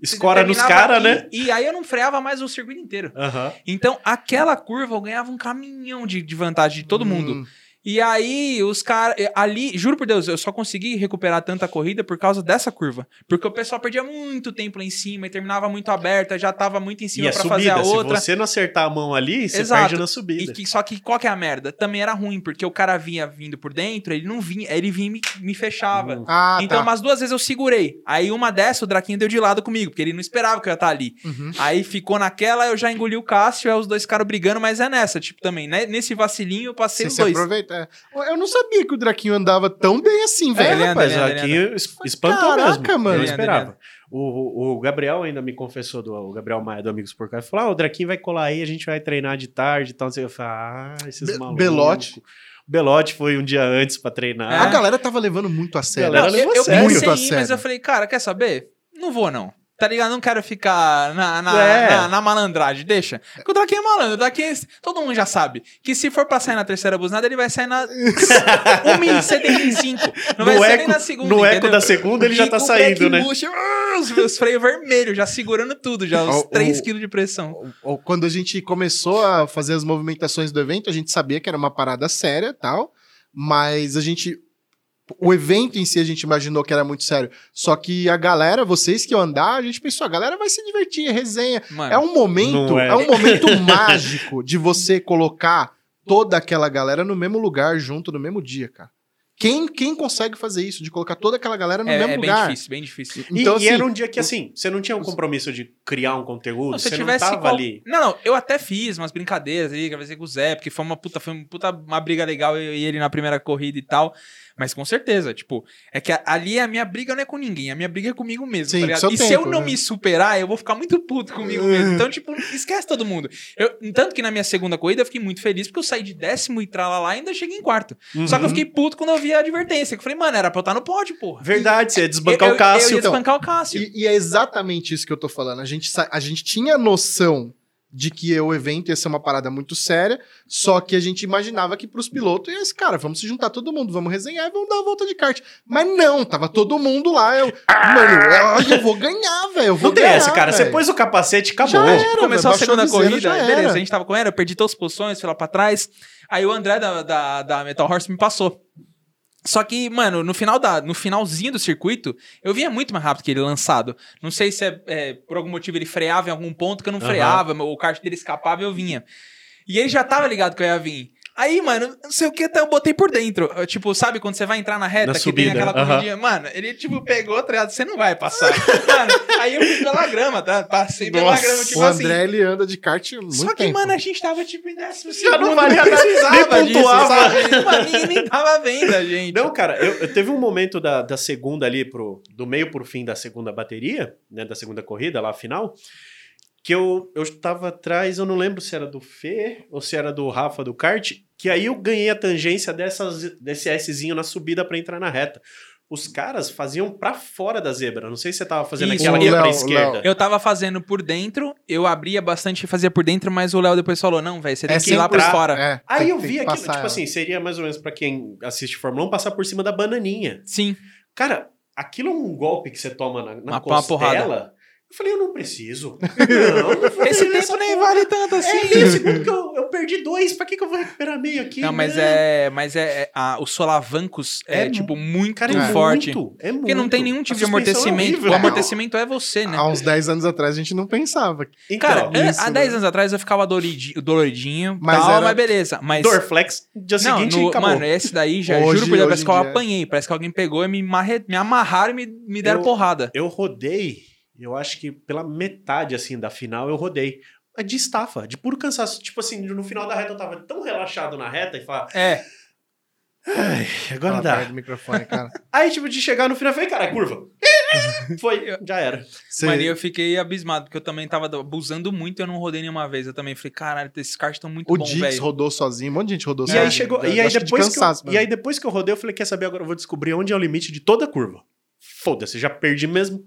Escora nos terminava cara, aqui, né? E aí eu não freava mais o circuito inteiro. Aham. Então, aquela curva eu ganhava um caminhão de, de vantagem de todo mundo. Hum. E aí, os caras. Ali, juro por Deus, eu só consegui recuperar tanta corrida por causa dessa curva. Porque o pessoal perdia muito tempo lá em cima e terminava muito aberta, já tava muito em cima a pra fazer a outra. se você não acertar a mão ali, você Exato. perde na E subida. que- só que qual que é a merda? Também era ruim, porque o cara vinha vindo por dentro, ele não vinha, ele vinha e me, me fechava. Hum. Ah, então, tá. umas duas vezes eu segurei. Aí uma dessa, o Draquinho deu de lado comigo, porque ele não esperava que eu ia estar ali. Uhum. Aí ficou naquela, eu já engoli o Cássio, aí os dois ficaram brigando, mas é nessa, tipo, também, né? Nesse vacilinho eu passei Você os se dois. aproveita. É. Eu não sabia que o Draquinho andava tão bem assim, É, velho. ele anda, rapaz, ele anda, aqui ele es- espantou Caraca, mesmo. mano. Eu esperava. O, o Gabriel ainda me confessou, do, o Gabriel Maia do Amigos por Cá, falou: ah, o Draquinho vai colar aí, a gente vai treinar de tarde e tal. Eu falei, ah, esses Be- malucos. Belote. Belote foi um dia antes pra treinar. É. A galera tava levando muito a sério. Não, eu, levou eu a sério. pensei Muito a em ir, sério. mas eu falei, cara, quer saber? Não vou, não. Tá ligado? Não quero ficar na, na, É. na, na malandragem, deixa. Porque o Draquinho é malandro, o Draquinho, é- todo mundo já sabe que se for pra sair na terceira buzinada, ele vai sair na 1.075. Não vai no sair eco, nem na segunda, no eco entendeu? da segunda ele já E tá com o saindo, né? bush, ah, os meus freios vermelhos, já segurando tudo, já, uns O- 3 o- kg de pressão. O- o- Quando a gente começou a fazer as movimentações do evento, a gente sabia que era uma parada séria tal, mas a gente. O evento em si a gente imaginou que era muito sério. Só que a galera, vocês que iam andar, a gente pensou, a galera vai se divertir, é resenha. Mano, É um momento, Não é. é. um momento mágico de você colocar toda aquela galera no mesmo lugar junto no mesmo dia, cara. Quem, quem consegue fazer isso, de colocar toda aquela galera no é, mesmo é bem lugar? difícil, bem difícil. E, Então, e assim, era um dia que, assim, você não tinha um compromisso de criar um conteúdo, Não, você não tivesse tava qual- ali. Não, não, eu até fiz umas brincadeiras ali, conversei com o Zé, porque foi uma puta, foi uma puta uma briga legal eu e ele na primeira corrida e tal. Mas com certeza, tipo, é que ali a minha briga não é com ninguém, a minha briga é comigo mesmo, Sim, tá ligado? E se tempo, eu não né? me superar, eu vou ficar muito puto comigo mesmo. Então, tipo, esquece todo mundo. Eu, tanto que na minha segunda corrida eu fiquei muito feliz porque eu saí de décimo e tralalá e ainda cheguei em quarto. Só que eu Uhum. fiquei puto quando eu vi a advertência. Que eu falei, mano, era pra eu estar no pódio, porra. Verdade, você ia desbancar eu, o Cássio. Eu, eu ia então. desbancar o Cássio. E, e é exatamente isso que eu tô falando. A gente, a gente tinha noção de que o evento ia ser uma parada muito séria, só que a gente imaginava que pros pilotos ia ser, cara, vamos se juntar todo mundo, vamos resenhar e vamos dar uma volta de kart. Mas não, tava todo mundo lá. Eu, mano, eu, eu vou ganhar, velho. Eu vou Não tem ganhar, essa, cara. Você velho. pôs o capacete e acabou. Já era. Começou a baixou segunda a viseira, corrida, beleza, era. a gente tava correndo, eu perdi todas as posições, fui lá pra trás. Aí o André da, da, da Metal Horse me passou. Só que, mano, no final da, no finalzinho do circuito, eu vinha muito mais rápido que ele lançado. Não sei se é, é, por algum motivo ele freava em algum ponto que eu não freava, o kart dele escapava e eu vinha. E ele já tava ligado que eu ia vir. Aí, mano, não sei o que, até eu botei por dentro. Eu, tipo, sabe quando você vai entrar na reta, Na que subida, tem aquela aham. corridinha? Mano, ele, tipo, pegou, tá ligado? Você não vai passar. mano, aí eu fui pela grama, tá? Passei pela Nossa, grama, tipo o assim. André, ele anda de kart muito Só que, tempo. mano, a gente tava tipo em décimo Já não segundo, valia nem nada, precisava nem disso, pontuava. sabe? Mano, ninguém nem tava vendo a gente. Não, cara, eu, eu teve um momento da, da segunda ali, pro, do meio pro fim da segunda bateria, né, da segunda corrida, lá final, que eu, eu tava atrás, eu não lembro se era do Fê ou se era do Rafa do kart, que aí eu ganhei a tangência dessas, desse Szinho na subida pra entrar na reta. Os caras faziam pra fora da zebra. Não sei se você tava fazendo Isso, aquela o linha pra esquerda. Léo. Eu tava fazendo por dentro, eu abria bastante e fazia por dentro, mas o Léo depois falou: não, velho, você tem É que ir lá por centrar, fora. É, Aí tem- eu vi que aquilo, tipo ela. assim, seria mais ou menos pra quem assiste Fórmula 1 passar por cima da bananinha. Sim. Cara, aquilo é um golpe que você toma na, na Uma- uma costela. porrada. Falei, eu não preciso. Não, não vou Esse tempo nem porra. vale tanto assim. É meio segundo que eu, eu perdi dois. Pra que, que eu vou recuperar meio aqui? Não, mas né? é. Mas é. é- a- os solavancos é, É tipo, muito Cara, é forte. muito. É Porque não muito. tem nenhum tipo de é amortecimento. o amortecimento é você, né? Há uns 10 anos atrás a gente não pensava. Então, Cara, isso, há né? 10 anos atrás eu ficava doloridinho, doloridinho Mas tal, era- mas beleza. Mas. Dorflex, dia Não, seguinte no- acabou. mano, esse daí já, Hoje- juro por Deus, parece que eu apanhei. Parece que alguém pegou e me, marre- me amarraram e me, me deram Eu- porrada. Eu rodei, eu acho que pela metade, assim, da final eu rodei. Mas De estafa, de puro cansaço. Tipo assim, no final da reta eu tava tão relaxado na reta e falar, É, ai, agora Fala dá. do microfone, cara. Aí, tipo, de chegar no final, eu falei, cara, curva. Foi, já era. Mano, e eu fiquei abismado, porque eu também tava abusando muito e eu não rodei nenhuma vez. Eu também falei, caralho, esses carros estão muito o bons, Dix velho. rodou sozinho, um monte de gente rodou E sozinho. aí chegou, e aí de depois que eu, cansaço e aí depois que eu rodei, eu falei, quer saber, agora eu vou descobrir onde é o limite de toda a curva. Foda-se, já perdi mesmo.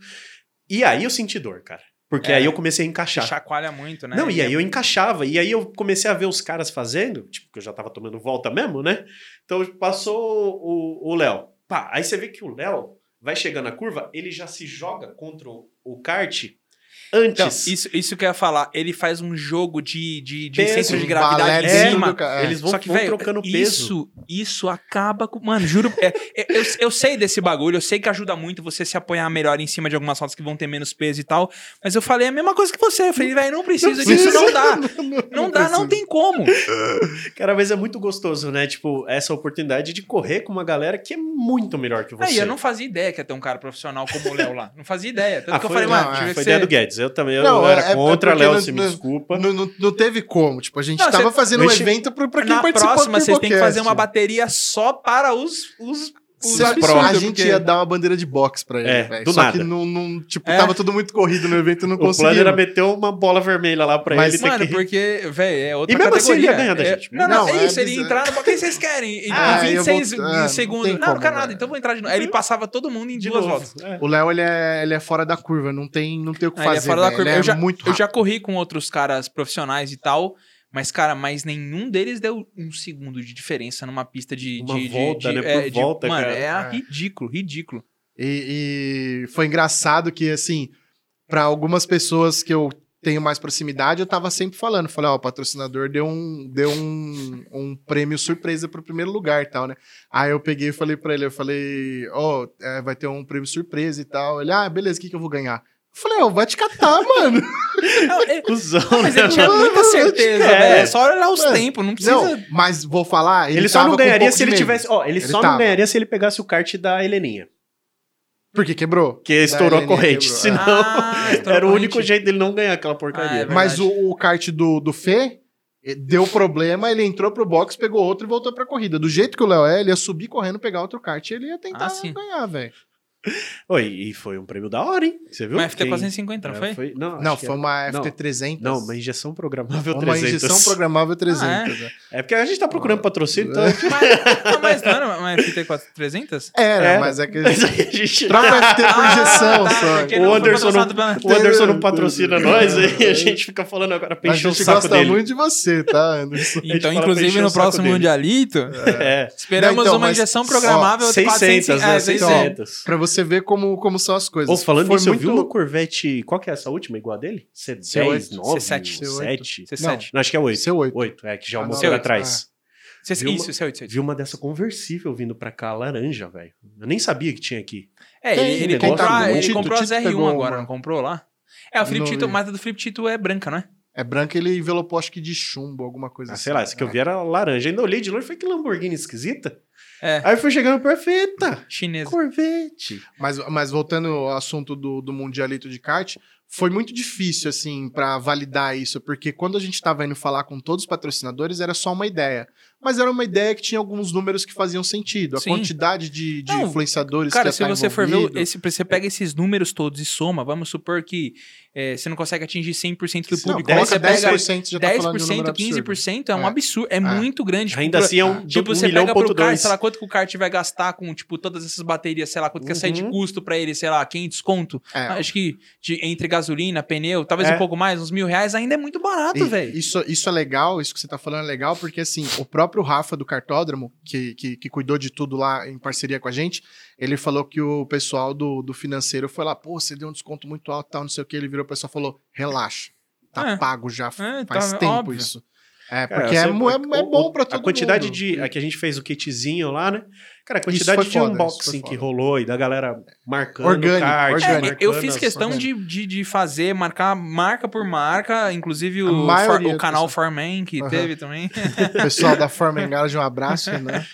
E aí eu senti dor, cara. Porque É. aí eu comecei a encaixar. Chacoalha muito, né? Não, e aí eu encaixava. E aí eu comecei a ver os caras fazendo, tipo, que eu já tava tomando volta mesmo, né? Então passou o Léo. Pá, aí você vê que o Léo vai chegando na curva, ele já se joga contra o, o kart Então, antes. isso, isso que eu ia falar. Ele faz um jogo de, de, de Peso, centro de gravidade em cima. É. Eles vão, Só que, vão velho, trocando peso. isso, isso acaba com. Mano, juro. é, é, eu, eu sei desse bagulho, eu sei que ajuda muito você se apoiar melhor em cima de algumas rotas que vão ter menos peso e tal. Mas eu falei a mesma coisa que você. Eu falei, velho, não precisa disso, não dá. Não, dá, não precisa. tem como. Cara, mas é muito gostoso, né? Tipo, essa oportunidade de correr com uma galera que é muito melhor que você. Aí eu não fazia ideia que ia ter um cara profissional como o Léo lá. Não fazia ideia. Tanto Ah, que eu foi, falei, não, mano, é, tive foi ideia ser- do Guedes. Eu também eu Não, era é- é contra, porque Léo, não- se me não- desculpa. Não, não- não teve como. Tipo, a gente Não, tava cê- fazendo um evento pra, pra quem Na participou próxima, do vocês têm que fazer uma bateria só para os. os, os Cê- absurdos, a gente porque- ia dar uma bandeira de boxe pra ele, É, do Só nada. que não, não- tipo, É. tava tudo muito corrido no evento e não O plano conseguia. era meter uma bola vermelha lá pra Mas- ele. Mano, que... porque, velho, é outra E mesmo assim ele categoria. ia ganhar da É- gente. Não, não, Não, é é isso, ele ia entrar no... Quem vocês querem? Em Ah, eu 26 vou- não segundos. Não, não, quero nada, então vou entrar de novo. Aí ele passava todo mundo em de duas novo. voltas. É. O Léo, ele é, ele é fora da curva, não tem, não tem o que Ah, ele é fazer. fora da curva. Ele Eu é já, corri com outros caras profissionais e tal, mas, cara, mas nenhum deles deu um segundo de diferença numa pista de... Uma de- de- volta, de- né, por é, de- volta, Mano, cara. é, É. ridículo, ridículo. E, e foi engraçado que, assim, pra algumas pessoas que eu tenho mais proximidade, eu tava sempre falando. Falei, ó, o patrocinador deu um, deu um, um prêmio surpresa pro primeiro lugar e tal, né? Aí eu peguei e falei pra ele, eu falei, ó, é, vai ter um prêmio surpresa e tal. Ele, ah, beleza, o que, que eu vou ganhar? Falei, ó, vai te catar, mano. Não, é- Cusão, mas né? ele tinha muita certeza, É. velho. É só olhar os Mano, tempos, não precisa... Não, mas vou falar, ele, Ele, só tava não com um ganharia pouco se ele tivesse. Ó, ele, Ele só tava. não ganharia se ele pegasse o kart da Heleninha. Porque quebrou. Que estourou a corrente. quebrou, Senão, Ah, era o único jeito dele não ganhar aquela Ah, porcaria. é Mas o, o kart do, do Fê eh, deu problema, ele entrou pro box, pegou outro e voltou pra corrida. Do jeito que o Léo é, ele ia subir correndo, pegar outro kart e ele ia tentar Ah, ganhar, velho. Oi, e foi um prêmio da hora, hein? Você viu? Uma FT Quem- 450, não É, foi? Não, Não, que foi era- uma não. FT300. Não, uma injeção programável uma 300. injeção programável 300. Ah, né? É porque a gente tá procurando patrocínio, então... Mas, mas não era uma FT 300? Era, Era. mas é que Mas a gente... troca FT por injeção tá, só. porque O não foi Anderson não- pela- O Anderson não patrocina nós, aí a gente fica falando agora pra A encher o gente saco gosta dele. muito de você, tá, Anderson? gente Então, pra inclusive, no próximo dele. Mundialito, É, esperamos Não, então, uma injeção programável de 600, 400, né? é, 600. Pra você ver como, como são as coisas. Ou falando Foi nisso, eu muito... vi uma Corvette. Qual que é essa última igual a dele? C10, C8, 9, C7. C7. C7. Não, acho que é 8. C8. 8, é, que já é o Ah, motor C8, atrás. C- Viu Isso, uma- isso é 8. Vi uma dessa conversível vindo pra cá, laranja, velho. Eu nem sabia que tinha aqui. É, Tem, ele, ele tá, ele comprou a Tito ZR1 pegou agora, uma. não comprou lá? É, o Felipe Tito, mas a do Felipe Tito é branca, não é? É branco, ele envelopou acho que de chumbo, alguma coisa Ah, assim. sei lá, essa que eu vi era laranja. Ainda olhei de longe e falei, que Lamborghini esquisita. É, Aí eu fui chegando perfeita. chinesa. Corvette. Mas, mas voltando ao assunto do, do Mundialito de kart, foi muito difícil, assim, pra validar isso, porque quando a gente tava indo falar com todos os patrocinadores, era só uma ideia. Mas era uma ideia que tinha alguns números que faziam sentido. A Sim. quantidade de, de Não, influenciadores Cara, que se tá você for ver, esse, você pega esses números todos e soma, vamos supor que é, você não consegue atingir 100% do Não, público. coloca você pega 10% já tá falando de um 10%, número absurdo. 15% é um É. absurdo, é, muito grande. tipo, Ainda pra- assim é um, Tipo, um você milhão pega pro kart, sei lá, quanto que o kart vai gastar com, tipo, todas essas baterias, sei lá, quanto que ia sair de Uhum. custo pra ele, sei lá, 500 conto. É. Acho que de- entre gasolina, pneu, talvez É. um pouco mais, uns mil reais, ainda é muito barato, velho. Isso, isso é legal, isso que você tá falando é legal, porque assim, o próprio próprio Rafa do Cartódromo, que, que, que cuidou de tudo lá em parceria com a gente, ele falou que o pessoal do, do financeiro foi lá, pô, você deu um desconto muito alto, tal, não sei o que. Ele virou o pessoal e falou: relaxa, tá É. pago já, É, faz tá, tempo óbvio. isso. É, Cara, porque é, é, é bom pra todo A quantidade mundo. de. A que a gente fez o kitzinho lá, né? Cara, a quantidade de foda, unboxing que rolou e da galera marcando Orgânico, kart, orgânico. É, eu marcando fiz questão de, de, de fazer, marcar marca por marca, inclusive o, for- o canal. Farman, que Aham. teve também. O pessoal da Forma Garage, um abraço, né?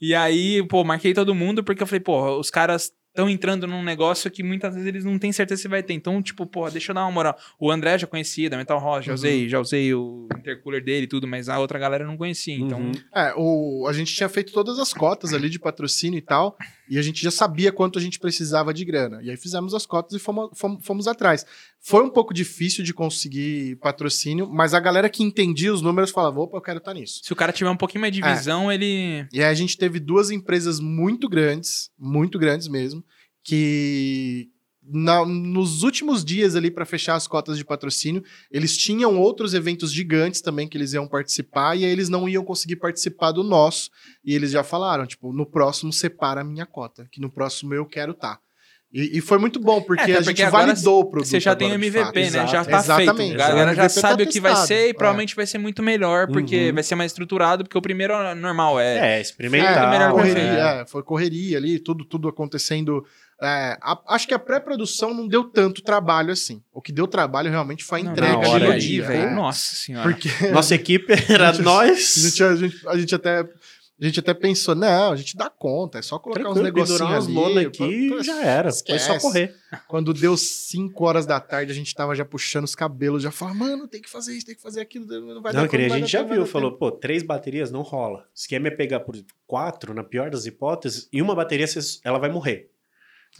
E aí, pô, marquei todo mundo porque eu falei, pô, os caras estão entrando num negócio que muitas vezes eles não têm certeza se vai ter. Então, tipo, pô, deixa eu dar uma moral. O André já conhecia, da Metal Rock, já Uhum. usei, já usei o intercooler dele e tudo, mas a outra galera eu não conhecia. Então, Uhum. É, o, a gente tinha feito todas as cotas ali de patrocínio e tal, e a gente já sabia quanto a gente precisava de grana. E aí fizemos as cotas e fomos, fomos, fomos atrás. Foi um pouco difícil de conseguir patrocínio, mas a galera que entendia os números falava, opa, eu quero estar nisso. se o cara tiver um pouquinho mais de É. visão, ele. E aí a gente teve duas empresas muito grandes, muito grandes mesmo, que na- nos últimos dias ali para fechar as cotas de patrocínio, eles tinham outros eventos gigantes também que eles iam participar e aí eles não iam conseguir participar do nosso. E eles já falaram, tipo, no próximo separa a minha cota, que no próximo eu quero estar. E, e foi muito bom, porque É, a gente agora validou o produto. Você já tem o MVP, né? Exato. Já tá Exatamente. feito. A galera já MVP tá sabe o que vai testado. ser e É. provavelmente vai ser muito melhor, porque Uhum. vai ser mais estruturado, porque o primeiro é normal, é. É, É, experimentar. melhor correria, perfeito. é, foi correria ali, tudo, tudo acontecendo. É, a- acho que a pré-produção não deu tanto trabalho assim. O que deu trabalho realmente foi a Não, entrega na ali hora no ali, dia. velho. é. Nossa senhora. Porque Nossa equipe era A gente- nós. a gente, a, gente, a gente até. A gente até pensou, não, a gente dá conta, é só colocar uns Tranquilo, negocinhos pendurar umas ali. lonas aqui pô, pô, já era. Foi só esquece. correr. Quando deu 5 horas da tarde, a gente tava já puxando os cabelos, já falando, mano, tem que fazer isso, tem que fazer aquilo, não vai Não, dar que nem a gente já tempo, viu, dar falou, pô, três baterias não rola. O esquema é pegar por quatro, na pior das hipóteses, e uma bateria ela vai morrer.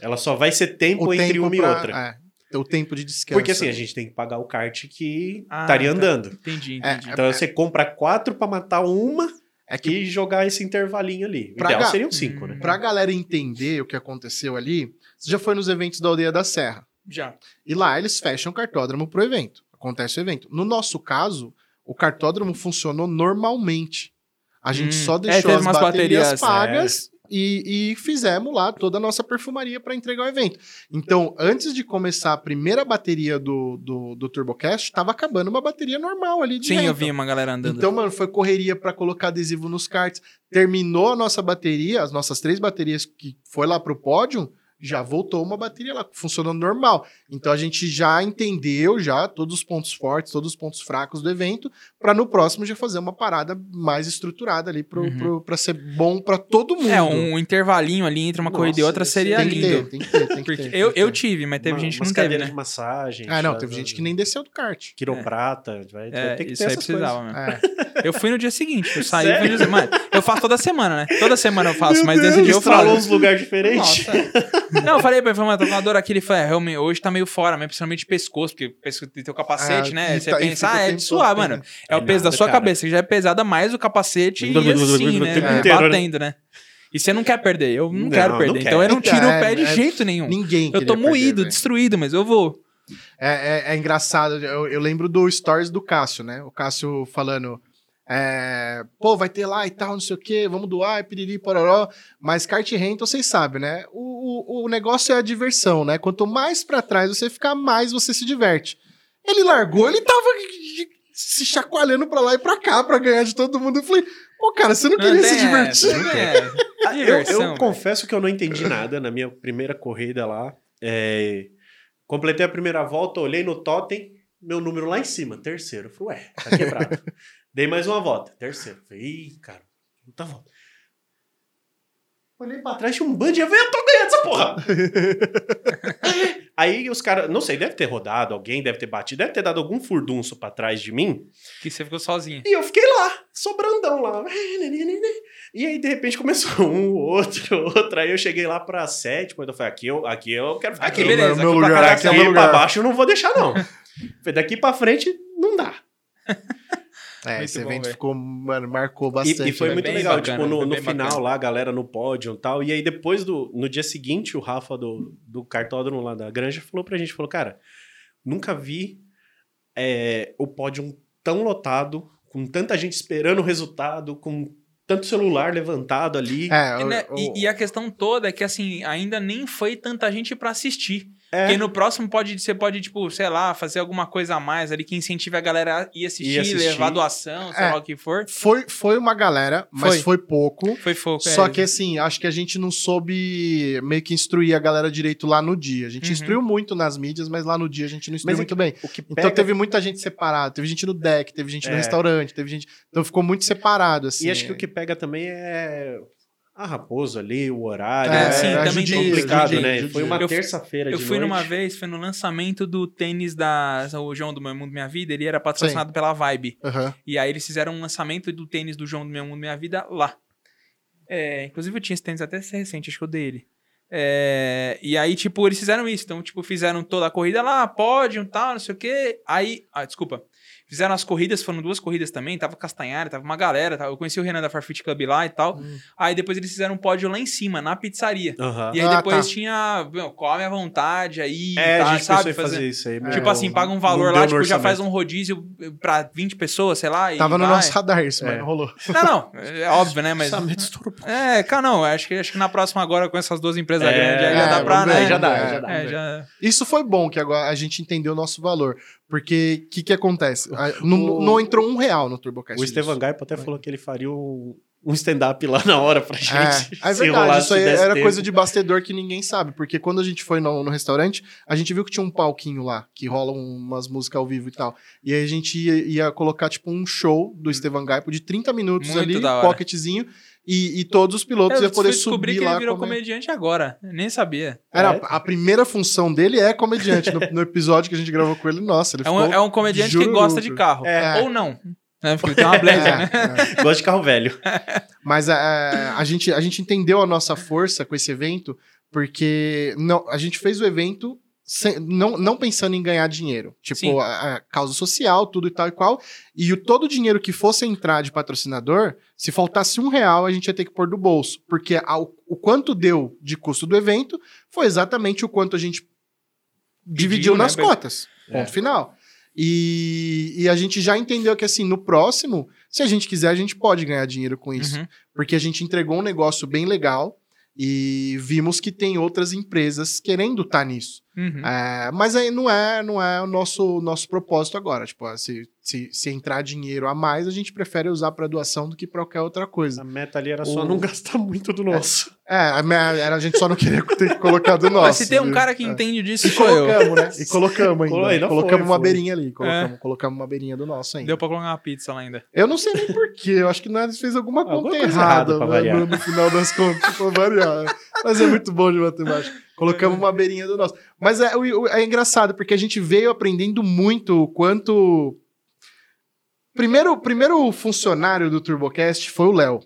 Ela só vai ser tempo O entre tempo uma pra- e outra. É, o tempo de descanso. Porque assim, a gente tem que pagar o kart que Ah, estaria tá. andando. Entendi, É, entendi. Então você compra quatro pra matar uma É que e jogar esse intervalinho ali. O Pra ideal ga- seriam cinco, né? pra galera entender o que aconteceu ali, você já foi nos eventos da Aldeia da Serra. Já. E lá eles fecham o cartódromo pro evento. Acontece o evento. No nosso caso, o cartódromo funcionou normalmente. A gente Hum. só É, deixou teve as baterias, baterias, é. pagas e, e fizemos lá toda a nossa perfumaria para entregar o evento. Então, antes de começar a primeira bateria do, do, do TurboCast, tava acabando uma bateria normal ali de Sim, eu vi uma galera andando. Então, mano, foi correria pra colocar adesivo nos karts. Terminou a nossa bateria, as nossas três baterias que foi lá pro pódio, já voltou uma bateria lá, funcionando normal. Então a gente já entendeu já todos os pontos fortes, todos os pontos fracos do evento, pra no próximo já fazer uma parada mais estruturada ali pro, Uhum. ser bom pra todo mundo. é, um intervalinho ali entre uma Nossa, corrida e outra seria tem que ter, lindo. tem que ter, tem que Porque ter. eu, eu ter. tive, mas teve Uma- gente que não teve, né? de massagem. Ah, não, teve gente que nem desceu do kart. Quiroprata, vai, vai É, ter que isso ter aí essas precisava coisas. mesmo. É. Eu fui no dia seguinte, eu saí e no dia... Mano, eu faço toda semana, né? Toda semana eu faço, Meu mas Deus, nesse dia eu estralou falo. uns lugares diferentes. Nossa. Não, eu falei pra ele, falei, mano, com uma dor aqui. Ele falou, é, realmente, hoje tá meio fora, mas principalmente de pescoço, porque pescoço tem teu capacete, Ah, né? Você tá- pensa, ah, o é de suar, mano. É o É peso da sua cara. cabeça, que já é pesada mais o capacete e O assim, né? É, inteiro, né? Batendo, né? E você não quer perder, eu não, Não, quero não perder. quer. Então eu não tiro É, o pé de é, jeito nenhum. Ninguém Eu tô perder, moído, velho. destruído, mas eu vou. É, é- é engraçado, eu, eu lembro do stories do Cássio, né? O Cássio falando, é, pô, vai ter lá e tal, não sei o quê, vamos doar, piriri, pororó. Mas kart rental, vocês sabem, né? O, o, o negócio é a diversão, né? Quanto mais pra trás você ficar, mais você se diverte. Ele largou, ele tava se chacoalhando pra lá e pra cá pra ganhar de todo mundo. Eu falei, pô, cara, você não queria se divertir? Não é. Ah, eu, Diversão, eu velho. confesso que eu não entendi nada na minha primeira corrida lá. É, completei a primeira volta, olhei no totem, meu número lá em cima, terceiro. Eu falei, ué, tá quebrado. Dei mais uma volta, terceiro. Falei, ih, cara, puta volta. Olhei pra trás, tinha um bando de evento, eu tô ganhando essa porra! Aí os caras, não sei, deve ter rodado, alguém deve ter batido, deve ter dado algum furdunço pra trás de mim. Que você ficou sozinho. E eu fiquei lá, sobrandão lá. E aí, de repente, começou um, outro, outro. Aí eu cheguei lá pra sétima. Eu falei, aqui eu, aqui eu quero ficar Aqui, aqui. beleza. meu aqui pra lugar, caraca, aqui é meu pra lugar. baixo eu não vou deixar, não. Falei, Daqui pra frente, não dá. É, Muito esse evento velho. ficou, mano, marcou E, bastante. e foi né? muito bem legal. bacana, tipo, no, no final bacana. lá, a galera no pódio e tal. E aí, depois do. No dia seguinte, o Rafa do, do cartódromo lá da Granja falou pra gente: falou, cara, nunca vi é, o pódio tão lotado, com tanta gente esperando o resultado, com tanto celular levantado ali. É, E, né, o- e- e a questão toda é que, assim, ainda nem foi tanta gente pra assistir. É. Porque no próximo pode, você pode, tipo, sei lá, fazer alguma coisa a mais ali que incentive a galera a ir assistir, Ir assistir. levar doação, sei É. lá o que for. foi, foi uma galera, mas Foi. foi pouco. Foi fogo. Só é. que assim, acho que a gente não soube meio que instruir a galera direito lá no dia. A gente Uhum. instruiu muito nas mídias, mas lá no dia a gente não instruiu Mas muito bem. O que Então pega- teve muita gente separada, teve gente no deck, teve gente no É. restaurante, teve gente. Então ficou muito separado, assim. E acho que o que pega também é a raposa ali, o horário. É, É, sim, é também tem complicado, né? judia. Foi uma terça-feira de Eu fui noite. numa vez, foi no lançamento do tênis da. O João do Meu Mundo Minha Vida, ele era patrocinado pela Vibe. Aham. E aí eles fizeram um lançamento do tênis do João do Meu Mundo Minha Vida lá. É, inclusive eu tinha esse tênis até ser recente, acho que eu dei ele. É, e aí, tipo, eles fizeram isso. Então, tipo, fizeram toda a corrida lá, pódio e tal, não sei o quê. Aí, ah, desculpa. Fizeram as corridas, foram duas corridas também. Tava Castanhari, tava uma galera. Tava, eu conheci o Renan da Farfit Club lá e tal. Hum. Aí depois eles fizeram um pódio lá em cima, na pizzaria. Aham. E aí Ah, depois tá. tinha, meu, come à vontade aí, É, tá, a gente sabe? em fazer isso aí. Tipo assim, paga um valor lá, tipo, já faz um rodízio pra 20 pessoas, sei lá. e Tava no vai. nosso radar isso, É. mas não rolou. Não, não, é óbvio, né? Mas. É, cara, não, acho que, acho que na próxima agora com essas duas empresas É, grandes aí já é, dá pra, né? já dá, É, já dá. É, já. Isso foi bom, que agora a gente entendeu o nosso valor. Porque o que, que acontece? A- Não, O- não entrou um real no TurboCast. O Estevan. Gaipo até falou que ele faria um, um stand-up lá na hora pra gente. É, é se verdade, rolasse, isso aí era tempo. coisa de bastidor que ninguém sabe, porque quando a gente foi no, no restaurante, a gente viu que tinha um palquinho lá, que rola umas músicas ao vivo e tal. E aí a gente ia, ia colocar, tipo, um show do Estevan Gaipo de 30 minutos Muito ali, pocketzinho, e, e todos os pilotos Eu iam poder subir que lá. ele virou comer. comediante agora. Nem sabia. Era, É. a primeira função dele é comediante. No, no episódio que a gente gravou com ele, nossa, ele É um, ficou é um comediante que juro gosta de carro. É. Ou não. Né? Porque tem uma blazer, É, né? é. Gosta de carro velho. Mas é, a, gente, a gente entendeu a nossa força com esse evento, porque não, a gente fez o evento sem- não, não pensando em ganhar dinheiro. Tipo, a, a causa social, tudo e tal e qual. E o, todo o dinheiro que fosse entrar de patrocinador, se faltasse um real, a gente ia ter que pôr do bolso. Porque o, o quanto deu de custo do evento foi exatamente o quanto a gente dividiu né, nas Beto? cotas. Ponto É. final. E, e a gente já entendeu que, assim, no próximo, se a gente quiser, a gente pode ganhar dinheiro com isso Uhum. porque a gente entregou um negócio bem legal e vimos que tem outras empresas querendo estar nisso. Uhum. É, mas aí não é, não é o nosso, nosso propósito agora. Tipo, se, se, se entrar dinheiro a mais, a gente prefere usar para doação do que para qualquer outra coisa. A meta ali era só não gastar muito do nosso. É, a, minha- era a gente só não queria ter colocado nosso. Mas se tem um viu? cara que É. entende disso, E sou eu. colocamos, né? E colocamos ainda. Colo- ainda colocamos foi, uma foi. beirinha ali. Colocamos, colocamos uma beirinha do nosso ainda. Deu pra colocar uma pizza lá ainda. Eu não sei nem porquê. Eu acho que nós fez alguma Alguma conta coisa errada, errada né, no, no final das contas, pra variar. Mas é muito bom de matemática. Colocamos uma beirinha do nosso. Mas é, o- o- é engraçado, porque a gente veio aprendendo muito o quanto. Primeiro, o primeiro funcionário do TurboCast foi o Léo,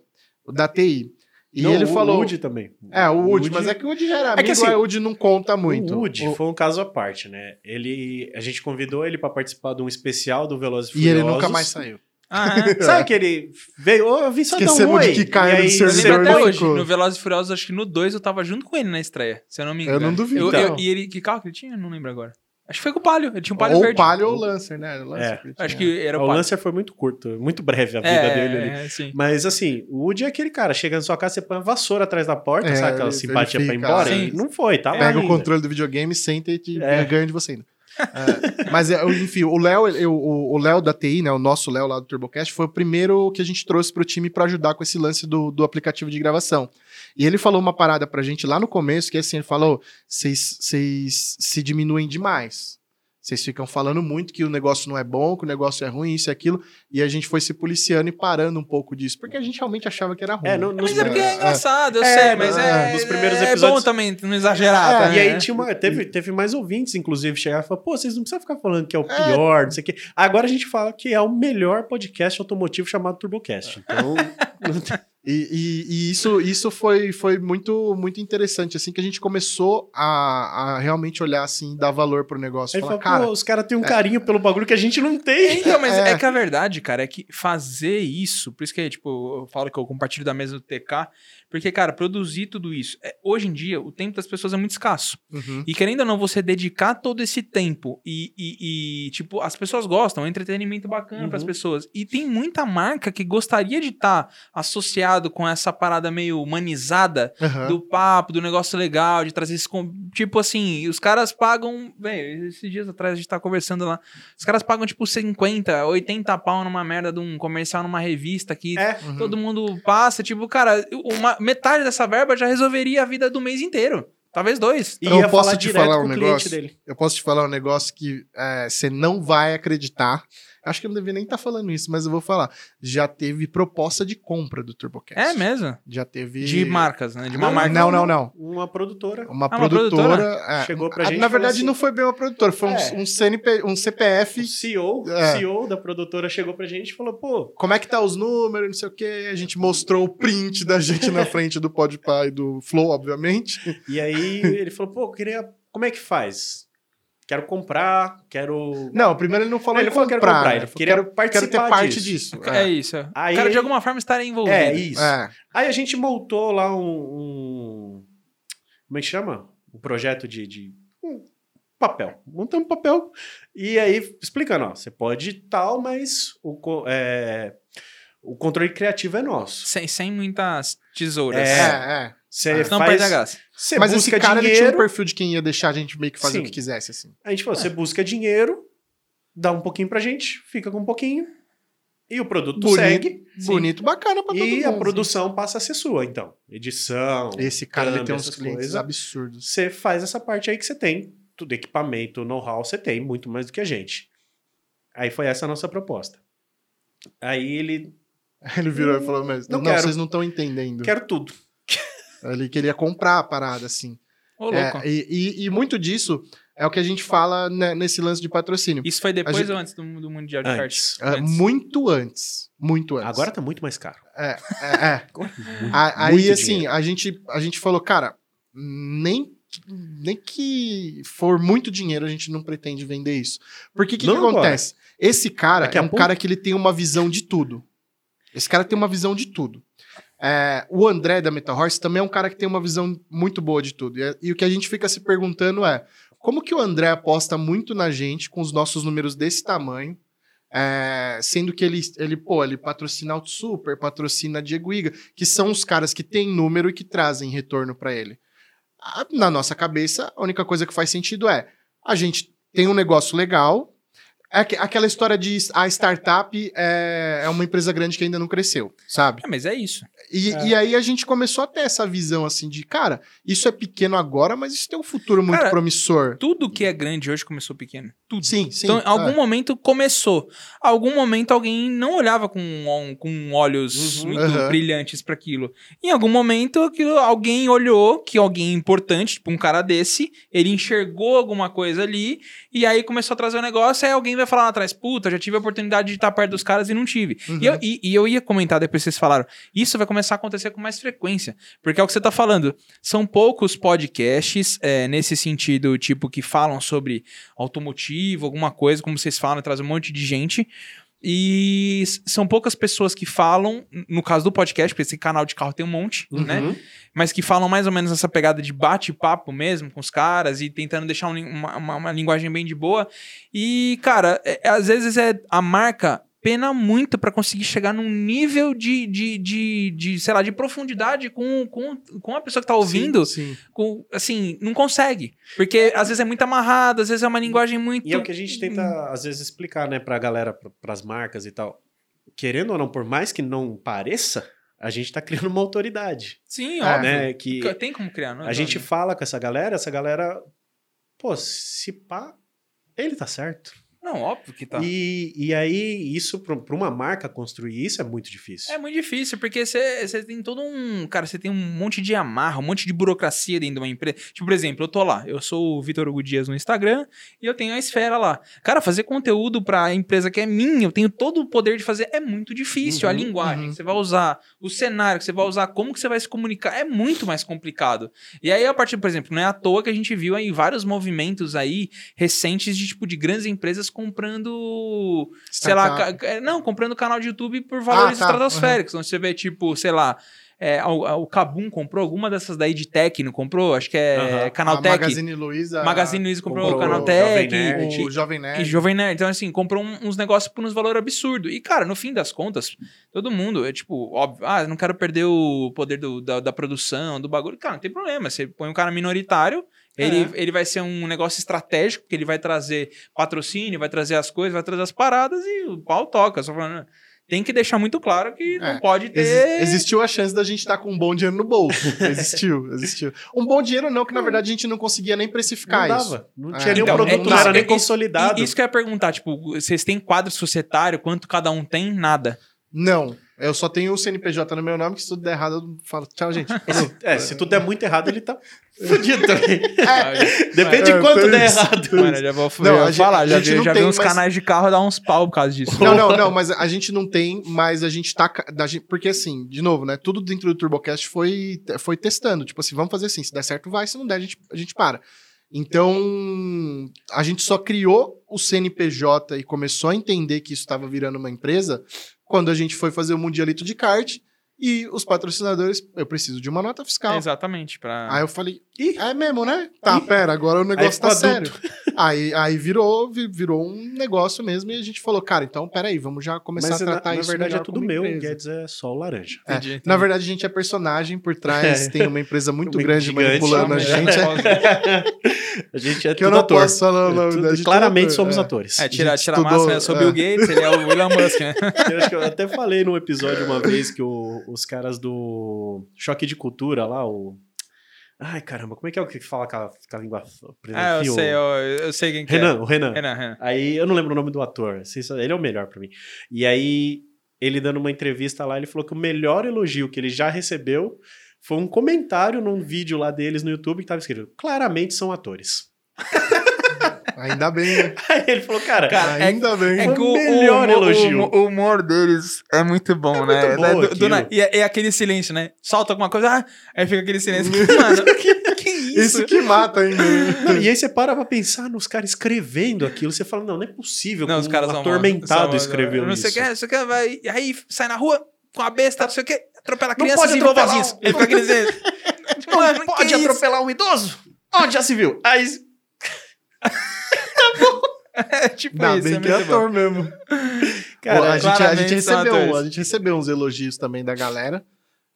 o da TI. E Não, ele o falou. Woody também. É, o Woody, mas é que o Woody já era amigo, É que assim, o Woody não conta muito. O Woody O- foi um caso à parte, né? Ele, a gente convidou ele pra participar de um especial do Velozes e E ele Furiosos. nunca mais saiu. Ah, é. Sabe que ele veio, eu vim só dar um de oi. E do aí, Eu servidor. até hoje, no Velozes e Furiosos, acho que no 2 eu tava junto com ele na estreia, se eu não me engano. Eu não duvido, Eu- eu- e ele, que carro que ele tinha? Eu Não lembro agora. Acho que foi com o Palio, ele tinha um Palio ou o verde. Palio ou o Lancer, né? O Lancer É. que Acho que era o O Palio. Lancer foi muito curto, muito breve a vida é, dele ali. é, sim. Mas assim, o Woody é aquele cara, chega na sua casa, você põe a vassoura atrás da porta, É, sabe aquela simpatia pra ir embora? Não foi, tá Pega o ainda. controle do videogame, senta e te É. ganha de você ainda. É, mas, é, enfim, o Léo, o- o o Léo da TI, né, o nosso Léo lá do TurboCast, foi o primeiro que a gente trouxe pro time pra ajudar com esse lance do, do aplicativo de gravação. E ele falou uma parada pra gente lá no começo, que é assim, ele falou, vocês se diminuem demais. Vocês ficam falando muito que o negócio não é bom, que o negócio é ruim, isso e aquilo, e a gente foi se policiando e parando um pouco disso, porque a gente realmente achava que era ruim. É, no- nos Mas é porque é É, engraçado, eu É, sei, mas é, é, nos primeiros é bom episódios- também não exagerar. É, tá? E aí tinha uma, teve, teve mais ouvintes, inclusive, chegaram e falaram, pô, vocês não precisam ficar falando que é o É. pior, não sei o quê. Agora a gente fala que é o melhor podcast automotivo chamado TurboCast. Então, E, e- e isso, isso foi, foi muito, muito interessante, assim, que a gente começou a, a realmente olhar, assim, dar valor pro negócio. aí Falar, fala, cara, pô, os caras têm um carinho pelo bagulho que a gente não tem. Então, mas é. É. que a verdade, cara, é que fazer isso, por isso que, tipo, eu falo que eu compartilho da mesa do TK, porque, cara, produzir tudo isso, é, hoje em dia, o tempo das pessoas é muito escasso. uhum, E querendo ou não, você dedicar todo esse tempo e, e- e, tipo, as pessoas gostam, é um entretenimento bacana Uhum. pras pessoas. E tem muita marca que gostaria de estar associada criado com essa parada meio humanizada Aham. do papo, do negócio legal, de trazer esse. Tipo assim, os caras pagam. Velho, esses dias atrás a gente tá conversando lá. Os caras pagam tipo 50, 80 pau numa merda de um comercial numa revista que É, Uhum. todo mundo passa. Tipo, cara, uma, metade dessa verba já resolveria a vida do mês inteiro. Talvez dois. e Eu ia posso falar te falar um negócio? dele. Eu posso te falar um negócio que é, você não vai acreditar. Acho que eu não devia nem estar falando isso, mas eu vou falar. Já teve proposta de compra do TurboCast. É mesmo? Já teve. De marcas, né? De uma Não, marca. não, não, não. Uma produtora. Uma Ah, uma produtora. produtora? é, Chegou pra a- gente e Na verdade, assim- não foi bem uma produtora, foi um- É. um, CNP, um O CPF. CEO, É. CEO da produtora chegou pra gente e falou, pô, Como é que tá os números, não sei o quê. A gente mostrou o print da gente na frente do Podpah e do Flow, obviamente. e aí ele falou, pô, queria. Como é que faz? Quero comprar, quero. Não, primeiro ele não falou Ele em falou que comprar. comprar, né? ele Falou, queria quero, quero participar ter parte disso. disso. É, isso. é. Aí o cara de alguma forma estar envolvido. É, isso. É. Aí a gente montou lá um. um- como é que chama? Um projeto de. de um papel. Montamos um papel. E aí, explicando, ó, você pode tal, mas o, é, o controle criativo é nosso. Sem, sem muitas tesouras. É, É. é. Você Não faz. perde a graça. Você Mas esse busca cara ele dinheiro. tinha um perfil de quem ia deixar a gente meio que fazer Sim. o que quisesse, assim. A gente falou, você busca dinheiro, dá um pouquinho pra gente, fica com um pouquinho. E o produto Bonito, segue. Bonito, bacana pra todo E mundo. a produção passa a ser sua, então. Edição. Esse cara ele câmbio, tem uns clientes coisas. absurdos. Você faz essa parte aí que você tem. Tudo equipamento, know-how, você tem muito mais do que a gente. Aí foi essa a nossa proposta. Aí ele. Ele virou e falou, mas Não não, quero. vocês não estão entendendo. Quero tudo. Ele queria comprar a parada, assim. Ô, É, louco. e, e- e muito disso é o que a gente fala né, nesse lance de patrocínio. Isso foi depois gente- ou antes do, do Mundial de Antes. Kart? É, muito antes. Muito antes. Agora tá muito mais caro. É, é, é. A- muito Aí, assim, dinheiro. a gente, a gente falou, cara, nem, nem que for muito dinheiro, a gente não pretende vender isso. Porque o que, que acontece? Esse cara Daqui é um pouco. cara que ele tem uma visão de tudo. Esse cara tem uma visão de tudo. É, o André da Metal Horse também é um cara que tem uma visão muito boa de tudo. E, é- e o que a gente fica se perguntando é como que o André aposta muito na gente com os nossos números desse tamanho, é, sendo que ele, ele, pô, ele patrocina Auto Super, patrocina Diego Iga, que são os caras que têm número e que trazem retorno para ele. Na nossa cabeça, a única coisa que faz sentido é a gente tem um negócio legal. É aque- aquela história de a startup é, é uma empresa grande que ainda não cresceu, sabe? É, mas é isso. E, É. e aí a gente começou a ter essa visão assim de, cara, isso é pequeno agora, mas isso tem um futuro muito Cara, promissor. Tudo que é grande hoje começou pequeno. Tudo. Sim, sim. Então, em algum é. momento começou. Algum momento alguém não olhava com, com olhos Uhum. muito Aham. brilhantes para aquilo. Em algum momento aquilo, alguém olhou que alguém importante, tipo um cara desse, ele enxergou alguma coisa ali e aí começou a trazer o negócio. Aí alguém vai falar lá atrás: Puta, já tive a oportunidade de estar perto dos caras e não tive. Uhum. E, eu, e- e eu ia comentar depois que vocês falaram: Isso vai começar a acontecer com mais frequência. Porque é o que você tá falando. São poucos podcasts é, nesse sentido, tipo, que falam sobre automotivo, alguma coisa, como vocês falam, traz um monte de gente. E são poucas pessoas que falam, no caso do podcast, porque esse canal de carro tem um monte, né? Uhum. Mas que falam mais ou menos essa pegada de bate-papo mesmo com os caras e tentando deixar um uma, uma- uma linguagem bem de boa. E, cara, é- às vezes é a marca pena muito pra conseguir chegar num nível de, de, de, de, sei lá, de profundidade com, com, com a pessoa que tá ouvindo. Sim, sim. com- assim, não consegue. Porque às vezes é muito amarrado, às vezes é uma linguagem muito. E é o que a gente tenta, às vezes, explicar, né, pra galera, pra, pras marcas e tal. Querendo ou não, por mais que não pareça, a gente tá criando uma autoridade. Sim, É, óbvio. né? Que Tem como criar, não é? a gente fala com essa galera, essa galera, pô, se pá, ele tá certo. Não, óbvio que tá. E, e aí, isso, pra uma marca construir isso é muito difícil. É muito difícil, porque você tem todo um. Cara, você tem um monte de amarra, um monte de burocracia dentro de uma empresa. Tipo, por exemplo, eu tô lá, eu sou o Vitor Hugo Dias no Instagram e eu tenho a esfera lá. Cara, fazer conteúdo pra empresa que é minha, eu tenho todo o poder de fazer, é muito difícil. a Uhum, linguagem uhum. que você vai usar, o cenário que você vai usar, como que você vai se comunicar, é muito mais complicado. E aí, a partir, por exemplo, não é à toa que a gente viu aí vários movimentos aí recentes de, tipo, de grandes empresas comprando sei lá, ca- não, comprando canal de YouTube por valores tá, estratosféricos. Onde você vê, tipo, sei lá, É, o, o Kabum comprou alguma dessas daí de tech, não comprou? Acho que é. A Canaltech. Magazine Luiza. Magazine Luiza comprou, comprou Canaltech. Jovem Nerd. e- O Jovem Nerd. E Jovem Nerd. Então, assim, comprou uns negócios por uns valor absurdo. E, cara, no fim das contas, todo mundo é tipo, óbvio, ah, não quero perder o poder do- da, da produção, do bagulho. Cara, não tem problema. Você põe um cara minoritário, ele, É. ele vai ser um negócio estratégico, porque ele vai trazer patrocínio, vai trazer as coisas, vai trazer as paradas e o pau toca. Só falando, tem que deixar muito claro que não É. pode ter. Exi- existiu a chance da gente estar com um bom dinheiro no bolso. existiu, existiu. Um bom dinheiro não, que na verdade a gente não conseguia nem precificar Não isso. dava. Não É. tinha nenhum Então, produto, é não isso, era nem é isso- consolidado. E Isso que eu ia perguntar, tipo, vocês têm quadro societário, quanto cada um tem? Nada. Não. Eu só tenho o CNPJ no meu nome, que se tudo der errado, eu falo, tchau, gente. Esse- é, se tudo der muito errado, ele tá fudido também. É, Depende de É, quanto tem der isso. errado. Mano, eu já vou, Não, a gente- falar, a já, gente vi, não já vi tem, uns mas- canais de carro dar uns pau por causa disso. Não, não, não, mas a gente não tem, mas a gente tá. da gente- Porque assim, de novo, né? Tudo dentro do TurboCast foi, foi testando. Tipo assim, vamos fazer assim. Se der certo, vai. Se não der, a gente, a gente para. Então, a gente só criou o CNPJ e começou a entender que isso estava virando uma empresa quando a gente foi fazer o Mundialito de kart e os patrocinadores, eu preciso de uma nota fiscal. Exatamente, pra... Aí eu falei, Ih, é mesmo, né? Tá, pera, agora o negócio tá sério. Aí, aí virou, vi- virou um negócio mesmo e a gente falou, cara, então peraí, vamos já começar Mas a na, tratar na isso verdade é tudo meu. O empresa. Guedes é só o laranja. É, Entendi, entendi. Na verdade, a gente é personagem por trás, tem uma empresa muito Uma grande gigante. manipulando a Ah, gente. a gente é Que eu não ator. posso falar o nome Tudo- da gente. claramente é somos ator, é. atores. É, tira, tira a estudou, massa, né? Eu sou é. Bill Gates, ele é o Elon Musk, né? Eu acho que eu até falei num episódio uma vez que o- os caras do Choque de Cultura lá, o. Ai, caramba, como é que é o que fala com a, com a língua Ah, eu sei, eu, eu sei quem que Renan, o Renan. é. Renan, Renan. Aí eu não lembro o nome do ator. assim, Ele é o melhor pra mim. E aí, ele dando uma entrevista lá, ele falou que o melhor elogio que ele já recebeu foi um comentário num vídeo lá deles no YouTube que tava escrito: claramente são atores. Ainda bem, né? Aí ele falou, cara, Cara, é- Ainda bem. É que o o, melhor o, elogio. O, o humor deles é muito bom, né? muito bom É do- do e, é, é aquele silêncio, né? Solta alguma coisa, ah, aí fica aquele silêncio. Mano, que, que isso? Isso que mata ainda. Não, e aí você para pra pensar nos caras escrevendo aquilo, você fala, não, não é possível Não, os um caras são atormentado são- escreveu não isso. sei o que, não sei o que, vai. Aí sai na rua com a besta, não sei o que, atropela Não crianças pode e atropelar vovozinhos. um- Aí fica aquele silêncio. Mano, Pode isso? atropelar um idoso? Onde já se viu? Aí É tipo Ainda isso, bem é que é muito bom. ator mesmo. Cara, Pô, a, gente, a, gente recebeu, a gente recebeu uns elogios também da galera.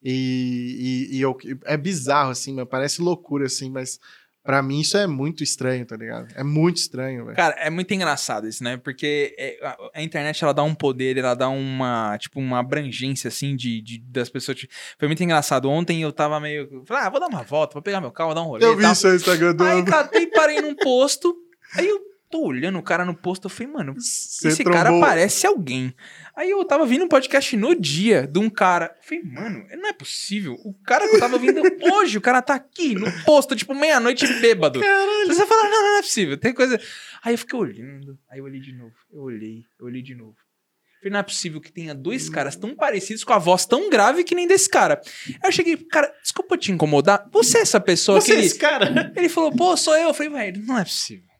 E, e, e eu- é bizarro, assim, mano, parece loucura, assim, mas pra mim isso é muito estranho, tá ligado? É muito estranho, velho. Cara, é muito engraçado isso, né? Porque é, a, a internet, ela dá um poder, ela dá uma, tipo, uma abrangência, assim, de, de- das pessoas. Tipo, Foi muito engraçado. Ontem eu tava meio... Falei, ah, vou dar uma volta, vou pegar meu carro, vou dar um rolê Eu vi no Instagram do Aí, catei, parei num posto. Aí eu tô olhando o cara no posto, eu falei, mano, Você esse cara trombou- parece alguém. Aí eu tava vindo um podcast no dia de um cara. Eu falei, mano, não é possível. O cara que eu tava vindo hoje, o cara tá aqui no posto, tipo, meia-noite bêbado. Caralho. Você fala, não, não é possível, tem coisa. Aí eu fiquei olhando, aí eu olhei de novo. Eu olhei, eu olhei de novo. Eu Falei, não é possível que tenha dois caras tão parecidos com a voz tão grave que nem desse cara. Aí eu cheguei, cara, desculpa te incomodar. Você é essa pessoa você que é ele, esse cara? ele falou, pô, sou eu. Eu falei, velho, não é possível.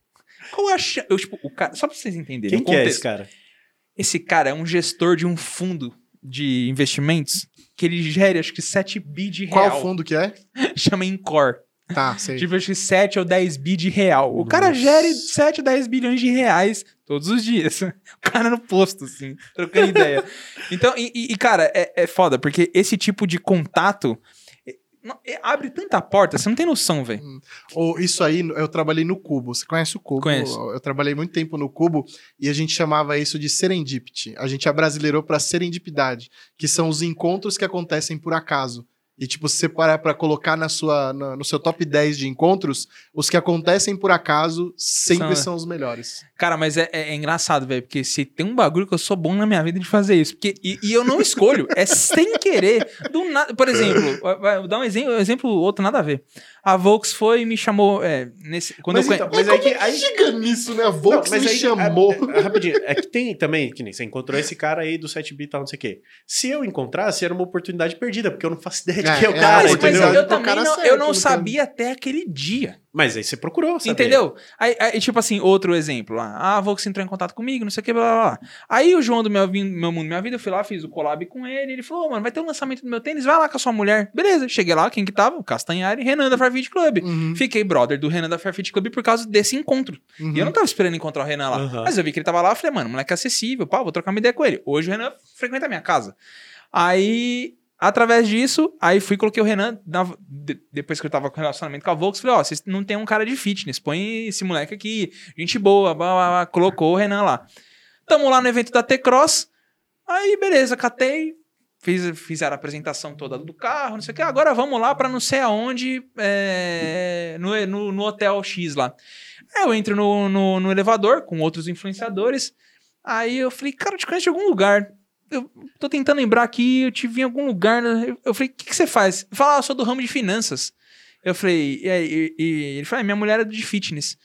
Qual é a chance? Eu, tipo, o cara, só pra vocês entenderem. Quem que é esse cara? Esse cara é um gestor de um fundo de investimentos que ele gere acho que 7 bi de real. Qual fundo que é? Chama Incor. Tá, sei. Tipo, acho que 7 ou 10 bi de real. O cara Nossa. gere 7 ou 10 bilhões de reais todos os dias. O cara no posto, assim, trocando ideia. Então, e, e- cara, é, é foda, porque esse tipo de contato não- é, abre tanta porta, você não tem noção, velho. Ou isso aí, eu trabalhei no Cubo. Você conhece o Cubo? Conheço. Eu trabalhei muito tempo no Cubo e a gente chamava isso de serendipity. A gente abrasileirou pra serendipidade, que são os encontros que acontecem por acaso. E, tipo, se você parar pra colocar na sua, na- no seu top 10 de encontros, os que acontecem por acaso sempre São- são, os melhores. Cara, mas é, é- é engraçado, velho, porque se tem um bagulho que eu sou bom na minha vida de fazer isso, porque, e, e eu não escolho, é sem querer, do nada. Por exemplo, vou dar um exemplo, um exemplo outro, nada a ver. A Volks foi e me chamou, é, nesse, quando Mas eu então, Mas aí que- aí- Chega nisso, né? A Volks Não, me aí- chamou. é- é- rapidinho, é que tem também, que nem você encontrou esse cara aí do 7 bit e tal, não sei o quê. Se eu encontrasse, era uma oportunidade perdida, porque eu não faço ideia É, o é, cara, mas Mas, entendeu? eu também cara não, certo, eu não sabia até aquele dia. Mas aí você procurou, sabe? Entendeu? Aí, aí, tipo assim, outro exemplo lá. Ah, a Vox entrou em contato comigo, não sei o que, blá, blá, blá. Aí o João do meu, meu Mundo Minha Vida, eu fui lá, fiz o collab com ele. Ele falou, "Ô, mano, vai ter um lançamento do meu tênis, vai lá com a sua mulher. Beleza, cheguei lá, quem que tava? O Castanhari e Renan da Farfit Club. Uhum, Fiquei brother do Renan da Farfit Club por causa desse encontro. uhum. E eu não tava esperando encontrar o Renan lá. Aham. Mas eu vi que ele tava lá, eu falei, mano, moleque é acessível, pá, vou trocar uma ideia com ele. Hoje o Renan frequenta a minha casa. Aí, através disso, aí fui coloquei o Renan, na- de- depois que eu tava com relacionamento com a Volks, falei, ó, vocês não tem um cara de fitness, põe esse moleque aqui, gente boa, blá, blá, blá, colocou o Renan lá. Tamo lá no evento da T-Cross, aí beleza, catei, fiz, fizeram a apresentação toda do carro, não sei o que, agora vamos lá pra não sei aonde, é, no, no, no Hotel X lá. Aí eu entro no, no, no elevador com outros influenciadores. Aí eu falei, cara, eu te conheço de algum lugar. Eu tô tentando lembrar aqui, eu te vi em algum lugar. né? Eu, eu falei, o que, que você faz? Falou, ah, eu sou do ramo de finanças. Eu falei, e, aí, e- e ele falou, ah, minha mulher é de fitness.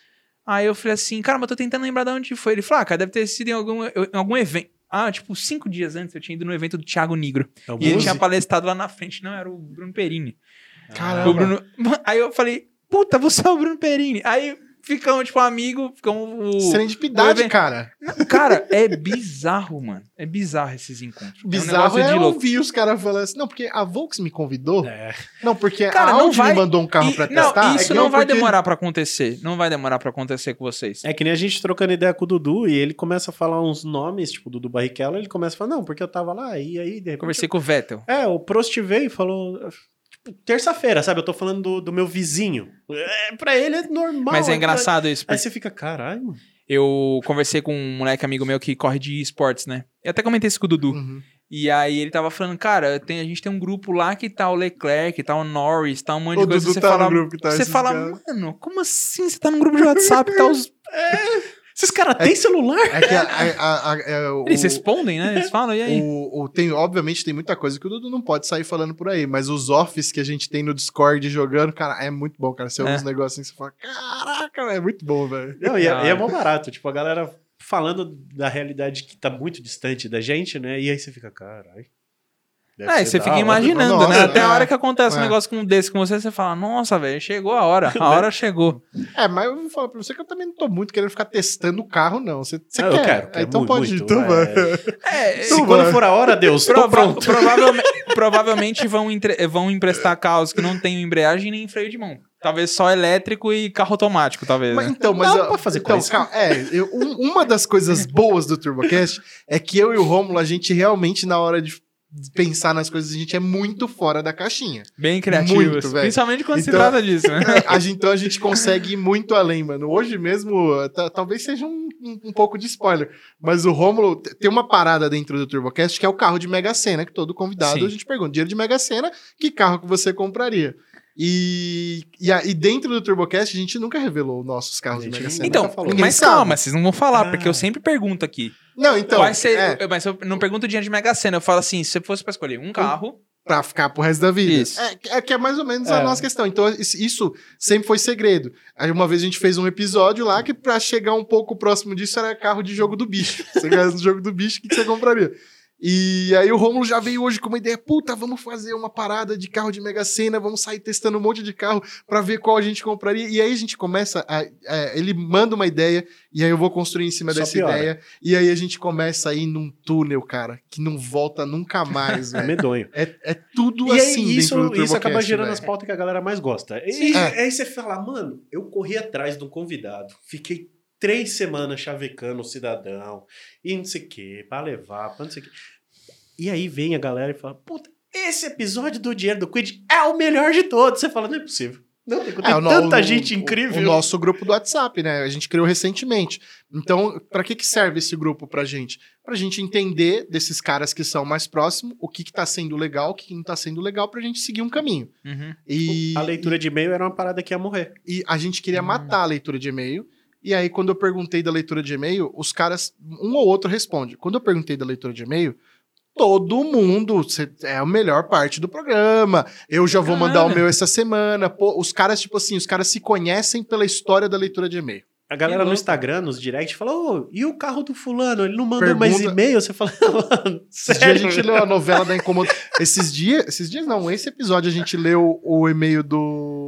Aí eu falei assim, cara, mas eu tô tentando lembrar de onde foi. Ele falou, ah, cara, deve ter sido em algum, em algum evento. Ah, tipo, cinco dias antes eu tinha ido no evento do Thiago Negro. É E ele tinha palestrado lá na frente. Não, era o Bruno Perini. Caramba. O Bruno... Aí eu falei, puta, você é o Bruno Perini. Aí ficamos, tipo, amigo, ficamos... o- Serendipidade, o cara. Cara, é bizarro, mano. É bizarro esses encontros. Bizarro é um é, de louco. ouvir os caras falando assim, não, porque a Volks me convidou. É. Não, porque Cara, a não Audi vai- me mandou um carro E- pra não, testar. isso É não, vai porque- demorar pra acontecer. Não vai demorar pra acontecer com vocês. É que nem a gente trocando ideia com o Dudu e ele começa a falar uns nomes, tipo o Dudu Barrichello, ele começa a falar, não, porque eu tava lá, e aí, de repente. Conversei com o Vettel. É, o Prost veio e falou. Terça-feira, sabe? Eu tô falando do, do meu vizinho. É, pra ele é normal. Mas é pra- engraçado isso. Aí porque você fica, caralho, mano. Eu conversei com um moleque amigo meu que corre de esportes, né? Eu até comentei isso com o Dudu. Uhum. E aí ele tava falando, cara, tem- a gente tem um grupo lá que tá o Leclerc, tá o Norris, tá um monte O de coisa. Dudu Você tá no fala, grupo que tá você fala mano, como assim você tá num grupo de WhatsApp? Tá os... Esses caras têm celular? É que a, a- a- a- é o- Eles respondem, né? Eles falam, e aí? O, o- tem, obviamente, tem muita coisa que o Dudu não pode sair falando por aí, mas os offs que a gente tem no Discord jogando, cara, é muito bom, cara. Você ouve É. uns negocinhos e você fala, caraca, é muito bom, velho. Não, e é, Da e é hora. mó barato. Tipo, a galera falando da realidade que tá muito distante da gente, né? E aí você fica, caralho. Deve É, você fica hora." imaginando, Nossa, né? Até é. a hora que acontece um É. negócio com desse com você, você fala, nossa, velho, chegou a hora. A hora chegou. É, mas eu vou falar pra você que eu também não tô muito querendo ficar testando o carro, não. Você, você Ah, eu quer? quero, quero então muito, pode ir, muito, então é. vai. É, Se Então quando for a hora, Deus, tô prova- pronto. provavelmente, provavelmente vão, entre- vão emprestar carros que não tenham embreagem nem freio de mão. Talvez só elétrico e carro automático, talvez. Mas, né? então, mas Dá ó, pra fazer então, calma, é, eu- um- uma das coisas boas do TurboCast é que eu e o Rômulo, a gente realmente, na hora de pensar nas coisas, a gente é muito fora da caixinha. Bem criativos. muito, velho. Principalmente quando se Então- trata disso, né? A gente- então a gente consegue ir muito além, mano. Hoje mesmo, ta- talvez seja um, um- um pouco de spoiler, mas o Rômulo t- tem uma parada dentro do TurboCast que é o carro de Mega Sena, que todo convidado Sim. a gente pergunta: dinheiro de Mega Sena, que carro que você compraria? E, e, a- e dentro do TurboCast a gente nunca revelou nossos carros de Gente, Mega Sena. Então, mas sabe. calma, vocês não vão falar, Ah. porque eu sempre pergunto aqui. Não, então, Vai ser, é, Mas eu não pergunto dinheiro de Mega Sena. Eu falo assim: se fosse pra escolher um carro. pra ficar pro resto da vida. Isso. É, é que é mais ou menos a É. nossa questão. Então, isso sempre foi segredo. Aí uma vez a gente fez um episódio lá que pra chegar um pouco próximo disso era carro de jogo do bicho. Você ganha no jogo do bicho, o que que você compraria? E aí o Romulo já veio hoje com uma ideia, puta, vamos fazer uma parada de carro de Mega Sena, vamos sair testando um monte de carro pra ver qual a gente compraria. E aí a gente começa, a, a- ele manda uma ideia e aí eu vou construir em cima Só dessa piora. ideia. E aí a gente começa a ir num túnel, cara, que não volta nunca mais, É velho. medonho. É, é tudo E aí, assim isso, dentro do isso acaba gerando velho. as pautas que a galera mais gosta. E. É. Aí você fala, mano, eu corri atrás de um convidado, fiquei três semanas chavecando o cidadão, e não sei o que, pra levar, pra não sei o que. E aí vem a galera e fala, puta, esse episódio do Dinheiro do Quid é o melhor de todos. Você fala, não é possível. Não, tem, É, o tanta o- gente o- incrível. O nosso grupo do WhatsApp, né? A gente criou recentemente. Então, pra que que serve esse grupo pra gente? Pra gente entender desses caras que são mais próximos, o que que tá sendo legal, o que que não tá sendo legal, pra gente seguir um caminho. Uhum. E A leitura de e-mail era uma parada que ia morrer. e a gente queria Hum. matar a leitura de e-mail. E aí, quando eu perguntei da leitura de e-mail, os caras, um ou outro responde. Quando eu perguntei da leitura de e-mail, todo mundo cê- é a melhor parte do programa. Eu já vou mandar o meu essa semana. Pô, os caras, tipo assim, os caras se conhecem pela história da leitura de e-mail. A galera no. Instagram, nos direct, fala, ô, e o carro do fulano? Ele não mandou Pergunta- mais e-mail? Você fala, mano, Esses dias a sério? gente leu a novela da Incomoda. Esses dias, esses dias não, esse episódio a gente leu o e-mail do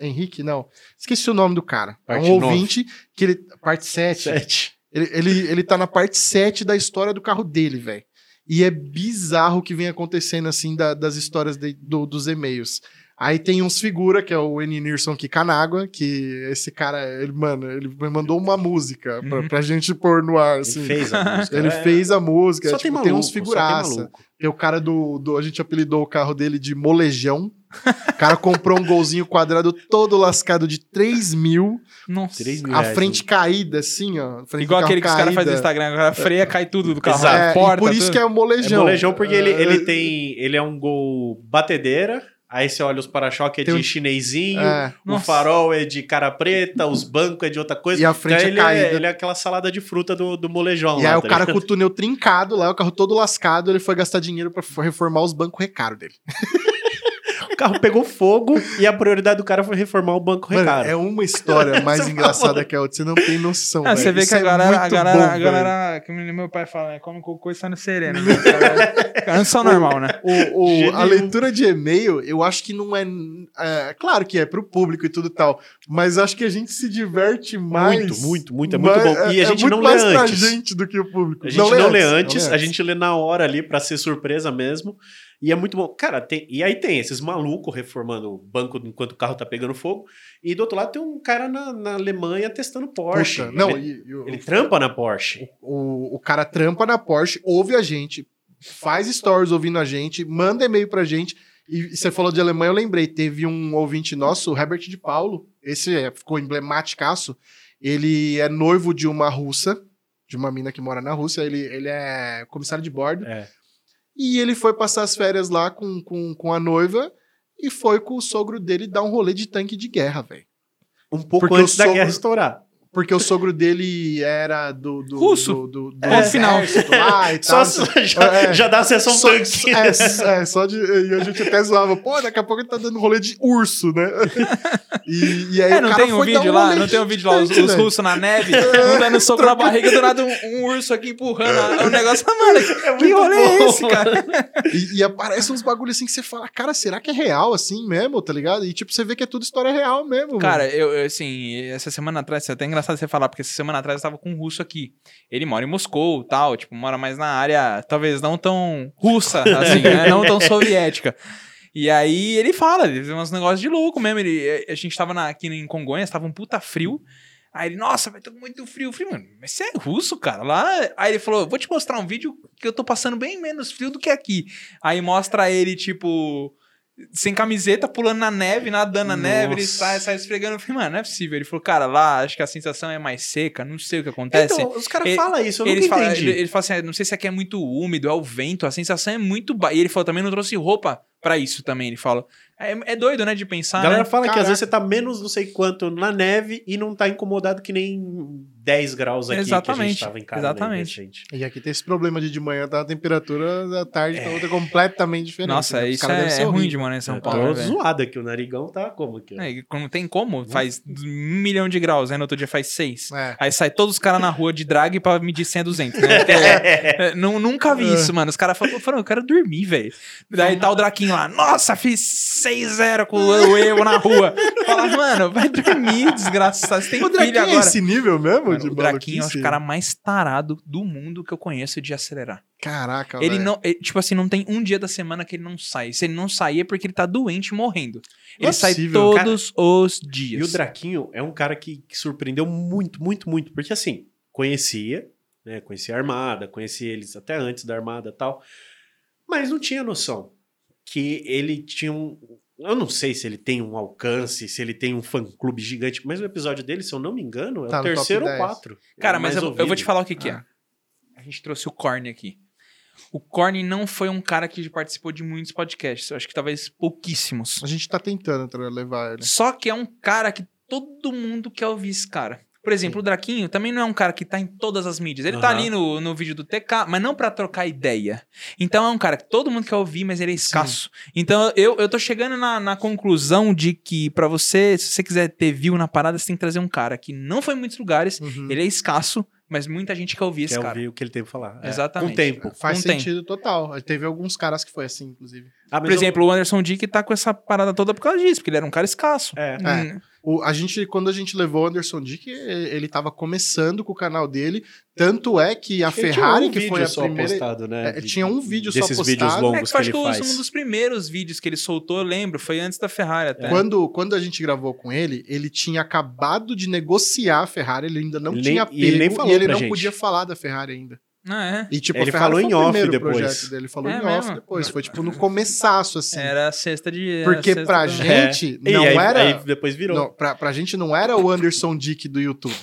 Henrique, não. Esqueci o nome do cara. Parte é um nove. ouvinte que ele. Parte 7. Sete. Ele, ele, ele tá na parte 7 da história do carro dele, velho. E é bizarro o que vem acontecendo, assim, da- das histórias de- do- dos e-mails. Aí tem uns figura, que é o Eni Nilson Kikanágua, que esse cara, ele, mano, ele mandou uma música pra, Uhum. pra gente pôr no ar, Ele assim. fez a música. Ele é. fez a música, Só tipo, tem tem, maluco, uns só tem figuraça. maluco. Tem o cara do, do- A gente apelidou o carro dele de molejão. O cara comprou um golzinho quadrado todo lascado de 3 mil. Nossa. 3 mil A reais, frente caída, assim, ó. Igual aquele que os caras fazem no. Instagram, o cara freia, cai tudo do carro. Exato. a É, porta, por isso tudo. que é o É molejão. molejão porque ele, É, ele tem. Ele é um gol batedeira. Aí você olha os para-choques é de um- chinesinho, É. o Nossa. farol é de cara preta, os bancos é de outra coisa. E a frente é ele, caída. ele é aquela salada de fruta do, do molejão. E lá, aí o tá cara ligado? com o túnel trincado lá, o carro todo lascado, ele foi gastar dinheiro pra reformar os bancos recaro dele. O carro pegou fogo e a prioridade do cara foi reformar o banco Mano, recaro. é uma história mais engraçada que a outra, você não tem noção. Ah, você vê Isso que a é galera, a galera, bom, a galera, que meu pai fala, né? Come cocô e sai no sereno. Né? Cara, não são normal, né? O, o- a leitura de e-mail, eu acho que não é, é. Claro que é pro público e tudo tal, mas acho que a gente se diverte mais. Muito, muito, muito, é muito mais- bom. E a é gente muito não lê antes. gente do que o público. A gente não, lê antes, não a gente lê na hora ali pra ser surpresa mesmo. E é muito bom. Cara, tem, e aí tem esses malucos reformando o banco enquanto o carro tá pegando fogo. E do outro lado tem um cara na, na Alemanha testando Porsche. Puta, não, ele, e- e o- ele trampa na Porsche. o, o cara trampa na Porsche, ouve a gente, faz stories ouvindo a gente, manda e-mail pra gente. E você falou de Alemanha, eu lembrei, teve um ouvinte nosso, o Herbert de Paulo, esse é, ficou emblematicaço. Ele é noivo de uma russa, de uma mina que mora na Rússia, ele, ele é comissário de bordo. É. E ele foi passar as férias lá com, com, com a noiva e foi com o sogro dele dar um rolê de tanque de guerra, velho. Um pouco Porque antes o da sogro- guerra estourar. Porque o sogro dele era do. do Russo. Do, do, do É, final. exército lá e Só, tal. já, É. já dá a sessão Só, tanque. é, é, só de. E a gente até zoava, pô, daqui a pouco ele tá dando rolê de urso, né? E, e aí É, o não cara tem um vídeo lá, rolê não tem um vídeo lá, os, os velho. russos na neve, um dando soco na barriga, do nada um, um urso aqui empurrando o negócio. Ah, Mano, que muito rolê é esse, cara? E, e aparece uns bagulho assim que você fala, cara, será que é real assim mesmo, tá ligado? E tipo, você vê que é tudo história real mesmo. Cara, mano. eu, eu, assim, essa semana atrás, é até engraçado você falar, porque essa semana atrás eu tava com um russo aqui. Ele mora em Moscou tal, tipo, mora mais na área, talvez não tão russa, assim, né? Não tão soviética. E aí ele fala, ele fez uns negócios de louco mesmo. Ele, a gente tava na- aqui em Congonhas, tava um puta frio. Aí ele, nossa, vai ter muito frio. Eu falei, mano, mas você é russo, cara? Lá. Aí ele falou, vou te mostrar um vídeo que eu tô passando bem menos frio do que aqui. Aí mostra ele, tipo, sem camiseta, pulando na neve, nadando na neve, ele sai, sai esfregando. Eu falei, mano, não é possível. Ele falou, cara, lá acho que a sensação é mais seca, não sei o que acontece. Então, os caras falam isso, eu nunca Eles falam, entendi. ele, ele fala assim, "Ah, não sei se aqui é muito úmido, é o vento, a sensação é muito... Ba... E ele falou, também não trouxe roupa pra isso também, ele fala. É, é doido, né, de pensar, A galera né? fala que às Caraca. vezes você tá menos não sei quanto na neve e não tá incomodado que nem 10 graus aqui que a Exatamente, gente tava em casa. exatamente. Né, recente. E aqui tem esse problema de de manhã tá a temperatura, da tarde tá outra completamente diferente. Nossa, né? Isso é, é ruim de morar em São Paulo, tô né, zoado aqui, o narigão tá como aqui? É, não tem como, faz um milhão de graus, aí no outro dia faz seis. É. Aí sai todos os caras na rua de drag pra medir 100 a 200, né? Porque, é, é, nu- nunca vi isso, mano. Os caras falam, falam, eu quero dormir, velho. Daí tá o Draquinho lá, nossa, fiz 6-0 com o Evo na rua. Fala, mano, vai dormir, desgraçado. Você tem O filho Draquinho é agora. esse nível mesmo Mano, de o Draquinho é o cara mais tarado do mundo que eu conheço de acelerar. Caraca, Ele velho. não, ele, tipo assim, não tem um dia da semana que ele não sai. Se ele não sair é porque ele tá doente e morrendo. Ele é sai possível, todos os dias. E o Draquinho é um cara que, que surpreendeu muito, muito, muito. Porque assim, conhecia, né? Conhecia a Armada, conhecia eles até antes da Armada e tal. Mas não tinha noção que ele tinha um. Eu não sei se ele tem um alcance, se ele tem um fã-clube gigante, mas o episódio dele, se eu não me engano, é Tá o terceiro ou 10. quatro. Cara, É mas eu, eu vou te falar o que, que Ah. é. A gente trouxe o Korn aqui. O Korn não foi um cara que participou de muitos podcasts. Eu acho que talvez pouquíssimos. A gente tá tentando levar ele. Só que é um cara que todo mundo quer ouvir esse cara. Por exemplo, o Draquinho também não é um cara que tá em todas as mídias. Ele tá Aham. ali no, no vídeo do TK, mas não pra trocar ideia. Então é um cara que todo mundo quer ouvir, mas ele é escasso. Então eu, eu tô chegando na, na conclusão de que pra você, se você quiser ter view na parada, você tem que trazer um cara que não foi em muitos lugares, Uhum. ele é escasso, mas muita gente quer ouvir esse Quer cara. ouvir o que ele tem pra falar. É, Exatamente. Com tempo. Faz tem. sentido total. Teve alguns caras que foi assim, inclusive. Ah, Por exemplo, o Anderson Dick tá com essa parada toda por causa disso, porque ele era um cara escasso. eu- É. Hum, O, a gente, quando a gente levou o Anderson Dick, ele tava começando com o canal dele. Tanto é que a ele Ferrari, tinha um que foi vídeo a só primeira. postado, né? É, tinha um vídeo só desses vídeos postado. É longos que eu acho que um dos primeiros vídeos que ele soltou, eu lembro, foi antes da Ferrari até. Quando, quando a gente gravou com ele, ele tinha acabado de negociar a Ferrari, ele ainda não Ele tinha nem- e ele nem pego, falou e ele não gente. podia falar da Ferrari ainda. Ah, é. E tipo, Ele a Ferrari falou em off depois. projeto dele, ele falou É em off mesmo? depois, foi tipo no começaço assim. Era a cesta de. Porque cesta pra do- gente É. E não aí, era aí depois virou. Não, pra, pra gente não era o Anderson Dick do YouTube.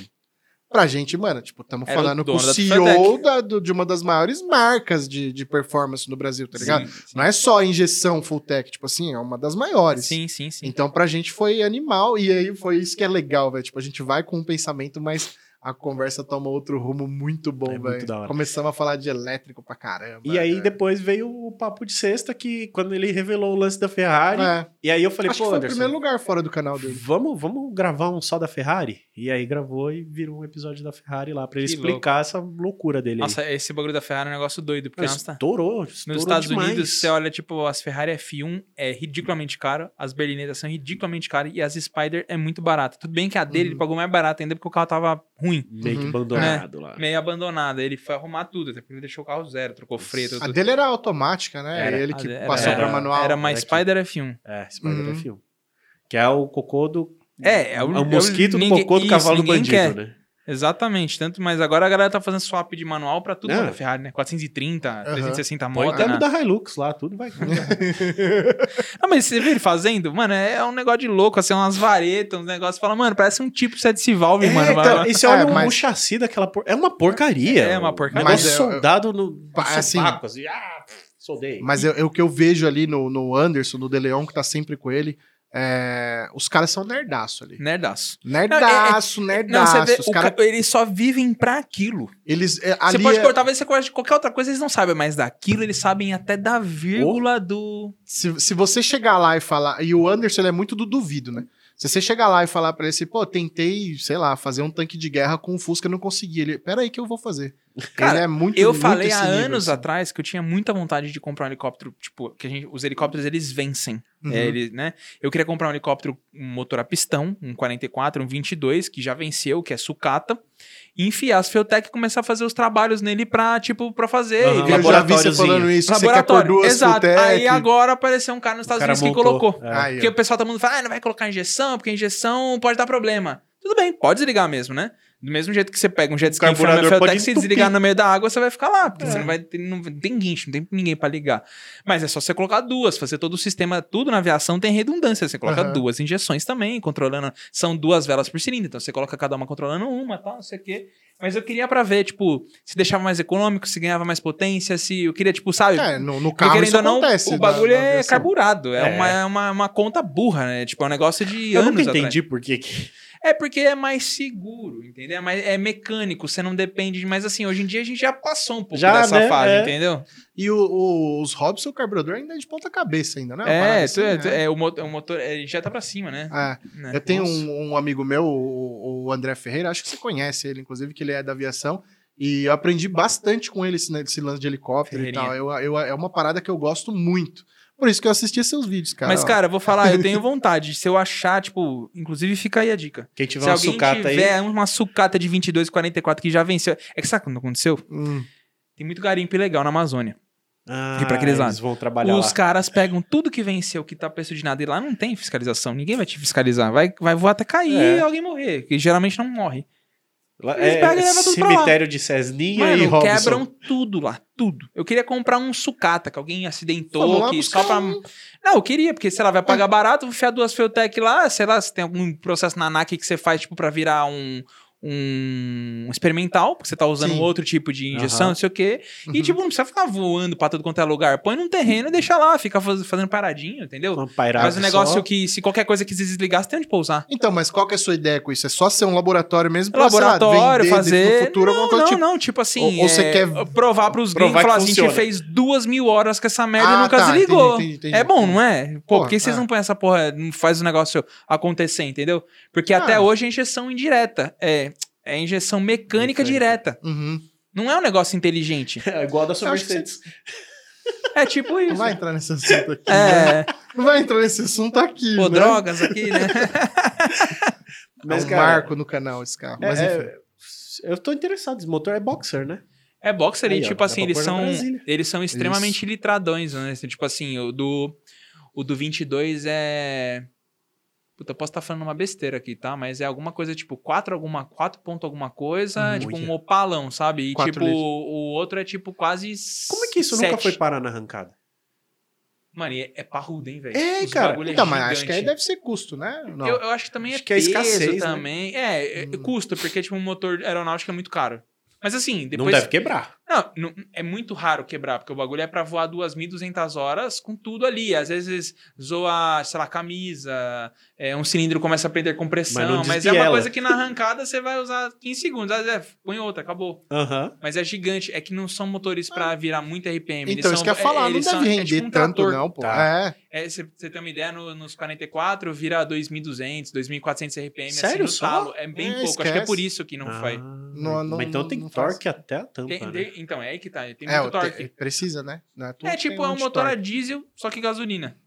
Pra gente, mano, tipo, estamos falando com o CEO da, do- de uma das maiores marcas de, de performance no Brasil, tá ligado? Sim, sim. Não é só injeção full tech, tipo assim, é uma das maiores. Sim, sim, sim. Então, pra gente foi animal, e aí foi isso que é legal, velho. Tipo, a gente vai com um pensamento, mas a conversa toma outro rumo muito bom, É muito velho. da hora. Começamos a falar de elétrico pra caramba. E aí né? depois veio o papo de sexta, que quando ele revelou o lance da Ferrari. É, E aí eu falei, acho que pô, foi o Anderson, primeiro lugar fora do canal dele. vamos, vamos gravar um só da Ferrari? E aí gravou e virou um episódio da Ferrari lá, pra ele Que explicar essa loucura dele Nossa, esse bagulho da Ferrari é um negócio doido, porque aí. tá- Estourou, estourou nos Estados demais. Unidos, você olha, tipo, as Ferrari F1 é ridiculamente caro, as berlinetas são ridiculamente caras e as Spider é muito barata. Tudo bem que a dele Uhum. ele pagou mais barato ainda porque o carro tava ruim, Meio que Uhum. abandonado lá. meio abandonada. Ele foi arrumar tudo, até porque ele deixou o carro zero, trocou freio, A dele era automática, né? Era. ele que era- passou era- pra manual. Era mais Spider F1. É, Spider Uhum. F1. Que é o cocô do. É, é o, é o é o- mosquito do ninguém- cocô do isso, cavalo do bandido, quer. né? Exatamente, tanto, mas agora a galera tá fazendo swap de manual pra tudo Não. na Ferrari, né? 430, Aham. 360 Põe moto, até né? da Hilux lá, tudo vai. Ah, mas você vê ele fazendo? Mano, é um negócio de louco, assim, umas varetas, uns negócios. Fala, mano, parece um tipo 7 Valve, É, mano. então, vai- e você olha É, o- mas- o chassi daquela por... É uma porcaria. É uma porcaria. Mas soldado no, no assim- sovaco, assim. Ah, soldei. Mas o que eu vejo ali no, no Anderson, no De Leon, que tá sempre com ele, é, os caras são nerdaço ali. Nerdaço. Nerdaço, Não, nerdaço. você vê, os o caras, ca- eles só vivem pra aquilo. eles, é, Você pode é- cortar, talvez você corte qualquer outra coisa, eles não sabem, mas daquilo eles sabem até da vírgula do. se, se você chegar lá e falar. E o Anderson é muito do duvido, né? Se você chegar lá e falar pra ele assim, pô, tentei, sei lá, fazer um tanque de guerra com o Fusca, não consegui. Ele, pera aí que eu vou fazer. Cara, ele é muito Eu muito falei há nível, anos assim. atrás que eu tinha muita vontade de comprar um helicóptero, tipo, que a gente, os helicópteros eles vencem. Uhum. É, ele, né? Eu queria comprar um helicóptero, um motor a pistão, um 44, um 22, que já venceu, que é sucata, e enfiar as Feltec e começar a fazer os trabalhos nele pra, tipo, pra fazer. E Eu já vi você falando isso, que você quer Laboratório. duas Exato. Futec. Aí agora apareceu um cara nos Estados cara Unidos que montou. colocou. É. Aí, Porque ó. o pessoal todo mundo fala, ah, não vai colocar injeção, porque injeção pode dar problema. Tudo bem, pode desligar mesmo, né? Do mesmo jeito que você pega um jet ski enfiando no Feltec, se desligar no meio da água, você vai ficar lá, porque É. você não vai ter, não tem guincho, não tem ninguém pra ligar. Mas é só você colocar duas, fazer todo o sistema, tudo na aviação tem redundância. Você coloca Aham. duas injeções também, controlando. São duas velas por cilindro, então você coloca cada uma controlando uma, tal, não sei o quê. Mas eu queria pra ver, tipo, se deixava mais econômico, se ganhava mais potência, se eu queria, tipo, sabe? É, no, no carro isso não, acontece. o na- bagulho na é aviação. carburado. É, É. Uma, é uma, uma conta burra, né? Tipo, é um negócio de Eu anos nunca atrás. entendi por que... É porque é mais seguro, entendeu? É, mais, é mecânico, você não depende de... Mas assim, hoje em dia a gente já passou um pouco Já, dessa né? fase, É. entendeu? E o- o- os Robson, o carburador ainda é de ponta cabeça ainda, né? Uma É, parada tu- assim, né? é, o, motor, o motor ele já tá pra cima, né? É. Né? Eu tenho um, um amigo meu, o, o André Ferreira, acho que você conhece ele, inclusive, que ele é da aviação. E eu aprendi bastante com ele esse, né, esse lance de helicóptero e tal. Eu, eu- é uma parada que eu gosto muito. Por isso que eu assistia seus vídeos, cara. Mas, cara, eu vou falar, eu tenho vontade. Se eu achar, tipo... Inclusive, fica aí a dica. Quem tiver Se uma alguém sucata aí... tiver uma sucata de 22, 44 que já venceu... É que sabe quando aconteceu? hum, Tem muito garimpo legal na Amazônia. Ah, E pra aqueles eles lados. vão trabalhar Os lá. caras pegam tudo que venceu, que tá preço de nada, e lá não tem fiscalização. Ninguém vai te fiscalizar. Vai, vai voar até cair É. e alguém morrer. Que geralmente não morre. Lá- Eles é, pegam e levam tudo pra lá. cemitério de Cesninha e Mano, Robson. quebram tudo lá. Tudo. Eu queria comprar um sucata, que alguém acidentou, Vamos lá que buscar só pra. um. Não, eu queria, porque, sei lá, vai pagar barato, vou enfiar duas Feltec lá, sei lá, se tem algum processo na ANAC que você faz, tipo, pra virar um, um experimental, porque você tá usando Sim. outro tipo de injeção, Aham. não sei o quê. E, Uhum. tipo, não precisa ficar voando pra tudo quanto é lugar. Põe num terreno e deixa lá, fica faz- fazendo paradinho, entendeu? Faz um negócio só. que, se qualquer coisa quiser desligar, você tem onde pousar. Então, mas qual que é a sua ideia com isso? É só ser um laboratório mesmo pra, sei lá, Laboratório, vender fazer. no futuro não, não, tipo? não, tipo assim. Ou- ou você é, quer provar pros provar gringos e falar que assim: a gente fez duas mil horas com essa merda Ah, e nunca tá, desligou. entendi, entendi, é bom, entendi. não é? Pô, Porra, por que vocês é. não põem essa porra, não faz o negócio acontecer, entendeu? Porque até Ah. hoje é injeção indireta. É, é injeção mecânica Mecânica. direta. Uhum. Não é um negócio inteligente. É igual a da sua Eu Mercedes. É tipo Não isso. vai entrar nesse assunto aqui. né? É, Não vai entrar nesse assunto aqui. pô, né? drogas aqui, né? Mas, é um cara, marco no canal esse carro. é- Mas enfim. é- eu tô interessado. Esse motor é boxer, né? É boxer Aí, e, ó, tipo dá assim, eles são, eles são extremamente litradões, né? Tipo assim, o do, o do 22 é... Puta, eu posso estar falando uma besteira aqui, tá? Mas é alguma coisa tipo 4 alguma, 4 ponto alguma coisa, tipo um opalão, sabe? E Quatro tipo, litros. o outro é tipo quase Como é que isso nunca sete. foi parar na arrancada? Mano, e é, é parrudo, hein, velho? É, Os cara. é Então, mas acho que aí deve ser custo, né? Não. Eu, eu acho que também Acho é que é peso escassez, né? também. É, é Hum. custo, porque tipo um motor aeronáutico é muito caro. Mas assim, Não depois... deve quebrar. Não, não- é muito raro quebrar, porque o bagulho é pra voar 2.200 horas com tudo ali. Às vezes zoa, sei lá, camisa, é, um cilindro começa a perder Mas compressão, não mas, é uma coisa que na arrancada você vai usar 15 segundos. Às vezes, é, põe outra, acabou. Aham. Mas é gigante, é que não são motores pra virar muito RPM. então, são, isso que eu ia falar, é, não eles deve são- é render tipo um tanto, trator. não, pô. Tá. É. É, você você tem uma ideia, no- nos 44 vira 2.200, 2.400 RPM, Sério, assim, no só? talo. É bem É, pouco, acho que é esquece. por isso que não Ah, foi. Não- não- mas então tem não faz. torque até a tampa, Tem- né? tem- então, é aí que tá, tem É, muito o te- torque. precisa, né? É que tipo, é um motor a diesel, só que gasolina.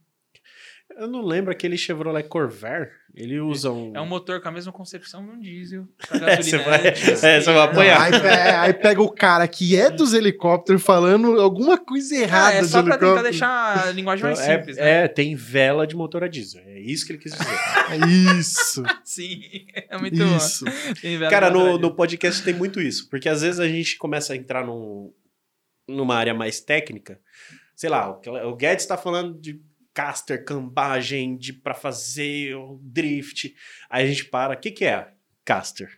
Eu não lembro aquele Chevrolet Corvair. Ele usa um... É um motor com a mesma concepção de um diesel. É, você vai- antes, é, você vai apanhar. Aí, pe- aí pega o cara que é dos helicópteros falando alguma coisa Ah, errada é de só pra tentar deixar a linguagem mais Então, simples, né? é, é, tem vela de motor a diesel. É isso que ele quis dizer. Isso, Sim, é muito bom. isso. Tem velho Cara, no, no podcast tem muito isso. Porque às vezes a gente começa a entrar num, numa área mais técnica. Sei lá, o, o Guedes tá falando de caster, cambagem, de para fazer o drift. Aí a gente para. O que, que é caster?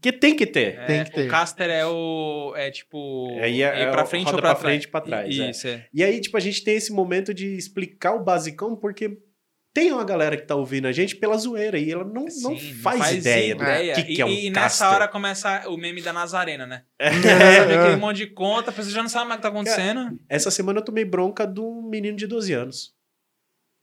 Que tem que ter. É, tem que ter. O caster é o. É tipo. Aí é- é pra o frente roda ou pra, pra frente e pra trás, é. Isso, é. E aí, tipo, a gente tem esse momento de explicar o basicão, porque tem uma galera que tá ouvindo a gente pela zoeira e ela não, não Sim, faz, ideia do que, que e, é um e nessa caster. hora começa o meme da Nazarena, né? É. Sabe aquele monte de conta, a pessoa já não sabe mais o que tá acontecendo. Essa semana eu tomei bronca de um menino de 12 anos.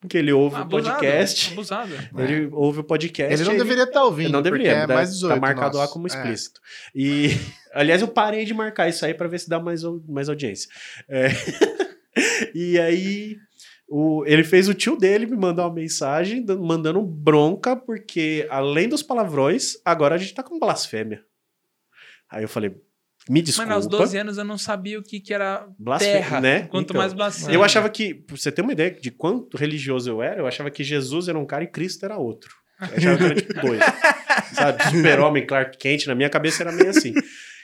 Que ele ouve o Abusado, podcast. Abusado. Ele ouve o podcast. Ele não deveria estar ouvindo, Ele não deveria, é dá- mais 18. tá marcado lá como É. explícito. E, aliás, eu parei de marcar isso aí pra ver se dá mais, mais audiência. É. e aí, o, ele fez o tio dele me mandar uma mensagem dan- mandando bronca, porque além dos palavrões, agora a gente tá com blasfêmia. Aí eu falei, me desculpa. Mano, aos 12 anos eu não sabia o que, que era blasfêmia, terra. né? Quanto Então, mais blasfêmia. Eu achava que, pra você ter uma ideia de quanto religioso eu era, eu achava que Jesus era um cara e Cristo era outro. Eu achava que era tipo dois. Sabe? Super-homem, Clark Kent, na minha cabeça era meio assim.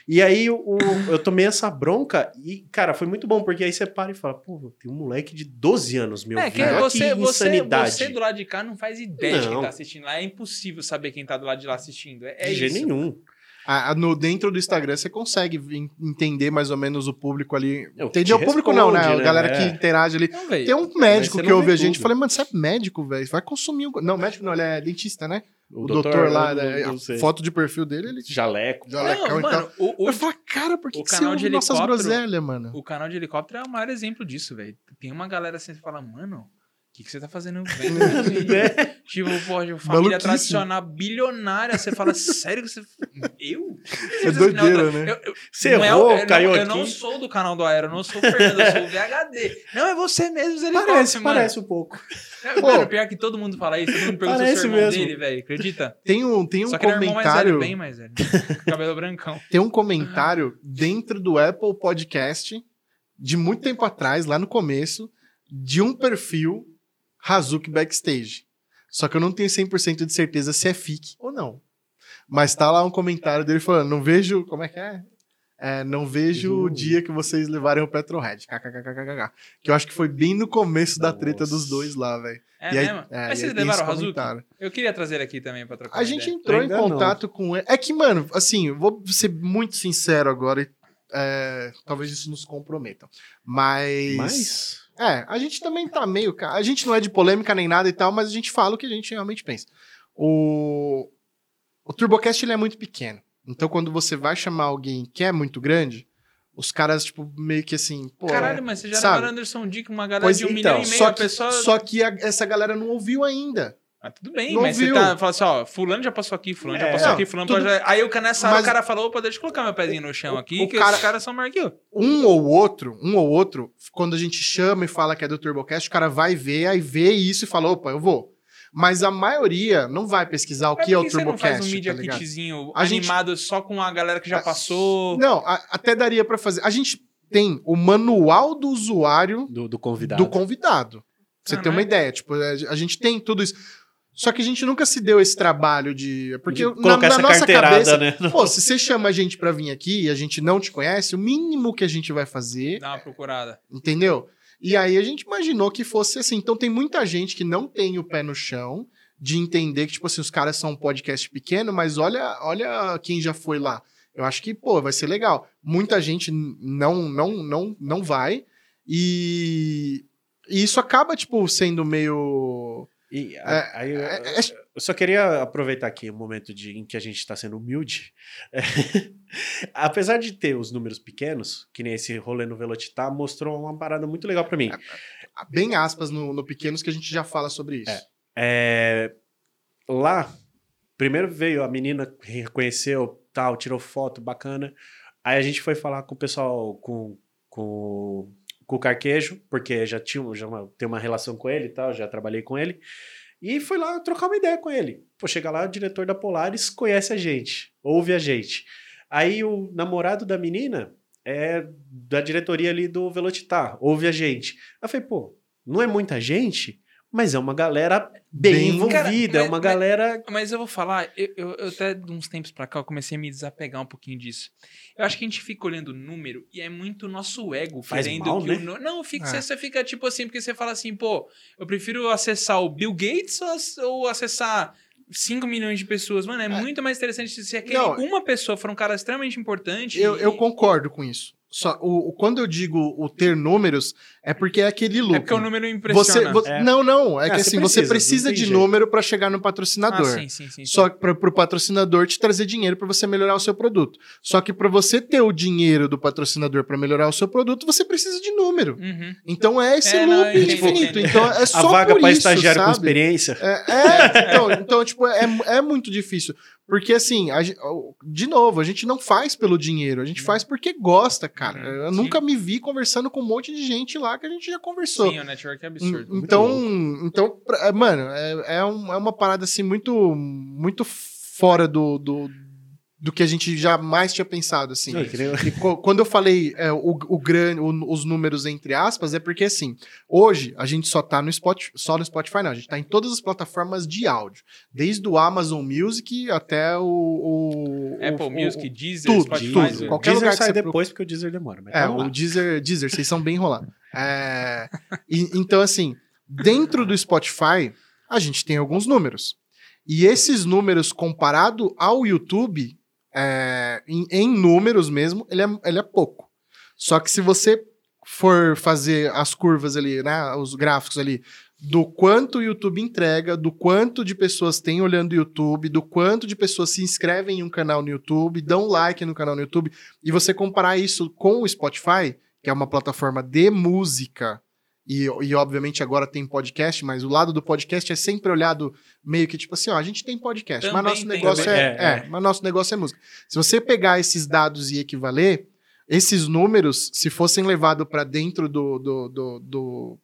E aí o, eu tomei essa bronca e, cara, foi muito bom, porque aí você para e fala, pô, tem um moleque de 12 anos, meu É, que Olha você, você, insanidade. você do lado de cá não faz ideia de quem Não. tá assistindo lá. É impossível saber quem tá do lado de lá assistindo. É, é de jeito isso. Nenhum. Ah, no, dentro do Instagram você consegue en- entender mais ou menos o público ali. O que Entender te o público não, né? responde, A né? galera É. que interage ali. Não, velho. Tem um médico que ouve a gente e falei, mano, você é médico, velho. Vai consumir um. Não, médico não, ele é dentista, né? O, doutor, doutor lá, eu né, a foto de perfil dele, ele. Jaleco. Jalecão Não, e mano, tal. o, o, Eu falo, cara, por que, o que canal de nossas helicóptero- groselhas, mano? o canal de helicóptero é o maior exemplo disso, velho. Tem uma galera assim que fala, mano, o que, que você tá fazendo vendo Né? Tipo, pô, família Maluquice. tradicional bilionária. Você fala, sério que você. Eu? É doideira, né? Eu, eu, Você não é- errou, eu, caiu eu aqui. não sou do canal do Aero, eu não sou o Fernando, eu sou o VHD. Não, é você mesmo, helicópteros, Parece, mano. parece um pouco. É, pior que todo mundo fala isso, todo mundo pergunta Parece se o irmão mesmo. dele, velho. Acredita? Tem um, tem um Só que ele é mais velho, comentário. bem mais velho. Cabelo brancão. Tem um comentário dentro do Apple Podcast de muito tempo atrás, lá no começo, de um perfil Hazuki Backstage. Só que eu não tenho 100% de certeza se é fic ou não. Mas tá lá um comentário dele falando, não vejo, como é que é? É, não vejo Uhum. o dia que vocês levarem o Petrohead. KKKKK. Que eu acho que foi bem no começo da treta Nossa. dos dois lá, velho. É E aí- mesmo? é, Mas vocês levaram o Hazuki? Eu queria trazer aqui também pra trocar A gente ideia. entrou Ainda em não. contato com ele. É que, mano, assim, eu vou ser muito sincero agora. e, é, talvez isso nos comprometa. Mas. Mas. É, a gente também tá meio. A gente não é de polêmica nem nada e tal, mas a gente fala o que a gente realmente pensa. O, o TurboCast ele é muito pequeno. Então, quando você vai chamar alguém que é muito grande, os caras, tipo, meio que assim. Pô, Caralho, mas você já sabe? levaram Anderson Dick, uma galera Pois de um então, milhão e meio, só que, pessoa... só que a- essa galera não ouviu ainda. Ah, tudo bem, Não mas viu. você tá fala assim, ó, fulano já passou aqui, fulano já É, passou não, aqui, fulano tudo- já... Aí o cara nessa hora Mas- o cara falou, opa, deixa eu colocar meu pezinho no chão O- aqui, o que cara- os caras são maior que eu. um ou outro, um ou outro, quando a gente chama e fala que é do TurboCast, o cara vai ver, aí vê isso e fala, opa, eu vou. Mas a maioria não vai pesquisar o Mas que é o que você não faz TurboCast, um Media tá? Kitzinho A gente- animado só com a galera que já Ah, passou? Não, a- até daria pra fazer. A gente tem o manual do usuário Do, do convidado. do convidado. Pra você ter Caralho. uma ideia, tipo, a a gente tem tudo isso. Só que a gente nunca se deu esse trabalho de. Porque De na, colocar na essa nossa cabeça. né? Pô, se você chama a gente pra vir aqui e a gente não te conhece, o mínimo que a gente vai fazer Dá uma procurada. Entendeu? E aí a gente imaginou que fosse assim. Então tem muita gente que não tem o pé no chão de entender que, tipo assim, os caras são um podcast pequeno, mas olha, olha quem já foi lá. Eu acho que, pô, vai ser legal. Muita gente não, não, não, não vai. E, e isso acaba, tipo, sendo meio. E É, aí, eu- é- é- eu só queria aproveitar aqui o momento de, em que a gente está sendo humilde. Apesar de ter os números pequenos, que nem esse rolê no Velocitar, mostrou uma parada muito legal pra mim. Bem aspas no, no Pequenos que a gente já fala sobre isso. É. É, lá, primeiro veio a menina, reconheceu, tal, tirou foto, bacana. Aí a gente foi falar com o pessoal, com, com, com o Carquejo, porque já tinha já uma, tem uma relação com ele e tal, já trabalhei com ele. E fui lá trocar uma ideia com ele. Pô, chega lá, o diretor da Polaris conhece a gente, ouve a gente. Aí o namorado da menina é da diretoria ali do Velocitar, ouve a gente. Aí eu falei, pô, não é muita gente, mas é uma galera bem, Bem- envolvida, Cara, é uma mas- galera. Mas eu vou falar, eu, eu, eu até de uns tempos pra cá eu comecei a me desapegar um pouquinho disso. Eu acho que a gente fica olhando o número e é muito nosso ego Faz querendo mal, que né? o Não, fica, É. você, fica tipo assim, porque você fala assim, pô, eu prefiro acessar o Bill Gates ou, ac- ou acessar 5 milhões de pessoas. Mano, é, muito mais interessante se aquele Não, uma pessoa for um cara extremamente importante. Eu, e- eu concordo com isso. Só, o, o- quando eu digo o ter números, é porque é aquele loop. É porque o número Você, impressiona. vo- É. Não, não. É Ah, que você assim, você precisa, precisa não tem de jeito. número pra chegar no ah, patrocinador. sim, sim, sim. Só que para o patrocinador te trazer dinheiro para você melhorar o seu produto. Só que para você ter o dinheiro do patrocinador para melhorar o seu produto, você precisa de número. Uhum. Então é esse É, não, loop eu entendi, infinito. Então é A só vaga por para estagiário com sabe? experiência. É, é, então, então, tipo, é, é muito difícil. Porque, assim, a de novo, a gente não faz pelo dinheiro, a gente faz porque gosta, cara. Uhum, Eu sim. nunca me vi conversando com um monte de gente lá que a gente já conversou. Sim, o network é absurdo. En- Então, então é, mano, é, é, é uma parada assim muito, muito fora do, do, do que a gente jamais tinha pensado, assim. E quando eu falei é, o, o grande, o- os números entre aspas, é porque assim, hoje a gente só tá no Spotify, só no Spotify, não, a gente tá em todas as plataformas de áudio, desde o Amazon Music até o, o Apple o- Music, o- Deezer, tudo, Spotify. tudo. Deezer. Qualquer Deezer lugar que sai você depois porque o Deezer demora. Mas é, lá. o Deezer, Deezer, vocês são bem enrolados. É, e- então, assim, dentro do Spotify, a gente tem alguns números. E esses números, comparado ao YouTube, é, em, em números mesmo, ele é, ele é pouco. Só que se você for fazer as curvas ali, né, os gráficos ali, do quanto o YouTube entrega, do quanto de pessoas tem olhando o YouTube, do quanto de pessoas se inscrevem em um canal no YouTube, dão like no canal no YouTube, e você comparar isso com o Spotify, que é uma plataforma de música, e, e obviamente agora tem podcast, mas o lado do podcast é sempre olhado meio que tipo assim, ó, a gente tem podcast, mas Também nosso tem. negócio Também, é, é, é, mas nosso negócio é música. Se você pegar esses dados e equivaler, esses números, se fossem levados para dentro do, do, do, do,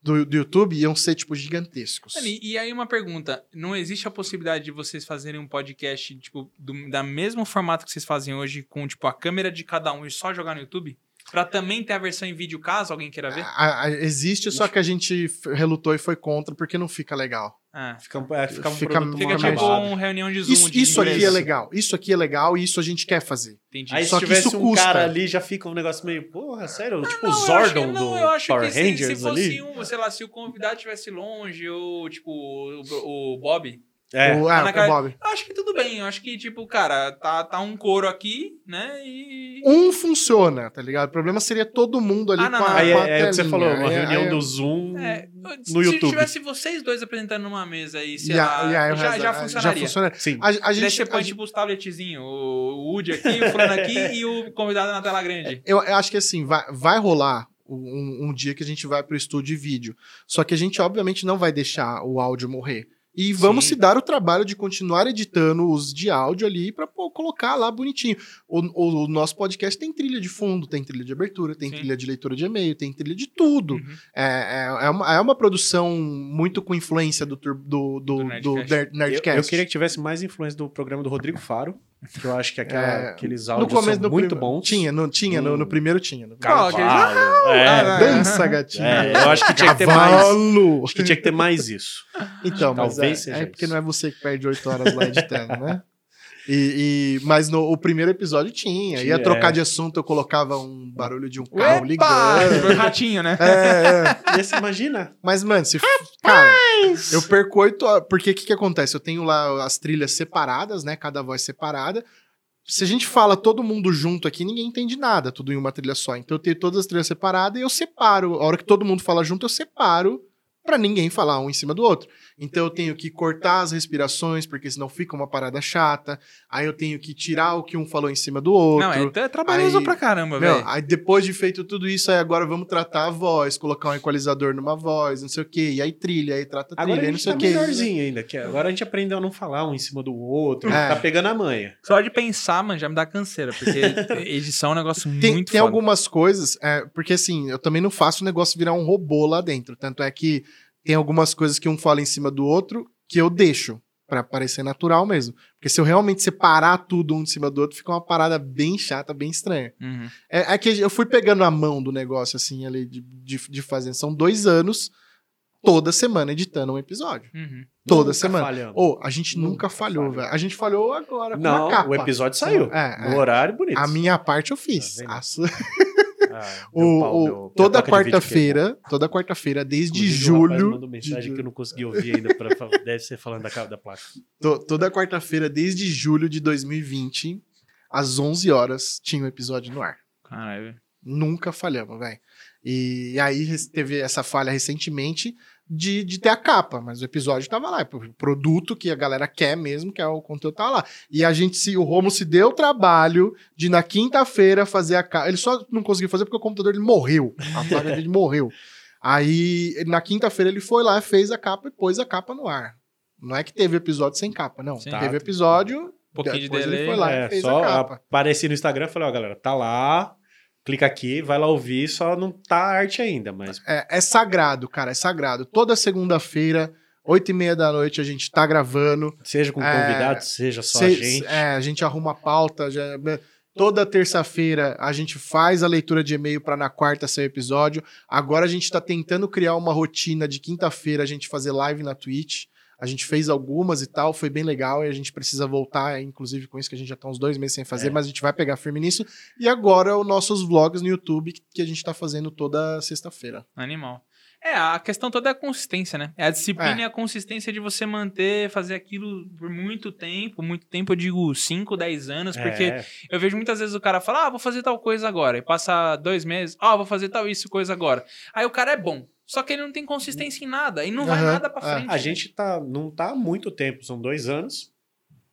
do- do YouTube, iam ser, tipo, gigantescos. E, e aí uma pergunta, não existe a possibilidade de vocês fazerem um podcast, tipo, do, da mesmo formato que vocês fazem hoje, com, tipo, a câmera de cada um e só jogar no YouTube? Pra também ter a versão em vídeo, caso alguém queira ver? A- a- existe, só que a gente relutou e foi contra porque não fica legal. Ah. Fica, é, fica um Fica- produto Fica tipo uma reunião de Zoom. Isso, de isso aqui é legal. Isso aqui é legal e isso a gente quer fazer. Entendi. Aí Só se que tivesse isso um custa. cara ali, já fica um negócio meio, porra, sério? tipo o Não, eu acho Zordon que- não, do eu acho Power que se- Rangers se, fosse ali. um, sei lá, se o convidado estivesse longe, ou tipo, o, o Bob. É, o, é, o Bob. Eu acho que tudo bem. Eu acho que, tipo, cara, tá, tá um couro aqui, né? E. Um funciona, tá ligado? O problema seria todo mundo ali Ah, não, com a, não. aí com a é, é o que você falou, uma Aí- reunião do Zoom É, se no YouTube. tivesse vocês dois apresentando numa mesa aí, sei e a- lá, o já, resto- já funcionaria. funciona. Sim. A, a Daí gente, você a põe, gente- tipo, os tabletzinhos, o Woody aqui, o fulano aqui e o convidado na tela grande. eu, eu acho que assim, vai, vai rolar um, um dia que a gente vai pro estúdio de vídeo. Só que a gente, obviamente, não vai deixar o áudio morrer. E vamos Sim. se dar o trabalho de continuar editando os de áudio ali pra pô, colocar lá bonitinho. O, o- o nosso podcast tem trilha de fundo, tem trilha de abertura, tem Sim. trilha de leitura de e-mail, tem trilha de tudo. Uhum. É, é, é uma, é uma produção muito com influência do, do, do, Do do Nerdcast. Ner- Eu, Nerdcast. eu queria que tivesse mais influência do programa do Rodrigo Faro, que eu acho que aquela- É, aqueles no áudios começo são muito prim- bons. Tinha, no, tinha no, no Hum. primeiro tinha. No? Aqueles- Cavalo. É, Ah, Dança, gatinho. é, eu acho que tinha que ter mais. Cavalo! Acho que tinha que ter mais isso. Então, mas Talvez é, seja é porque isso. não é você que perde oito horas lá editando, né? E, e- mas no o primeiro episódio tinha. Ia Tinha, trocar é. de assunto, eu colocava um barulho de um carro Epa! ligando. Ratinho, né? É, é. E você imagina? Mas, mano, se. Cara, eu perco oito horas. Porque o que, que acontece? Eu tenho lá as trilhas separadas, né? Cada voz separada. Se a gente fala todo mundo junto aqui, ninguém entende nada, tudo em uma trilha só. Então eu tenho todas as trilhas separadas e eu separo. A hora que todo mundo fala junto, eu separo pra ninguém falar um em cima do outro. Então eu tenho que cortar as respirações, porque senão fica uma parada chata. Aí eu tenho que tirar o que um falou em cima do outro. Não, é, é trabalhoso Aí- pra caramba, velho. aí depois de feito tudo isso, aí agora vamos tratar a voz, colocar um equalizador numa voz, não sei o quê, e aí trilha, aí trata a Agora trilha, a aí não sei tá o quê. melhorzinho ainda. Que agora a gente aprendeu a não falar um em cima do outro. É. Tá pegando a manha. Só de pensar, mano, já me dá canseira, porque edição é um negócio Tem, muito tem foda. algumas coisas, é, porque assim, eu também não faço o negócio virar um robô lá dentro. Tanto é que tem algumas coisas que um fala em cima do outro que eu deixo. Pra parecer natural mesmo. Porque se eu realmente separar tudo um em cima do outro, fica uma parada bem chata, bem estranha. Uhum. É, é que eu fui pegando a mão do negócio, assim, ali, de, de, de fazer. São dois anos, toda semana, editando um episódio. Uhum. Toda Nunca semana. falhando. Ô, a gente nunca, Nunca falhou, velho. A gente falhou agora com Não, a capa. o episódio saiu. É, No é. horário bonito. A minha parte eu fiz. Tá? A sua- Ah, O- pau, o- meu- toda quarta-feira, toda quarta-feira, desde Inclusive, julho. mandou mensagem de- que eu não consegui ouvir ainda. Pra, deve ser falando da, da placa. to- toda quarta-feira, desde julho de 2020, às 11 horas, tinha um episódio no ar. Caralho. Nunca falhamos, velho. E aí teve essa falha recentemente de, de ter a capa, mas o episódio tava lá, é o produto que a galera quer mesmo, que é o conteúdo tá lá. E a gente se o Romo se deu o trabalho de na quinta-feira fazer a capa. Ele só não conseguiu fazer porque o computador dele morreu. A placa dele morreu. Aí na quinta-feira ele foi lá, fez a capa e pôs a capa no ar. Não é que teve episódio sem capa, não. Sim. Teve episódio, Um pouquinho de depois delay. ele foi lá É, e fez só a capa. apareci no Instagram e falei, ó, galera, tá lá, clica aqui, vai lá ouvir, só não tá arte ainda, mas É, é sagrado, cara, é sagrado. Toda segunda-feira, oito e meia da noite, a gente tá gravando. seja com É, convidados, seja só Se- a gente. É, a gente arruma a pauta. Já, toda terça-feira a gente faz a leitura de e-mail para na quarta sair o episódio. Agora a gente tá tentando criar uma rotina de quinta-feira a gente fazer live na Twitch. A gente fez algumas e tal, foi bem legal e a gente precisa voltar, inclusive com isso que a gente já tá uns dois meses sem fazer, É. mas a gente vai pegar firme nisso. E agora os nossos vlogs no YouTube que- a gente tá fazendo toda sexta-feira. Animal. É, a questão toda é a consistência, né? É a disciplina É. e a consistência de você manter, fazer aquilo por muito tempo. Muito tempo, eu digo 5, 10 anos, porque É, eu vejo muitas vezes o cara falar, ah, vou fazer tal coisa agora. E passa dois meses, ah, vou fazer tal isso, coisa agora. Aí o cara é bom. Só que ele não tem consistência em nada. E não vai Aham, nada pra é. frente. a gente tá, não tá há muito tempo, são dois anos,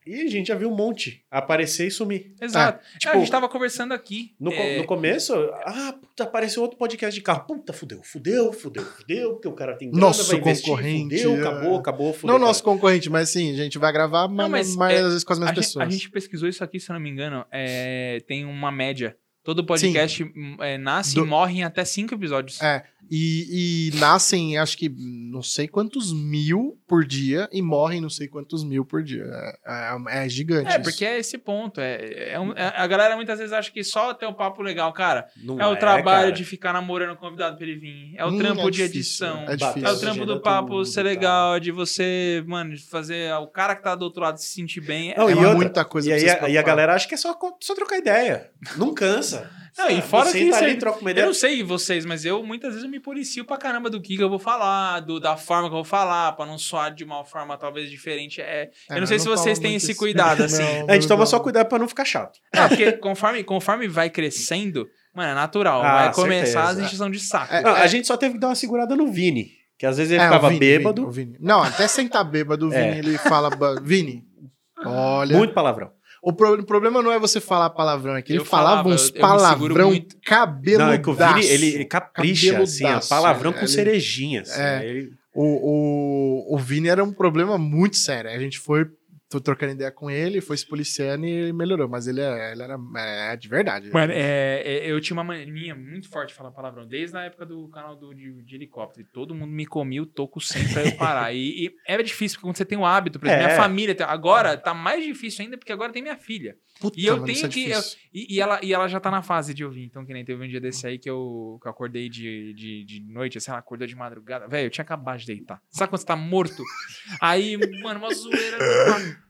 e a gente já viu um monte aparecer e sumir. Exato. É, tipo, a gente tava conversando aqui. No, é, no começo, ah, puta, apareceu outro podcast de carro. Puta, fudeu, fudeu, fudeu, fudeu, porque o cara tem grana, Nosso vai investir, concorrente, Fudeu, é. acabou, acabou, fudeu. Não nosso concorrente, mas sim, a gente vai gravar, mas, mas, mais é, às vezes com as a, mesmas gente, pessoas. a gente pesquisou isso aqui, se eu não me engano. é, tem uma média. Todo podcast hum, é, nasce Do- e morre em até cinco episódios. É, E, e nascem, acho que não sei quantos mil por dia e morrem não sei quantos mil por dia. É, é- é gigante. É, isso. porque é esse ponto. É, é um- é- a galera muitas vezes acha que só ter um papo legal, cara. Não É o trabalho cara. de ficar namorando o convidado pra ele vir. É o Hum, trampo é de difícil, edição. é É, o trampo do papo tudo, ser tá. legal, de você, mano, de fazer o cara que tá do outro lado se sentir bem. É- Não, É e outra, muita coisa E aí, e a galera acha que é só, só trocar ideia. Não cansa. Não, e fora você que tá você- ali, troca uma Eu ideia. não sei vocês, mas eu muitas vezes eu me policio pra caramba do que, que eu vou falar, do, da forma que eu vou falar, pra não soar de uma forma talvez diferente. É, eu É, não sei se vocês têm esse isso. cuidado, assim. Não, A gente toma não. só cuidado pra não ficar chato. Não, porque conforme, conforme vai crescendo, mano, é natural. Ah, vai começar certeza. as encheção de saco. É, Não, a gente só teve que dar uma segurada no Vini. Que às vezes ele É, ficava Vini, bêbado. Vini, Vini. Não, até sem estar bêbado, o Vini, É. ele fala. Vini, olha. Muito palavrão. O, pro- o problema não é você falar palavrão, é que ele Eu falava falava, uns palavrão muito. cabeludaço. Não, é que o Vini, ele, ele capricha, assim, ó, Cabeludaço, palavrão é, com ele- cerejinha. assim, É. ele- O, o, o Vini era um problema muito sério. A gente foi tô trocando ideia com ele, foi se policiando e ele melhorou. Mas ele, é, ele era é, de verdade. Mano, é, é, eu tinha uma mania muito forte de falar palavrão, desde a época do canal do, de, de helicóptero. E todo mundo me comia o toco sempre pra eu parar. e, e era difícil, porque quando você tem o hábito, por exemplo, É. minha família. tem- Agora tá mais difícil ainda, porque agora tem minha filha. Puta, E eu mano, tenho isso é que- difícil. E, e ela, e ela já tá na fase de ouvir. Então, que nem teve um dia desse aí que eu, que eu acordei de, de, de noite, assim, ela acordou de madrugada. Velho, eu tinha acabado de deitar. Sabe quando você tá morto? Aí, mano, uma zoeira.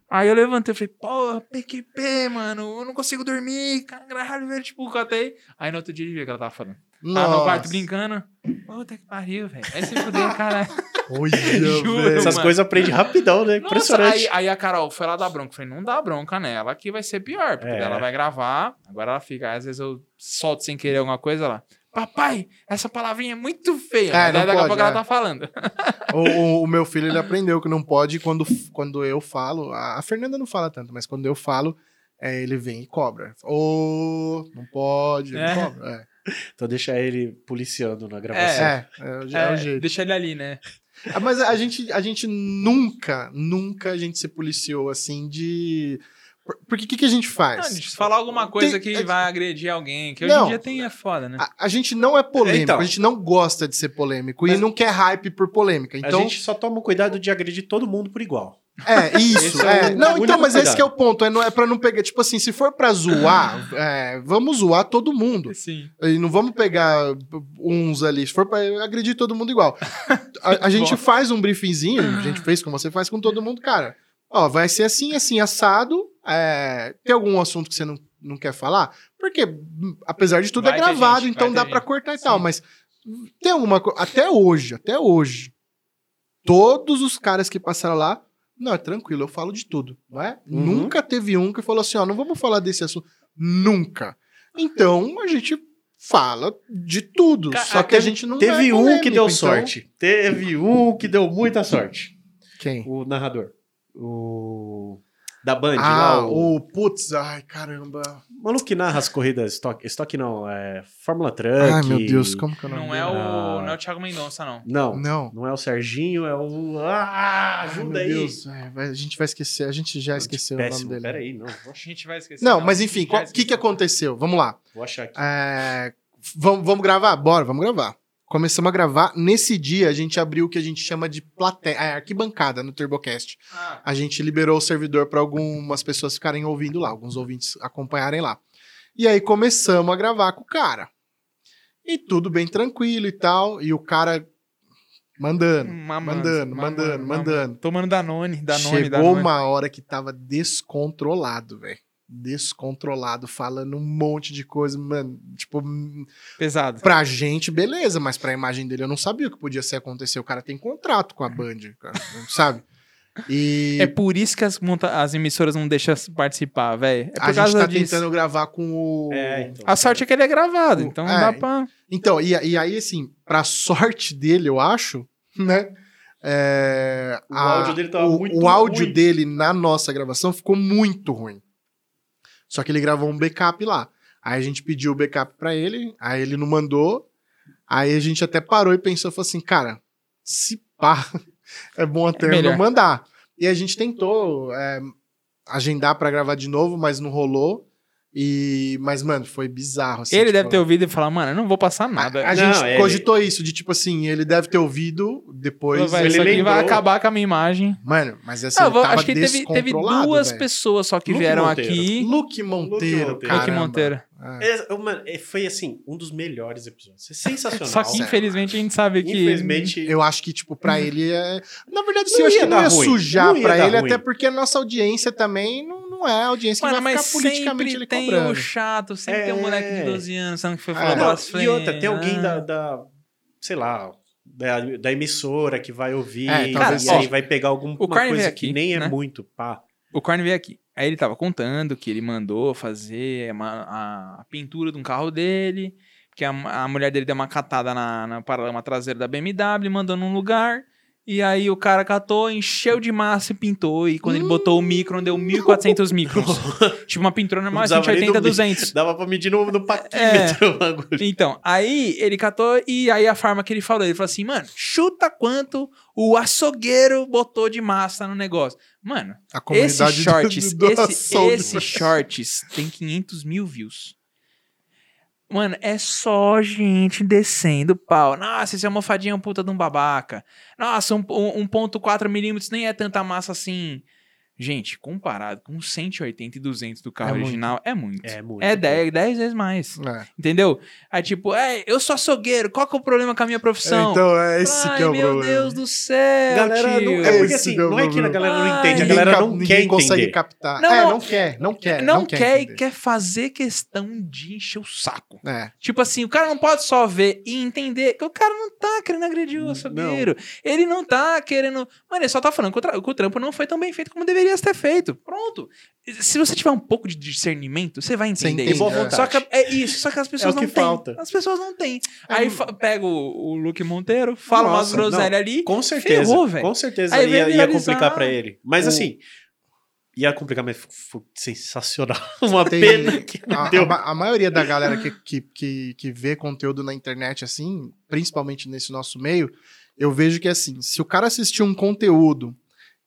Aí eu levantei e falei, porra, PQP, mano, eu não consigo dormir, caralho, velho, tipo, catei. Aí no outro dia ele viu que ela tava falando. Tava no quarto Nossa. brincando. Puta que pariu, velho. Aí você fudeu, caralho. Olha, Juro. Essas coisas aprende rapidão, né? Nossa, Impressionante. aí, aí a Carol foi lá dar bronca. Eu Falei, não dá bronca nela, que vai ser pior. Porque É. ela vai gravar, agora ela fica. Aí, às vezes eu solto sem querer alguma coisa lá. Papai, essa palavrinha é muito feia. É, daí daqui a pouco ela é. tá falando. O, o- o meu filho, ele aprendeu que não pode quando, quando eu falo. A, a Fernanda não fala tanto, mas quando eu falo, é, ele vem e cobra. Ô, não pode, É. não cobra. É, Então deixa ele policiando na gravação. é, é, o- é o É, jeito. deixa ele ali, né? Ah, Mas a gente, a gente nunca, nunca a gente se policiou assim de. Por- Porque o que, que a gente Não, faz? de falar alguma coisa Tem- que é- vai agredir alguém, que hoje Não. em dia tem é foda, né? A, a gente não é polêmico, Então. a gente não gosta de ser polêmico e Mas- não quer hype por polêmica. Então, A gente só toma cuidado de agredir todo mundo por igual. É, isso. Esse é é. o Não, então, mas esse cuidado. que é o ponto. É, não, é pra não pegar. Tipo assim, se for pra zoar, é, vamos zoar todo mundo. Sim. E não vamos pegar uns ali. Se for pra agredir todo mundo igual. A, a gente faz um briefingzinho, a gente fez como você faz com todo mundo, cara. Ó, vai ser assim, assim, assado. É, tem algum assunto que você não, não quer falar? Porque, hum, apesar de tudo, Vai é gravado, gente, então dá gente. cortar e Sim. tal. Mas tem alguma coisa. Até hoje, até hoje. Todos os caras que passaram lá. Não, é tranquilo, eu falo de tudo, não é? Uhum. Nunca teve um que falou assim, ó, não vamos falar desse assunto. Nunca. Então, a gente fala de tudo. Ca- só que a gente não Teve é um polêmico, que deu então- sorte. Teve um que deu muita sorte. Quem? O narrador. O. Da Band, Ah, lá. O... o putz, ai, caramba. o maluco que narra as corridas estoque. Estoque não, é Fórmula Truck. Ai, meu Deus, como que é o nome Não é, o, Ah. não é o Thiago Mendonça, não. Não, Não. não é o Serginho, é o. Ah, Ai, ajuda meu aí. Deus, ai, vai- a gente vai esquecer, a gente já esqueceu o nome dele. peraí, não. A gente vai esquecer. Não, mas enfim, o que, que aconteceu? Vamos lá. vou achar aqui. É, vamos, vamos gravar? Bora, vamos gravar. Começamos a gravar. Nesse dia, a gente abriu o que a gente chama de plateia, é, arquibancada no TurboCast. Ah, A gente liberou o servidor para algumas pessoas ficarem ouvindo lá, alguns ouvintes acompanharem lá. E aí começamos a gravar com o cara. E tudo bem tranquilo e tal. E o cara mandando, mamando, mandando, mamando, mandando, mandando. Tomando Danone, Danone, Chegou Danone. uma hora que tava descontrolado, velho. Descontrolado, falando um monte de coisa, mano. Tipo, Pesado. pra gente, beleza, mas pra imagem dele eu não sabia o que podia ser acontecer. O cara tem contrato com a Band, cara, sabe? E É por isso que as, monta- as emissoras não deixam participar, velho. É a gente tá disso. tentando gravar com o. É, então. A sorte é que ele é gravado, então não É, dá pra. Então, e, e aí, assim, pra sorte dele, eu acho, né? é, O áudio dele tava o, muito o áudio ruim. dele na nossa gravação ficou muito ruim. Só que ele gravou um backup lá. Aí a gente pediu o backup pra ele, aí ele não mandou. Aí a gente até parou e pensou, falou assim, cara, se pá, é bom até melhor. não mandar. E a gente tentou é, agendar pra gravar de novo, mas não rolou. E, mas, mano, foi bizarro. assim, Ele tipo, deve ter ouvido e falar, mano, eu não vou passar nada. A, a Não, gente ele- cogitou isso, de tipo assim, ele deve ter ouvido depois. vai, ele isso aqui vai acabar com a minha imagem. Mano, mas assim, Ah, eu ele vou- tava acho que teve, teve duas velho. pessoas só que Luke vieram Monteiro. aqui. Luke Monteiro, Luke cara. Luke Monteiro. É, mano, é, foi assim, um dos melhores episódios. É sensacional. Só que infelizmente a gente sabe que. Infelizmente. Eu acho que, tipo, pra ele é. Na verdade, sim, Não eu acho ia que não ia ruim. sujar Não ia pra ele, ruim. até porque a nossa audiência também não, não é a audiência que Mano, vai mas ficar politicamente sempre ele tem cobrando. o chato, sempre tem um É. moleque de 12 anos que foi Ah, falar blasfêmia. e outra, tem alguém Ah. da, da, sei lá, da, da emissora que vai ouvir É, talvez e aí vai pegar alguma O Carne coisa veio que aqui, nem é né? muito, pá. O Corn veio aqui. Aí ele tava contando que ele mandou fazer uma- a, pintura de um carro dele, que a, a mulher dele deu uma catada na, na paralama traseira da BMW, mandou num lugar. E aí o cara catou, encheu de massa e pintou. E quando ele botou o micron, deu 1.400 microns. tipo uma pintura normal, Não precisava nem 180, do mic. 200. Dava pra medir no, no É. paquímetro o bagulho. Então, aí ele catou e aí a farma que ele falou, ele falou assim, mano, chuta quanto o açougueiro botou de massa no negócio. Mano, A esse comunidade do- shorts, do esse, açougue. esse shorts tem 500 mil views. Mano, é só gente descendo pau. Nossa, esse é um puta de um babaca. Nossa, um, um, 1.4 milímetros nem é tanta massa assim. Gente, comparado com 180 e 200 do carro É muito. original, é muito. É muito. É 10, 10 vezes mais. É. Entendeu? Aí, tipo, é, eu sou açougueiro, qual que é o problema com a minha profissão? Então, é esse Ai, que é o meu problema. Deus do céu, Galera, tio. não, é porque assim, que é não é que a galera não Ai, entende, a Ninguém galera não ninguém quer consegue entender. captar. Não, é, não. não quer, não quer. não, quer, e entender. quer fazer questão de encher o saco. É. Tipo assim, o cara não pode só ver e entender que o cara não tá querendo agredir o açougueiro. Ele não tá querendo. Mano, ele só tá falando que o, tra- que o trampo não foi tão bem feito como deveria ter feito. Pronto. Se você tiver um pouco de discernimento, você vai entender entende, boa vontade. Só que é isso, só que as pessoas É o não têm. falta. As pessoas não têm. É, Aí fa- pega o, o Luke Monteiro, fala umas Nossa, groselhas ali. Com certeza. Ferrou, velho. com certeza Aí ia, ia complicar pra ele. Mas o- assim, ia complicar, mas foi sensacional. Uma Tem- pena que a, deu. a a maioria da galera que, que, que, que vê conteúdo na internet, assim, principalmente nesse nosso meio, eu vejo que, assim, se o cara assistir um conteúdo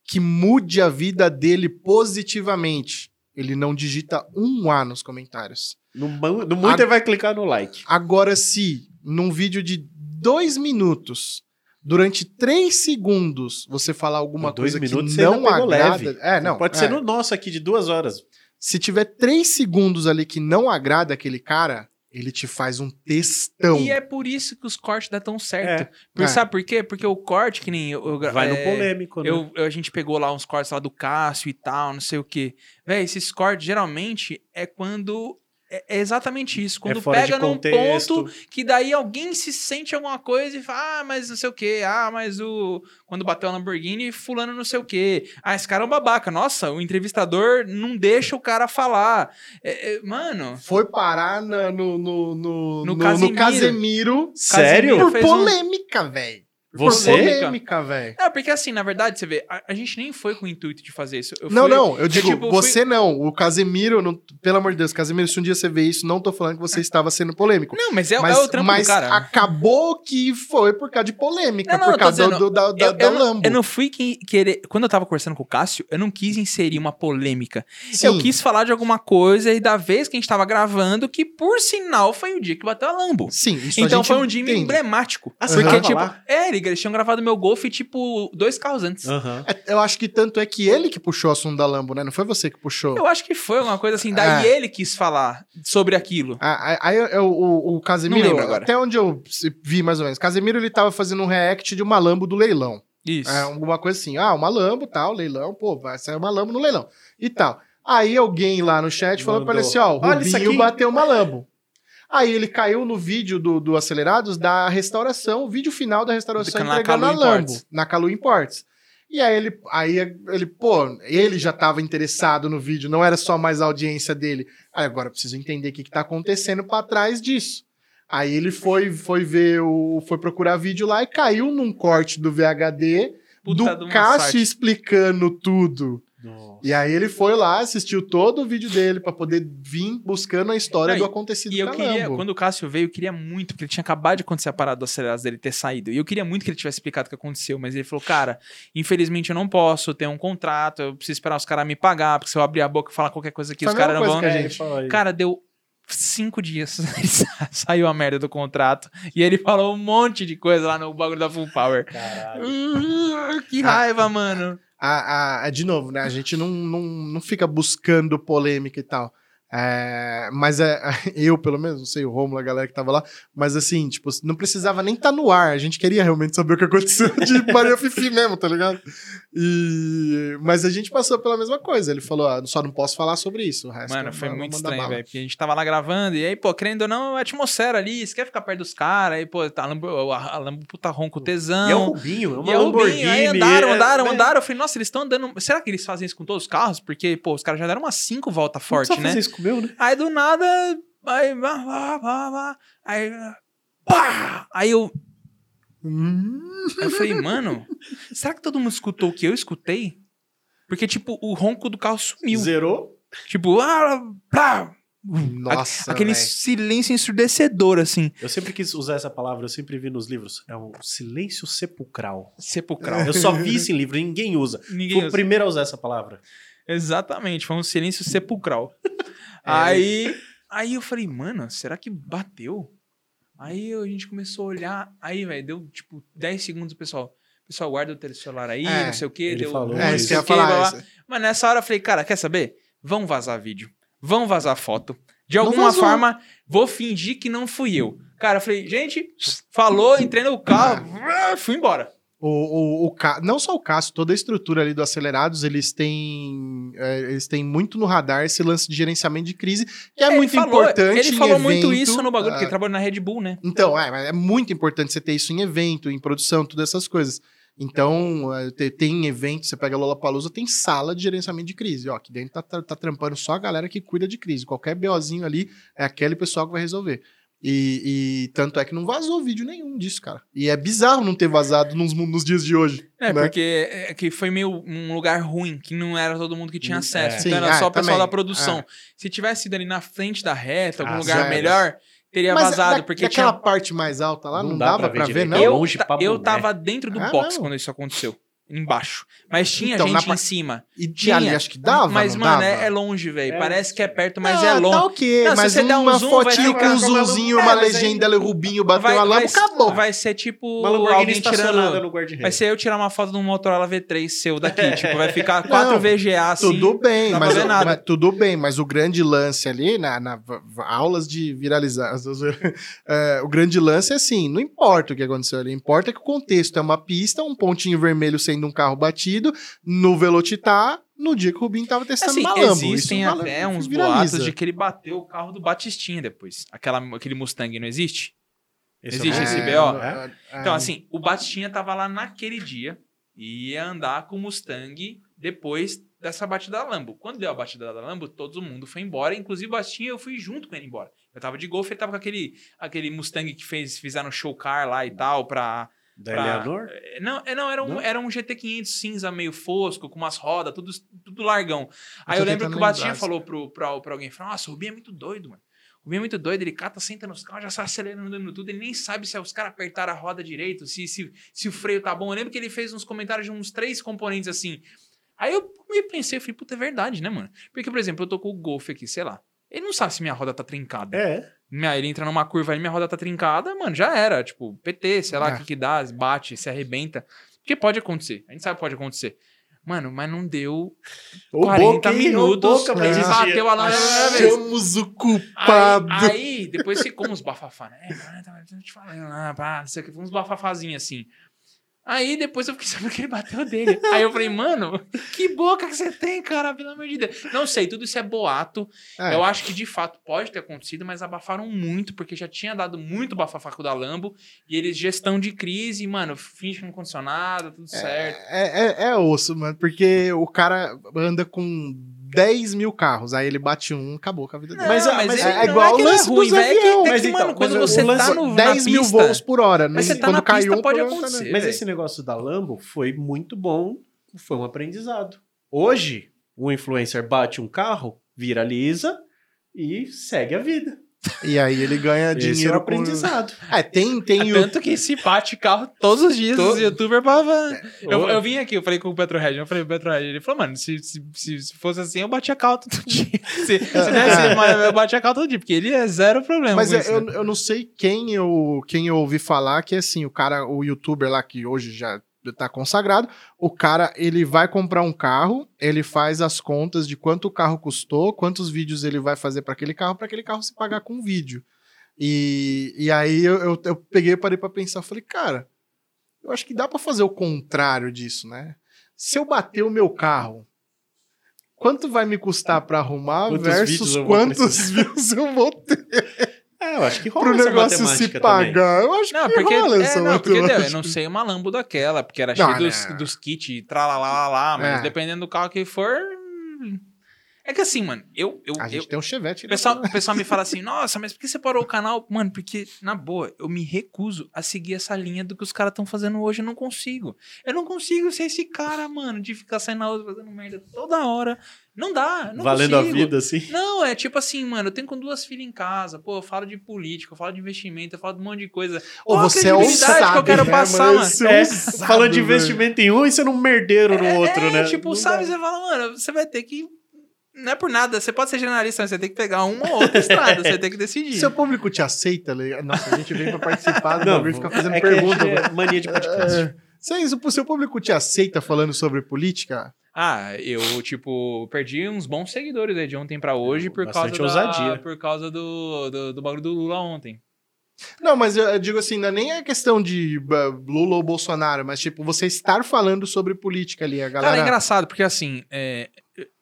que mude a vida dele positivamente, ele não digita um A nos comentários. No, no muito A- vai clicar no like. Agora, se num vídeo de dois minutos, durante três segundos, você falar alguma dois coisa minutos que não agrada... leve. É, não. Pode é. ser no nosso aqui de duas horas. Se tiver três segundos ali que não agrada aquele cara, ele te faz um textão. E é por isso que os cortes dão tão certo. É. Por, É. Sabe por quê? Porque o corte, que nem. Eu, eu Vai no é, polêmico, né? Eu, eu- a gente pegou lá uns cortes lá do Cássio e tal, não sei o quê. Véi, esses cortes geralmente é quando. É é exatamente isso. Quando é fora pega de num ponto que daí alguém se sente alguma coisa e fala, ah, mas não sei o quê. Ah, mas o. Quando bateu a Lamborghini, fulano não sei o quê. Ah, esse cara é um babaca. Nossa, o entrevistador não deixa o cara falar. É, é, mano. Foi parar na- no, no, no, No no, no Casemiro. Casemiro Sério? Casimiro por fez um- polêmica, velho. Você? polêmica, velho. É, porque assim, na verdade, você vê, a, a gente nem foi com o intuito de fazer isso. Eu Não, fui- não, eu digo, tipo, você não. O Casemiro, não- pelo amor de Deus, Casemiro, se um dia você vê isso, não tô falando que você estava sendo polêmico. Não, mas é, mas é o trampo mas do cara. acabou que foi por causa de polêmica, Não, não, por causa dizendo, do, da, da, eu, da eu não, Lambo. eu não fui que, querer. Quando eu tava conversando com o Cássio, eu não quis inserir uma polêmica. Sim. Eu quis falar de alguma coisa e da vez que a gente tava gravando, que por sinal foi o dia que bateu a Lambo. Sim, isso a Então gente foi um dia entende. emblemático. Ah, porque, tipo, lá? É, eles tinham gravado meu Golf, tipo, dois carros antes. Aham. É, Eu acho que tanto é que ele que puxou o assunto da Lambo, né? Não foi você que puxou. Eu acho que foi uma coisa assim, daí É. ele quis falar sobre aquilo. Ah, Aí é o, o, o Casemiro, Não lembro agora. até onde eu se- vi mais ou menos, Casemiro ele tava fazendo um react de uma Lambo do leilão. Isso. É, alguma coisa assim, ah, uma Lambo, tal, leilão, pô, vai sair uma Lambo no leilão. E tal. Aí alguém lá no chat falou pra ele Mandou. assim, ó, o Olha isso Rubinho bateu uma Lambo. Aí ele caiu no vídeo do, do Acelerados da restauração, o vídeo final da restauração Na entregando a Calu Lambo, Imports. na Calu Imports. E aí ele, aí ele, pô, ele já tava interessado no vídeo, não era só mais a audiência dele. Aí agora eu preciso entender o que, que tá acontecendo pra trás disso. Aí ele foi, foi ver o. foi procurar vídeo lá e caiu num corte do VHD Puta do Cássio sorte. explicando tudo. Nossa. E aí ele foi lá, assistiu todo o vídeo dele pra poder vir buscando a história Não, do acontecido E eu queria, Lambo. quando o Cássio veio, eu queria muito, porque ele tinha acabado de acontecer a parada do acelerados dele ter saído. E eu queria muito que ele tivesse explicado o que aconteceu, mas ele falou: cara, infelizmente eu não posso ter um contrato, eu preciso esperar os caras me pagar, porque se eu abrir a boca e falar qualquer coisa aqui, Foi os caras não vão. É. Cara, deu cinco dias. Saiu a merda do contrato. E ele falou um monte de coisa lá no bagulho da Full Power. Caralho. Uh, que raiva, mano. A, a- de novo, né? A gente não, não, não fica buscando polêmica e tal. É, mas é, eu, pelo menos, não sei, o Romulo, a galera que tava lá, mas assim, tipo, não precisava nem estar no ar. A gente queria realmente saber o que aconteceu de Maria Fifi mesmo, tá ligado? E, mas a gente passou pela mesma coisa. Ele falou: ah, só não posso falar sobre isso. O resto Mano, foi muito estranho, velho. Porque a gente tava lá gravando, e aí, pô, querendo ou não, a atmosfera ali, você quer ficar perto dos caras, aí, pô, tá, a Lambo, puta ronco tesão. E é o Rubinho, é uma E é o Rubinho, Lamborghini. aí andaram, é- andaram, né? andaram. Eu falei, nossa, eles estão andando. Será que eles fazem isso com todos os carros? Porque, pô, os caras já deram umas cinco voltas forte, né? fazer isso com o meu, né? Aí do nada, aí, vá, vá, vá, vá. Aí, pá! Aí eu, Hum, aí eu falei, mano, será que todo mundo escutou o que eu escutei? Porque, tipo, o ronco do carro sumiu. Zerou. Tipo, ah, pá! Nossa, Aquele silêncio ensurdecedor, assim. Eu sempre quis usar essa palavra, eu sempre vi nos livros. É um silêncio sepulcral. Sepulcral. Eu só vi isso em livro, ninguém usa. Ninguém Fui o primeiro a usar essa palavra. Exatamente, foi um silêncio sepulcral. É. aí, aí eu falei, mano, será que bateu? Aí a gente começou a olhar, aí, velho, deu tipo 10 segundos o pessoal. Pessoal, guarda o teu celular aí, É, não sei o que, ele deu falou É, isso. que ia quê, falar. blá. Mas nessa hora eu falei, cara, quer saber? Vão vazar vídeo. Vão vazar foto. De alguma forma, vou fingir que não fui eu. Cara, eu falei, gente, falou, entrei no carro, fui embora. O, o, o Ca- não só o Cássio, toda a estrutura ali do Acelerados, eles têm, é, eles têm muito no radar esse lance de gerenciamento de crise, que é Ele muito falou- importante Ele falou muito evento, isso no bagulho, ah, porque ele trabalha na Red Bull, né? Então, é, é muito importante você ter isso em evento, em produção, todas essas coisas. Então, é, te- tem evento, você pega a Lollapalooza, tem sala de gerenciamento de crise. Ó, aqui dentro tá, tá, tá trampando só a galera que cuida de crise. Qualquer BOzinho ali é aquele pessoal que vai resolver. E, e tanto é que não vazou vídeo nenhum disso, cara. E é bizarro não ter vazado nos, nos dias de hoje. É, né? porque é, que foi meio um lugar ruim, que não era todo mundo que tinha Hum, acesso. é. Então Sim, era é, só o pessoal também, da produção. Se tivesse sido ali na frente da reta, algum Ah, lugar zero. melhor, teria Mas vazado. da- porque daquela tinha... parte mais alta lá, não, Não dava pra pra ver ver, não? É eu, longe ta- pra eu tava dentro do Ah, box não. quando isso aconteceu. Embaixo. Mas tinha Então, gente em cima. E Tinha. ali, acho que dava, Mas, não mano, dava? é, é longe, velho. É. Parece que é perto, mas Ah, é longe. Tá ok, Não, se mas você der um uma zoom, vai fotinho com um zoomzinho, uma É, mas legenda, ali, Rubinho bateu vai, a lama, vai, acabou. vai ser tipo Uma alguém tirando... Vai ser eu tirar uma foto de um Motorola V3 seu daqui. tipo, vai ficar 4 Não, VGA assim. Tudo bem, mas, nada. mas tudo bem, mas o grande lance ali, na, na- aulas de viralizar, é, o grande lance é assim, não importa o que aconteceu ali, importa que o contexto é uma pista, um pontinho vermelho sendo um carro batido, no Velocitar, no dia que o Rubinho tava testando Assim, uma Lambo. existem Isso até vale- uns viraliza. boatos de que ele bateu o carro do Batistinha depois. Aquela, aquele Mustang não existe? Esse existe é o esse. BO? É? é, Então, assim, o Batistinha tava lá naquele dia e ia andar com o Mustang depois dessa batida da Lambo. Quando deu a batida da Lambo, todo mundo foi embora. Inclusive, o Batistinha, eu fui junto com ele embora. Eu tava de Golf, ele tava com aquele, aquele Mustang que fez, fizeram show car lá e tal, pra... Da pra- Eleanor? É, Não, é, não, era um, Não? era um GT500 cinza meio fosco, com umas rodas, tudo, tudo largão. Aí tô eu lembro tentando que o Batinha falou pro, pra, pra alguém, falou, nossa, o Rubinho é muito doido, mano. O Rubinho é muito doido, ele cata, senta nos carros, já sai acelerando, dando tudo, ele nem sabe se os caras apertaram a roda direito, se, se, se o freio tá bom. Eu lembro que ele fez uns comentários de uns três componentes assim. Aí eu me pensei, eu falei, puta, é verdade, né, mano? Porque, por exemplo, eu tô com o Golf aqui, sei lá. Ele não sabe se minha roda tá trincada. É. Minha, ele entra numa curva aí, minha roda tá trincada, mano, já era. Tipo, PT, sei lá o É. que, que dá, bate, se arrebenta. Porque pode acontecer. A gente sabe que pode acontecer. Mano, mas não deu O 40 Boca, minutos. Boca ele desistir. bateu a lâmpada a primeira vez. Achamos o culpado. Aí, aí, depois ficou uns bafafá, né? É, tava te falando não sei o que, uns bafafazinhos assim. Aí depois eu fiquei sabendo que ele bateu dele. Aí eu falei, mano, que boca que você tem, cara, pelo amor de Deus. Não sei, tudo isso é boato. É. Eu acho que de fato pode ter acontecido, mas abafaram muito, porque já tinha dado muito bafafá com o da Lambo. E eles, gestão de crise, mano, finge com condicionado, tudo certo. É, é, é osso, mano, porque o cara anda com 10 mil carros, aí ele bate um, acabou com a vida dele. Mas, Não, ah, mas ele é não igual que o ele é lance ruim, dos velho, é que- é que, Mas então, mano, quando mas o você lance- tá no, 10 na mil pista, voos por hora. Mas não- você tá quando na cai pista, um, pode acontecer. na- Mas esse negócio da Lambo foi muito bom, foi um aprendizado. Hoje, O influencer bate um carro, viraliza e segue a vida. E aí ele ganha Esse é o dinheiro com... aprendizado. É, tem, tem o... Tanto que se bate carro todos os dias, os youtubers pra... Eu, Ô. eu vim aqui, eu falei com o Petro Red, eu falei pro Petro Red, ele falou, mano, se, se, se, se fosse assim, eu batia carro todo dia. Se, se desse, mas eu batia carro todo dia, porque ele é zero problema Mas com é, isso, eu, né? eu não sei quem eu, quem eu ouvi falar que assim, o cara, o youtuber lá que hoje já tá consagrado, o cara, ele vai comprar um carro, ele faz as contas de quanto o carro custou, quantos vídeos ele vai fazer para aquele carro, para aquele carro se pagar com vídeo. E, e aí eu, eu, eu peguei e parei pra pensar, falei, cara, eu acho que dá pra fazer o contrário disso, né? Se eu bater o meu carro, quanto vai me custar pra arrumar Quantos versus vídeos quantos views eu vou ter? É, eu acho que rola pro essa negócio se matemática também. pagar. Eu acho Não, que porque, rola é, essa não, porque deu, eu não sei uma Lambo daquela, porque era Não, cheio dos, né? dos kits, tralalá, mas É. dependendo do carro que for... É que assim, mano, eu... eu, A eu gente tem um Chevette. o né? pessoal, o pessoal me fala assim, nossa, mas por que você parou o canal? Mano, porque, na boa, eu me recuso a seguir essa linha do que os caras estão fazendo hoje, eu não consigo. Eu não consigo ser esse cara, mano, de ficar saindo na rua fazendo merda toda hora. Não dá, não Valendo consigo. a vida, assim. Não, é tipo assim, mano, eu tenho com duas filhas em casa, pô, eu falo de política, eu falo de investimento, eu falo de um monte de coisa. Qual a você é ousado, que eu quero né, passar, mano? mano? Você É, ousado, falando de investimento em um e sendo um merdeiro no outro, é, né? tipo, Não sabe, dá. você fala, mano, você vai ter que. Não é por nada, você pode ser jornalista, mas você tem que pegar uma ou outra estrada, você tem que decidir. Seu público te aceita? Le- Nossa, a gente vem pra participar do Não, bagulho e ficar fazendo é pergunta. é mania de podcast. É. O seu público te aceita falando sobre política? Ah, eu, tipo, perdi uns bons seguidores aí de ontem pra hoje por causa, Bastante da, ousadia. por causa do, do, do bagulho do Lula ontem. Não, mas eu, digo assim, não é nem a questão de Lula ou Bolsonaro, mas tipo, você estar falando sobre política ali, a galera... Cara, é engraçado, porque assim, é,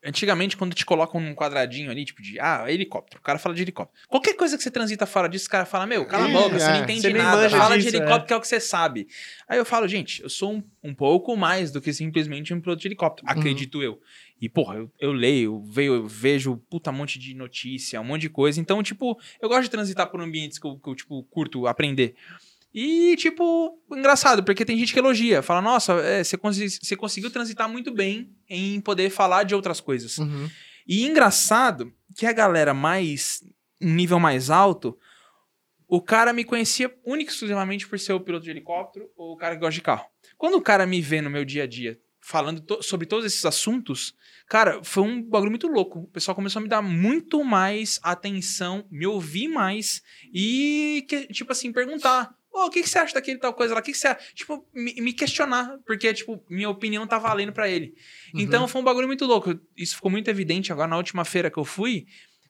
antigamente quando te colocam num quadradinho ali, tipo de, ah, helicóptero, o cara fala de helicóptero. Qualquer coisa que você transita fora disso, o cara fala, meu, cala a boca, você é, não entende você nada, fala de disso, helicóptero é. que é o que você sabe. Aí eu falo, gente, eu sou um, um pouco mais do que simplesmente um piloto de helicóptero, Uhum. acredito eu. E, porra, eu, eu leio, eu vejo, eu vejo puta monte de notícia, um monte de coisa. Então, tipo, eu gosto de transitar por ambientes que eu, que eu, tipo, curto aprender. E, tipo, engraçado, porque tem gente que elogia, fala, nossa, é, você, você conseguiu transitar muito bem em poder falar de outras coisas. Uhum. E engraçado que a galera mais, um nível mais alto, o cara me conhecia única e exclusivamente por ser o piloto de helicóptero ou o cara que gosta de carro. Quando o cara me vê no meu dia a dia falando to- sobre todos esses assuntos, cara, foi um bagulho muito louco. O pessoal começou a me dar muito mais atenção, me ouvir mais e, que- tipo assim, perguntar. Ô, o que, que você acha daquele tal coisa lá? O que, que você acha? Tipo, me, me questionar, porque, tipo, minha opinião tá valendo pra ele. Uhum. Então foi um bagulho muito louco. Isso ficou muito evidente agora na última feira que eu fui.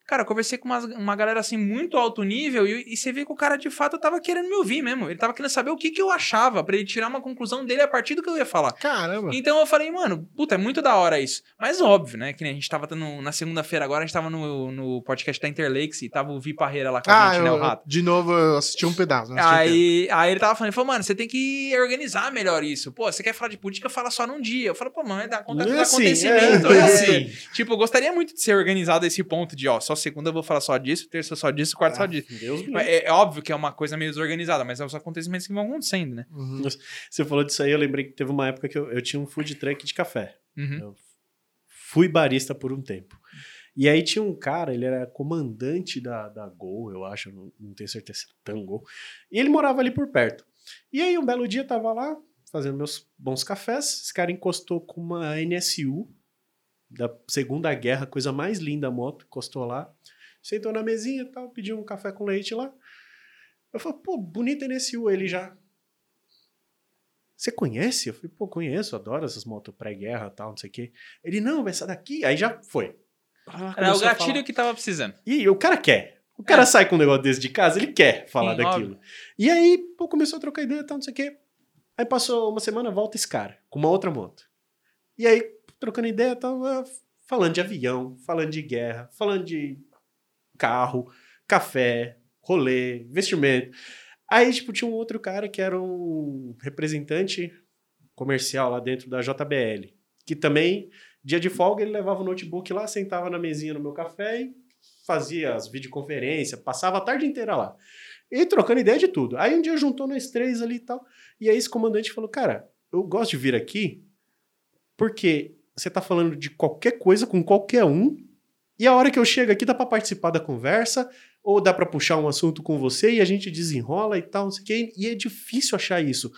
Cara, eu conversei com uma, uma galera assim muito alto nível e, e você vê que o cara de fato tava querendo me ouvir mesmo. Ele tava querendo saber o que, que eu achava, pra ele tirar uma conclusão dele a partir do que eu ia falar. Caramba. Então eu falei, mano, puta, é muito da hora isso. Mas óbvio, né? Que nem a gente tava no- na segunda-feira agora, a gente tava no, no podcast da Interlakes e tava o Vi Parreira lá com a Ah, gente, né? O eu, Rato. de novo eu assisti um pedaço. Aí, aí ele tava falando, ele falou, mano, você tem que organizar melhor isso. Pô, você quer falar de política, fala só num dia. Eu falo, pô, mano, dá conta Não dos é assim, acontecimentos. é, é é assim. assim. Tipo, eu gostaria muito de ser organizado a esse ponto de, ó, só segunda eu vou falar só disso, terça só disso, quarta só disso. Deus. É, é óbvio que é uma coisa meio desorganizada, mas é os acontecimentos que vão acontecendo, né? Uhum. Você falou disso aí, eu lembrei que teve uma época que eu, eu tinha um food truck de café. Uhum. Fui barista por um tempo. E aí tinha um cara, ele era comandante da, da Gol, eu acho, não, não tenho certeza se era Gol. E ele morava ali por perto. E aí um belo dia eu tava lá, fazendo meus bons cafés, esse cara encostou com uma NSU da Segunda Guerra, coisa mais linda a moto, encostou lá, sentou na mesinha e tal, pediu um café com leite lá. Eu falei, pô, bonita NSU ele já. Você conhece? Eu falei, pô, conheço, adoro essas motos pré-guerra e tal, não sei o quê. Ele, não, essa daqui. Aí já foi. Ah, Era o gatilho que tava precisando. E o cara quer. O cara É. sai com um negócio desse de casa, ele quer falar Sim, daquilo. E aí, pô, começou a trocar ideia e tal, não sei o quê. Aí passou uma semana, volta esse cara, com uma outra moto. E aí, trocando ideia tal, ah, falando de avião, falando de guerra, falando de carro, café, rolê, investimento. Aí, tipo, tinha um outro cara que era um representante comercial lá dentro da JBL, que também, dia de folga, ele levava o notebook lá, sentava na mesinha no meu café e fazia as videoconferências, passava a tarde inteira lá. E trocando ideia de tudo. Aí um dia juntou nós três ali e tal. E aí esse comandante falou: Cara, eu gosto de vir aqui porque você tá falando de qualquer coisa com qualquer um, e a hora que eu chego aqui dá pra participar da conversa, ou dá pra puxar um assunto com você e a gente desenrola e tal, não sei o quê. E é difícil achar isso.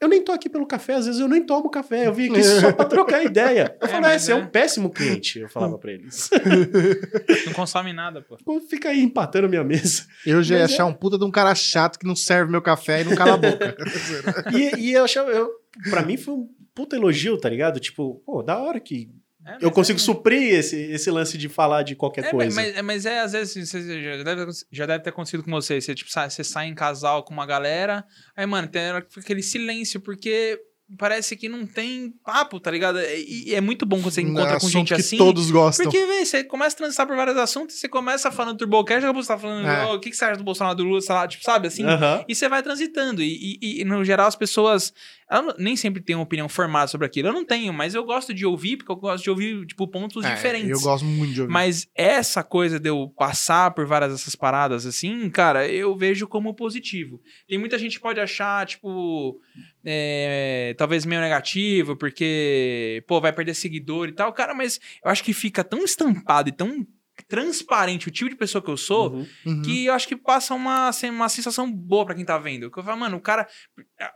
Eu nem tô aqui pelo café, às vezes eu nem tomo café, eu vim aqui só pra trocar ideia. Eu É, falei, ah, você é é. um péssimo cliente, eu falava pra eles. Não consome nada, pô. Fica aí empatando minha mesa. Eu já ia Mas é- achar um puta de um cara chato que não serve meu café e não cala a boca. E, e eu achava, eu, pra mim foi um puta elogio, tá ligado? Tipo, pô, da hora que É, eu consigo é- suprir esse, esse lance de falar de qualquer É, coisa. mas, mas- mas é, às vezes, você já deve, já deve ter acontecido com você. Você, tipo, sai, você sai em casal com uma galera, aí, mano, tem hora que fica aquele silêncio, porque parece que não tem papo, tá ligado? E, é muito bom quando você encontra com Assunto gente que assim. todos gostam. Porque, velho, você começa a transar por vários assuntos, você começa falando do Turbocast, daqui a pouco você tá falando, É. "Ô, o que, que você acha do Bolsonaro, do Lula, sei lá, tipo, sabe, assim? Aham. E você vai transitando. E, e- e, no geral, as pessoas. Não- nem sempre têm uma opinião formada sobre aquilo. Eu não tenho, mas eu gosto de ouvir, porque eu gosto de ouvir, tipo, pontos É, diferentes. Eu gosto muito de ouvir. Mas essa coisa de eu passar por várias dessas paradas, assim, cara, eu vejo como positivo. Tem muita gente que pode achar, tipo, é, talvez meio negativo, porque, pô, vai perder seguidor e tal. Cara, mas eu acho que fica tão estampado e tão transparente o tipo de pessoa que eu sou, Uhum. Uhum. que eu acho que passa uma, assim, uma sensação boa pra quem tá vendo. Que eu falo, mano, o cara.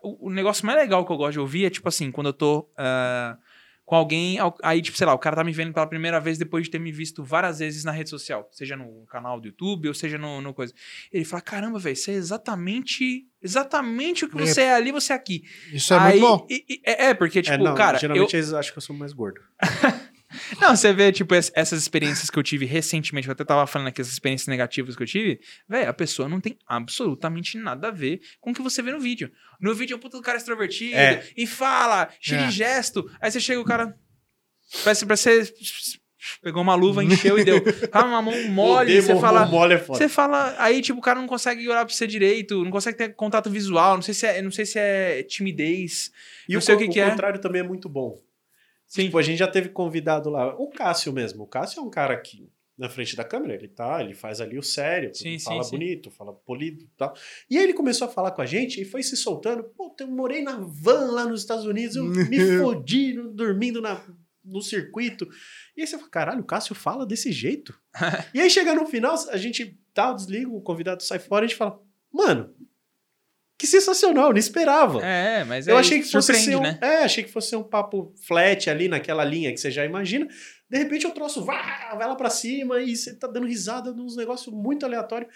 O, o negócio mais legal que eu gosto de ouvir é, tipo assim, quando eu tô ah, com alguém, aí, tipo, sei lá, o cara tá me vendo pela primeira vez depois de ter me visto várias vezes na rede social, seja no canal do YouTube ou seja no, no coisa. Ele fala: caramba, velho, você é exatamente. Exatamente o que É. você é ali, você é aqui. Isso é Aí- muito bom. e- e- é, é, porque, tipo, é, não, cara. eu- geralmente eles acham que eu sou mais gordo. não, você vê, tipo, es- essas experiências que eu tive recentemente, eu até tava falando aqui, essas experiências negativas que eu tive, velho, a pessoa não tem absolutamente nada a ver com o que você vê no vídeo. No vídeo é um puta do cara extrovertido É. e fala, cheio É. de gesto, aí você chega o cara. Parece pra você. Pegou uma luva, encheu e deu. Cara, uma mão mole, Odeio você mão- fala. mão mole é foda. Você fala, aí tipo, o cara não consegue olhar pra você direito, não consegue ter contato visual, não sei se é, não sei se é timidez. E não o, sei o co- que que é. contrário também é muito bom. Sim. Tipo, a gente já teve convidado lá, o Cássio mesmo. O Cássio é um cara que, na frente da câmera, ele tá, ele faz ali o sério, Sim, sim, fala sim. bonito, fala polido e tal. E aí ele começou a falar com a gente e foi se soltando. Pô, eu morei na van lá nos Estados Unidos, eu me fodi dormindo na, no circuito. E aí você fala, caralho, o Cássio fala desse jeito? e aí chega no final, a gente tá, desliga, o convidado sai fora e a gente fala, mano, que sensacional, eu não esperava. É, mas Eu é, achei que fosse ser um, né? é, achei que fosse ser um papo flat ali naquela linha que você já imagina. De repente eu troço vá, vai lá pra cima e você tá dando risada nos negócios muito aleatórios.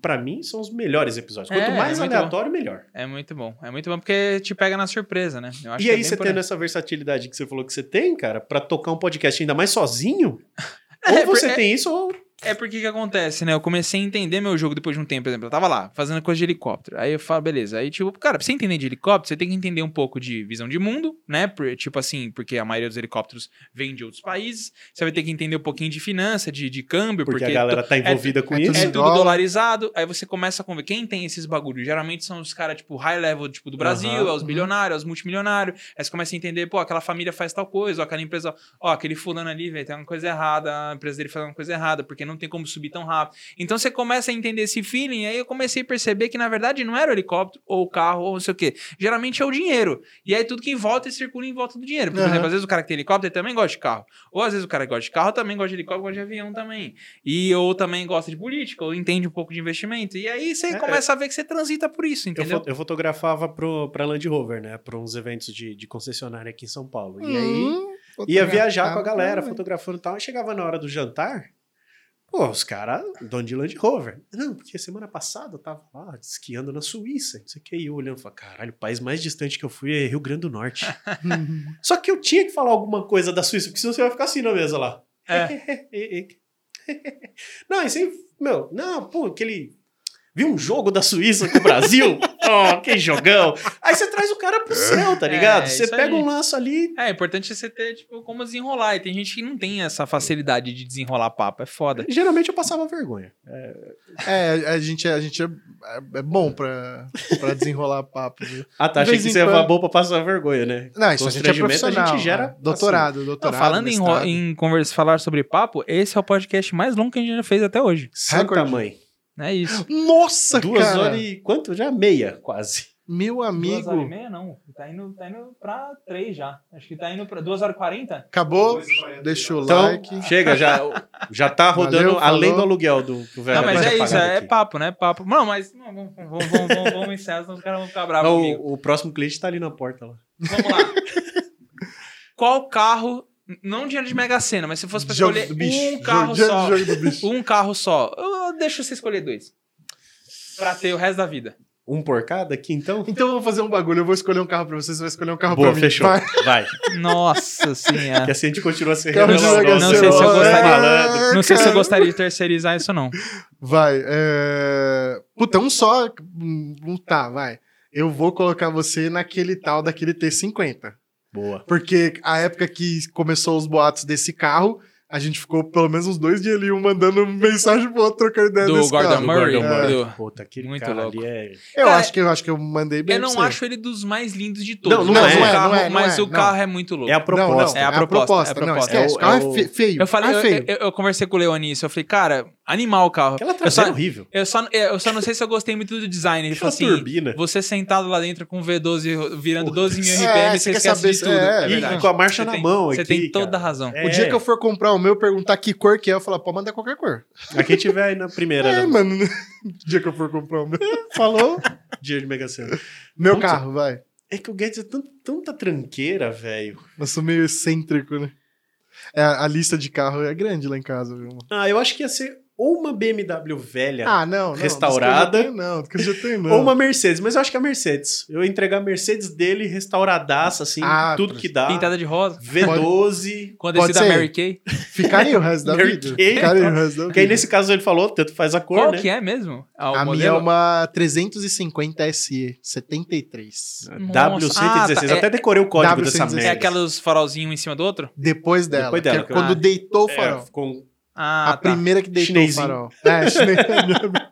Pra mim são os melhores episódios. Quanto É, mais é aleatório, melhor. É muito bom. É muito bom porque te pega na surpresa, né? Eu acho E é aí você tendo essa versatilidade que você falou que você tem, cara, pra tocar um podcast ainda mais sozinho, É, ou você é- tem isso ou É porque que acontece, né? Eu comecei a entender meu jogo depois de um tempo, por exemplo. Eu tava lá, fazendo coisa de helicóptero. Aí eu falo, beleza. Aí, tipo, cara, pra você entender de helicóptero, você tem que entender um pouco de visão de mundo, né? Por- tipo assim, porque a maioria dos helicópteros vem de outros países. Você vai ter que entender um pouquinho de finança, de, de câmbio, porque, porque, a galera tá envolvida com é isso. é tudo dólar. dolarizado. Aí você começa a conver. Quem tem esses bagulhos? Geralmente são os caras, tipo, high level, tipo, do Brasil, Aham, é os uhum. bilionários, é os multimilionários. Aí você começa a entender, pô, aquela família faz tal coisa, ó, aquela empresa, ó, aquele fulano ali, velho, tem uma coisa errada, a empresa dele faz uma coisa errada, porque não tem como subir tão rápido. Então você começa a entender esse feeling, aí eu comecei a perceber que, na verdade, não era o helicóptero, ou o carro, ou não sei o quê. Geralmente é o dinheiro. E aí tudo que em volta circula em volta do dinheiro. Por Aham. exemplo, às vezes o cara que tem helicóptero também gosta de carro. Ou às vezes o cara que gosta de carro também gosta de helicóptero, gosta de avião também. E ou também gosta de política, ou entende um pouco de investimento. E aí você É, começa a ver que você transita por isso, Eu, entendeu? fo- eu fotografava pro, pra Land Rover, né? Pra uns eventos de, de concessionária aqui em São Paulo. E aí Hum, ia viajar com a galera, fotografando e tal. E chegava na hora do jantar, pô, os caras, dono de Land Rover. Não, porque semana passada eu tava lá esquiando na Suíça, não sei o que. E eu olhando, falei, caralho, o país mais distante que eu fui é Rio Grande do Norte. Só que eu tinha que falar alguma coisa da Suíça, porque senão você vai ficar assim na mesa lá. É. não, isso aí, meu, não, pô, aquele. Viu um jogo da Suíça com o Brasil? oh, que jogão! Aí você traz o cara pro céu, tá ligado? É, você pega aí. um laço ali. É, é importante você ter, tipo, como desenrolar. E tem gente que não tem essa facilidade de desenrolar papo. É foda. Geralmente eu passava vergonha. É, a gente, a gente é, é bom pra, pra desenrolar papo. viu? Ah, tá. De Achei que você quando- falar bom pra passar vergonha, né? Não, isso a gente é profissional. a gente gera, né? doutorado, Não, doutorado. falando em, em conversa, falar sobre papo, esse é o podcast mais longo que a gente já fez até hoje. Santa mãe. É isso. Nossa, Duas cara. horas e. Quanto? Já meia, quase. Meu Duas horas e amigo. meia, não. Tá indo, tá indo pra três já. Acho que tá indo pra duas horas e quarenta. Acabou? Deixa o Então, like. chega, já, já tá rodando Valeu, além do aluguel do que o velho Não, mas é isso, é aqui. papo, né? Papo. Não, mas não, vamos, vamos, vamos, vamos, vamos encerrar, senão os caras vão ficar bravos comigo. O, o próximo cliente tá ali na porta lá. Vamos lá. Qual carro, não dinheiro de Mega Sena, mas se fosse pra Jogo escolher do bicho. um carro Jogo- só, jogo do bicho. um carro só, eu deixo você escolher dois. Pra ter o resto da vida. Um por cada aqui, então? Então eu vou fazer um bagulho. Eu vou escolher um carro pra você, você vai escolher um carro Boa, pra mim. fechou. Vai. Vai. Nossa Que senhora. assim a gente continua se Carro de revelando. Mega não sei se eu gostaria- é, Não sei se eu gostaria de terceirizar isso, não. Vai. É... Puta, um só. Tá, vai. Eu vou colocar você naquele tal daquele T50. Boa. Porque a época que começou os boatos desse carro, a gente ficou pelo menos uns dois dias ali, um mandando mensagem pro outro, trocando ideia Do desse Gordon carro. Murray. Gordon É. Murray. Do- Puta, aquele Muito cara louco. ali é... Eu, Cara, acho que, eu acho que eu mandei bem Eu não acho ele dos mais lindos de todos. Não, não mas é, o não é, carro, não é, não mas é, o não. carro é muito louco. É a Não, proposta. não, É a proposta, é a Não, proposta. esquece. É o- carro é é feio. Eu falei, eu, é feio. eu- eu conversei com o Leoni isso. Eu falei, cara, animal o carro. Aquela Eu traseira só, horrível. eu, só, eu só não sei se eu gostei muito do design. Ele falou assim: turbina. você sentado lá dentro com o V12 virando 12 mil É, RPM, você você quer esquece saber de se- tudo. é, É, é E com a marcha Você na tem- mão Você aqui, tem toda cara. a razão. É. O dia que eu for comprar o meu, perguntar que cor que é, eu falar, pode mandar qualquer cor. A quem tiver aí na primeira, É, né? mano. O dia que eu for comprar o meu. Falou? dia de Mega Sena. Meu Puta. carro, vai. É que o Guedes é tão- tanta tranqueira, velho. Eu sou meio excêntrico, né? É, a, a lista de carro é grande lá em casa, viu? mano? Ah, eu acho que ia ser ou uma BMW velha Ah, não. não Restaurada. tenho, Não, que eu já tenho, não. ou uma Mercedes. Mas eu acho que é a Mercedes. Eu ia entregar a Mercedes dele restauradaça, assim, Ah, tudo pra- que dá. Pintada de rosa. V12. Com a Pode descida ser. Mary Kay. Ficaria o resto da Mary vida. Kay. Ficaria o resto da Porque aí vida. nesse caso ele falou, tanto faz a cor, Qual né? que é mesmo? Ah, o A minha é modelo? uma 350 SE, 73. W116. Ah, tá. Até decorei o código dessa W116. merda. É aqueles farolzinhos um em cima do outro? Depois dela. Depois dela, que é quando deitou o É, farol. Ah, a tá. primeira que deitou Chinesinho. o farol. É, chinês.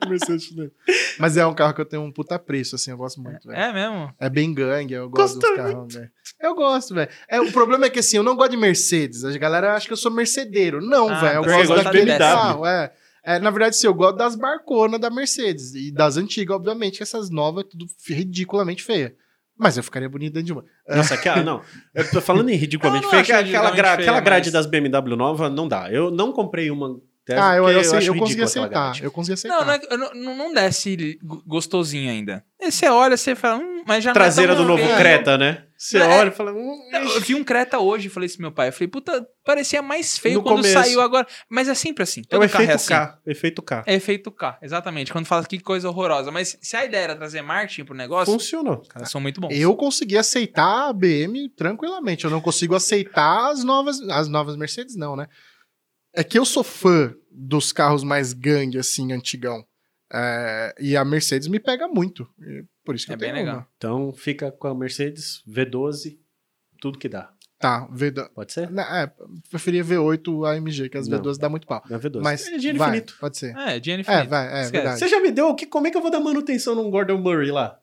Mercedes chinês. Mas é um carro que eu tenho um puta preço, assim, eu gosto muito, velho. É mesmo? É bem gangue, eu gosto Gosto dos carros, velho. Eu gosto, velho. É, o problema é que assim, eu não gosto de Mercedes. A galera acha que eu sou mercedeiro. Não, Ah, velho. Eu gosto daquele de carro, é. É, na verdade, sim, eu gosto das barconas da Mercedes. E das antigas, obviamente, que essas novas é tudo ridiculamente feia. Mas eu ficaria bonito dentro de uma. Nossa, aquela, não. Eu tô falando em ridiculamente feia, aquela grade mas- das BMW nova não dá. Eu não comprei uma dessa Ah, eu, eu, sei, acho eu consegui aceitar. Eu consegui aceitar. Não, não, é, não, não- não desce go- gostosinho ainda. Aí você olha, você fala, hum, mas já não é Traseira do novo é, Creta, né? Você É. olha e fala... hum, Não, Eu vi um Creta hoje, falei isso pro meu pai. Eu falei, puta, parecia mais feio No quando começo. saiu agora. Mas é sempre assim. É Todo o carro efeito é assim. K. Efeito K. É efeito K, exatamente. Quando fala que coisa horrorosa. Mas se a ideia era trazer marketing pro negócio, Funcionou. os caras são muito bons. Eu consegui aceitar a BM tranquilamente. Eu não consigo aceitar as novas. As novas Mercedes, não, né? É que eu sou fã dos carros mais gangue, assim, antigão. É, e a Mercedes me pega muito. E Por isso que É eu bem tenho legal. uma. Então fica com a Mercedes V12, tudo que dá. Tá, V12. Pode ser? Na- É, preferia V8 AMG, que as Não. V12 dá muito pau. Na V12. Mas é dinheiro vai, infinito. pode ser. É, dinheiro É, infinito. vai, é Esquece. verdade. Você já me deu? Que, como é que eu vou dar manutenção num Gordon Murray lá?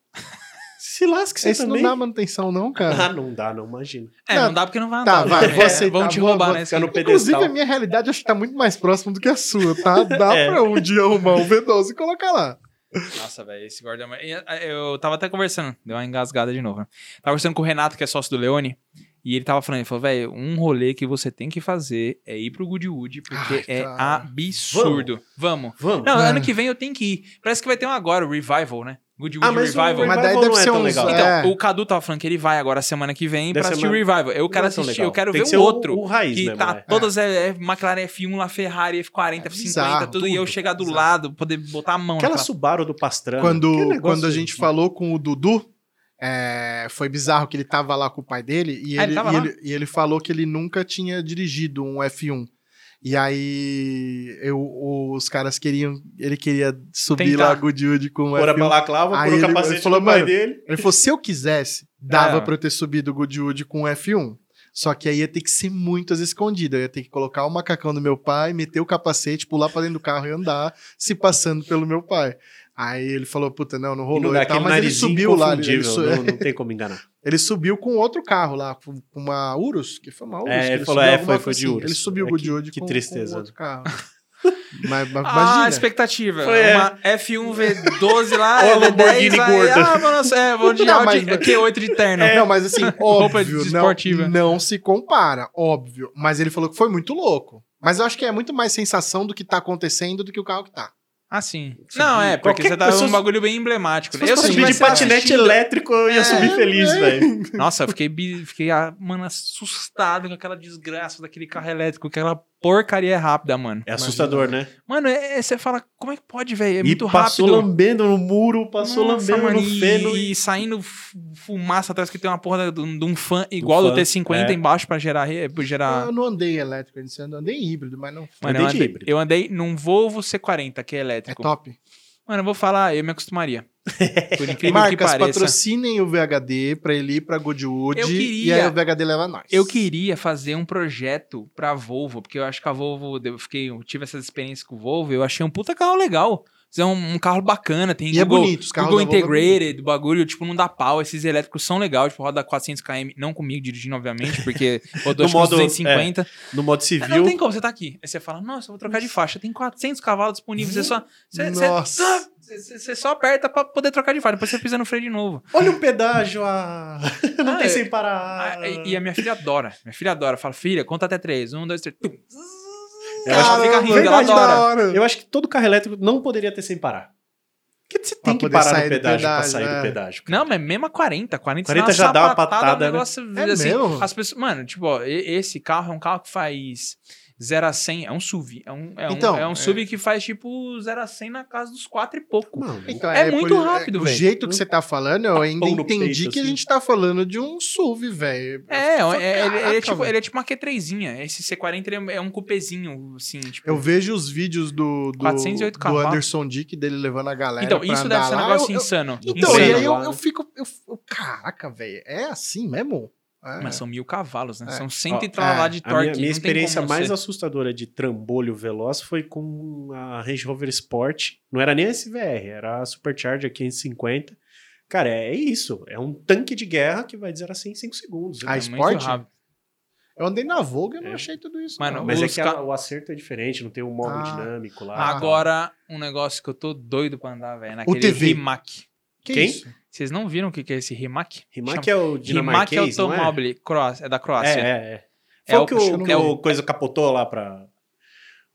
Se lasque você Esse também. não dá manutenção, não, cara. Ah, não dá, não, imagina. É, não, dá porque não vai Tá, andar. vai, né? vou É, aceitar, Vão te vou- roubar, vou né? ficar no pedestal. Inclusive, a minha realidade acho que tá muito mais próximo do que a sua, tá? Dá É. pra um dia arrumar um V12 e colocar lá. Nossa, velho, esse Gordon Murray. E, Eu tava até conversando, deu uma engasgada de novo. Né? Tava conversando com o Renato, que é sócio do Leone, e ele tava falando, ele falou, velho, um rolê que você tem que fazer é ir pro Goodwood, porque Ai, é cara. absurdo. Vamos. Vamos. Não, ano que vem eu tenho que ir. Parece que vai ter um agora, o Revival, né? Goodwood Ah, mas o Revival. Revival Mas daí não deve é ser tão uns. legal. Então, é, o Cadu tava falando que ele vai agora semana que vem Deve pra assistir o Revival. Eu quero é assistir, legal. eu quero Tem ver que o o- outro. o raiz que tá né? todas é, é McLaren F1, lá Ferrari F40, F50, bizarro, tudo, e eu tudo, chegar do bizarro. lado, poder botar a mão Aquela naquela- Subaru do Pastrana. quando, quando a gente de- falou com o Dudu, é, foi bizarro que ele tava lá com o pai dele e, Ah, ele e, ele, e ele falou que ele nunca tinha dirigido um F1. E aí eu, os caras queriam. Ele queria subir Tentar. lá Goodwood com o Pôr a F1. balaclava, Aí pôr o ele- capacete ele falou, do pai "Mano, dele. Ele falou: se eu quisesse, dava É. pra eu ter subido o Goodwood com o F1. Só que aí ia ter que ser muito às escondidas. Eu ia ter que colocar o macacão do meu pai, meter o capacete, pular pra dentro do carro e andar, se passando pelo meu pai. Aí ele falou, puta, não, não E rolou não e, tal, mas ele subiu lá. Ele, su- não, não tem como enganar. ele subiu com outro carro lá, com uma Urus, que foi uma Urus. É, ele falou, é, foi- foi de assim. Urus. Ele subiu o É, que- Goodwood que com, tristeza. com outro carro. Mas, mas Ah, imagina. expectativa. Foi, é. uma F1 V12 lá, Ó, é Lamborghini V10, aí, gordo. ah, mano, é, vou de Não, Audi mas- Q8 de terno. Não, mas assim, Roupa óbvio, não, não se compara, óbvio. Mas ele falou que foi muito louco. Mas eu acho que é muito mais sensação do que tá acontecendo do que o carro que tá. Ah, sim. Não, é, porque você tá pessoa- um bagulho bem emblemático. Se subir de patinete elétrico, eu ia É, subir feliz, velho. Nossa, eu fiquei, fiquei ah, mano, assustado com aquela desgraça daquele carro elétrico, aquela porcaria rápida, mano. É assustador, né? Mano, é, é- você fala, como é que pode, velho? É e muito passou rápido. lambendo no muro, passou Nossa, lambendo mano, no e, feno. e saindo fu- fumaça atrás que tem uma porra de um de um fã igual fã, do T50 é. embaixo pra gerar. pra gerar... Eu não andei elétrico, eu andei híbrido, mas não. Mano, andei eu de andei, híbrido. eu andei num Volvo C40, que é É elétrico. top. Mano, eu vou falar, eu me acostumaria. Por incrível que Marcas, pareça. patrocinem o VHD pra ele ir pra Goodwood. Eu E queria- aí o VHD leva nós. Eu queria fazer um projeto pra Volvo, porque eu acho que a Volvo, eu fiquei, eu tive essa experiência com o Volvo, eu achei um puta carro legal. É um, um carro bacana, tem E é Google, bonito, os carros Google Volvo é Integrated, o bagulho, tipo, não dá pau. Esses elétricos são legais, tipo, roda 400 km, não comigo dirigindo, obviamente, porque rodou No acho modo, 250. No modo civil. Não tem como, você tá aqui. Aí você fala, nossa, eu vou trocar de faixa. Tem 400 cavalos disponíveis. Você só. Você, Nossa. você- você só aperta pra poder trocar de faixa. Depois você pisa no freio de novo. Olha o pedágio, ah. não Ah, tem é- sem parar. Ah, e e a minha filha adora. Minha filha adora. Fala, filha, conta até três. Um, dois, três. Tum. Eu acho Ela que fica rindo, ela verdade, adora. da hora. Eu acho que todo carro elétrico não poderia ter sem parar. Porque você Pra tem que parar sair no pedágio, pra sair é. do pedágio. cara. Não, mas mesmo a 40. 40, 40 você já dá uma patada, um né? negócio, É assim, mesmo? As pessoas, mano, tipo, ó, esse carro é um carro que faz 0 a 100. É um SUV. É um, é um, Então, é um é. SUV que faz, tipo, 0 a 100 na casa dos 4 e pouco. Mano, Então, É muito por- rápido, O velho. jeito que você tá falando, eu ainda Tapão no entendi peito, que a assim. gente tá falando de um SUV, velho. É, Eu é, fico, ele, ele é "Caraca, tipo, velho." ele é tipo uma Q3zinha. Esse C40 ele é, é um cupezinho, assim, tipo. Eu vejo os vídeos do, do, 408 do. Anderson Dick dele levando a galera. então, pra isso andar deve ser um negócio Eu- eu- insano. Então, insano. e aí eu, eu fico. Eu, eu- caraca, velho. É assim mesmo? É. Mas são mil cavalos, né? É. São cento e tralá é. de A torque. minha, minha tem experiência mais ser. assustadora de trambolho veloz foi com a Range Rover Sport. Não era nem a SVR, era a Supercharger 550. Cara, é isso. É um tanque de guerra que vai dizer assim em 5 segundos. A É Sport? Eu andei na Vogue e não É. achei tudo isso. Mano, não. Mas é que a- o acerto é diferente, não tem um modo Ah. dinâmico lá. Agora, um negócio que eu tô doido pra andar, velho. Naquele TV. Rimac. Que quem? isso? Vocês não viram o que que é esse Rimac? Rimac Chama- é o Rimac dinamarquês, não é? Croácia, é da É, Croácia. é, é. É Foi o o que o, não que vi. o coisa capotou lá pra...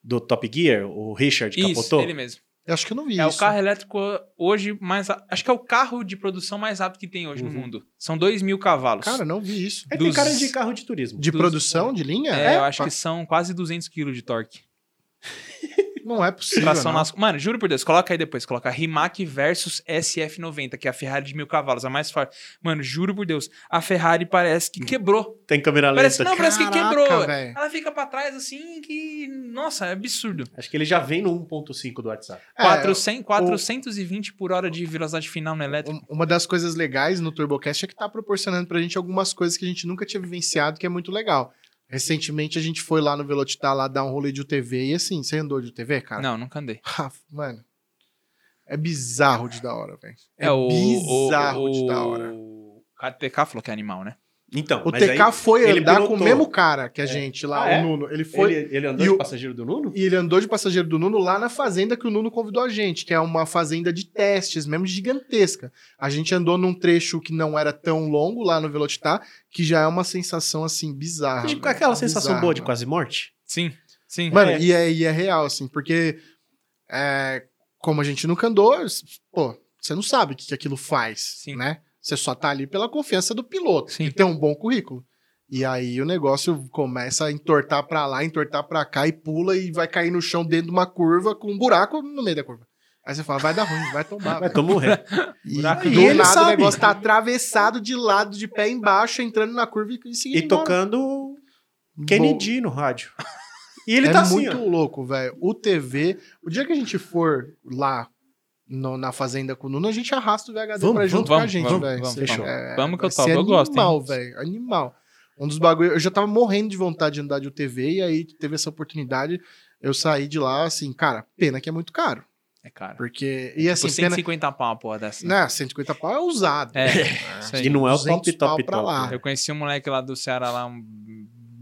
Do Top Gear, o Richard Isso, capotou. ele mesmo. Eu acho que eu não vi É isso. o carro elétrico hoje mais. Acho que é o carro de produção mais rápido que tem hoje no Uhum. mundo. São 2 mil cavalos. Cara, não vi isso. É, tem dos- cara de carro de turismo. De dos- produção, de linha? é, eu acho que são quase 200 kg de torque. Não é possível. Tração não. nas... Mano, juro por Deus, coloca aí depois. Coloca Rimac versus SF90, que é a Ferrari de mil cavalos, a mais forte. Mano, juro por Deus, a Ferrari parece que quebrou. Tem câmera lenta. Parece, não, parece que quebrou. velho. Ela fica pra trás assim que. Nossa, é absurdo. Acho que ele já vem no 1.5 do WhatsApp. É, 400, 420 por hora de velocidade final no elétrico. Um- Uma das coisas legais no TurboCast é que tá proporcionando pra gente algumas coisas que a gente nunca tinha vivenciado, que é muito legal. Recentemente a gente foi lá no Velocitar lá dar um rolê de UTV e assim, você andou de UTV, cara? Não, nunca andei. Ah, mano. É bizarro de da hora, velho. É, É, o. bizarro o, de da hora. O KTK falou que é animal, né? Então, O mas TK aí foi ele andar com o pilotou. mesmo cara que a gente lá, Ah, é? o Nuno. Ele foi. ele, ele andou e de o- passageiro do Nuno? E ele andou de passageiro do Nuno lá na fazenda que o Nuno convidou a gente, que é uma fazenda de testes, mesmo gigantesca. A gente andou num trecho que não era tão longo lá no Velocitar, que já é uma sensação assim bizarra. Tipo, velho. aquela sensação Bizarra, boa de quase morte? Sim, sim. Mano, É. E, é, e é real, assim, porque é, como a gente nunca andou, pô, você não sabe o que, que aquilo faz, Sim. né? Você só tá ali pela confiança do piloto, Sim. que tem um bom currículo. E aí o negócio começa a entortar pra lá, entortar pra cá e pula e vai cair no chão dentro de uma curva com um buraco no meio da curva. Aí você fala, vai dar ruim, vai tombar. Vai tô morrer. E buraco. do E ele nada o sabe. negócio tá atravessado de lado, de pé embaixo, entrando na curva e seguindo e tocando Kennedy no rádio. E ele é tá assim, muito ó. louco, velho. O TV, o dia que a gente for lá no- na fazenda com o Nuno, a gente arrasta o VHD Vamos, pra junto vamos, com a gente, vamos, velho. vamos, Fechou. vamos. É, Vamos que eu topo, eu gosto? Animal, velho. Animal. Um dos bagulhos. Eu já tava morrendo de vontade de andar de UTV e aí teve essa oportunidade. Eu saí de lá, assim, cara, pena que é muito caro. É caro. Porque. E assim, Por pena. 150 pau a porra dessa. Né, 150 pau é usado. É, aí. E não é o 200 top, top, pau top. lá. Eu conheci um moleque lá do Ceará lá, um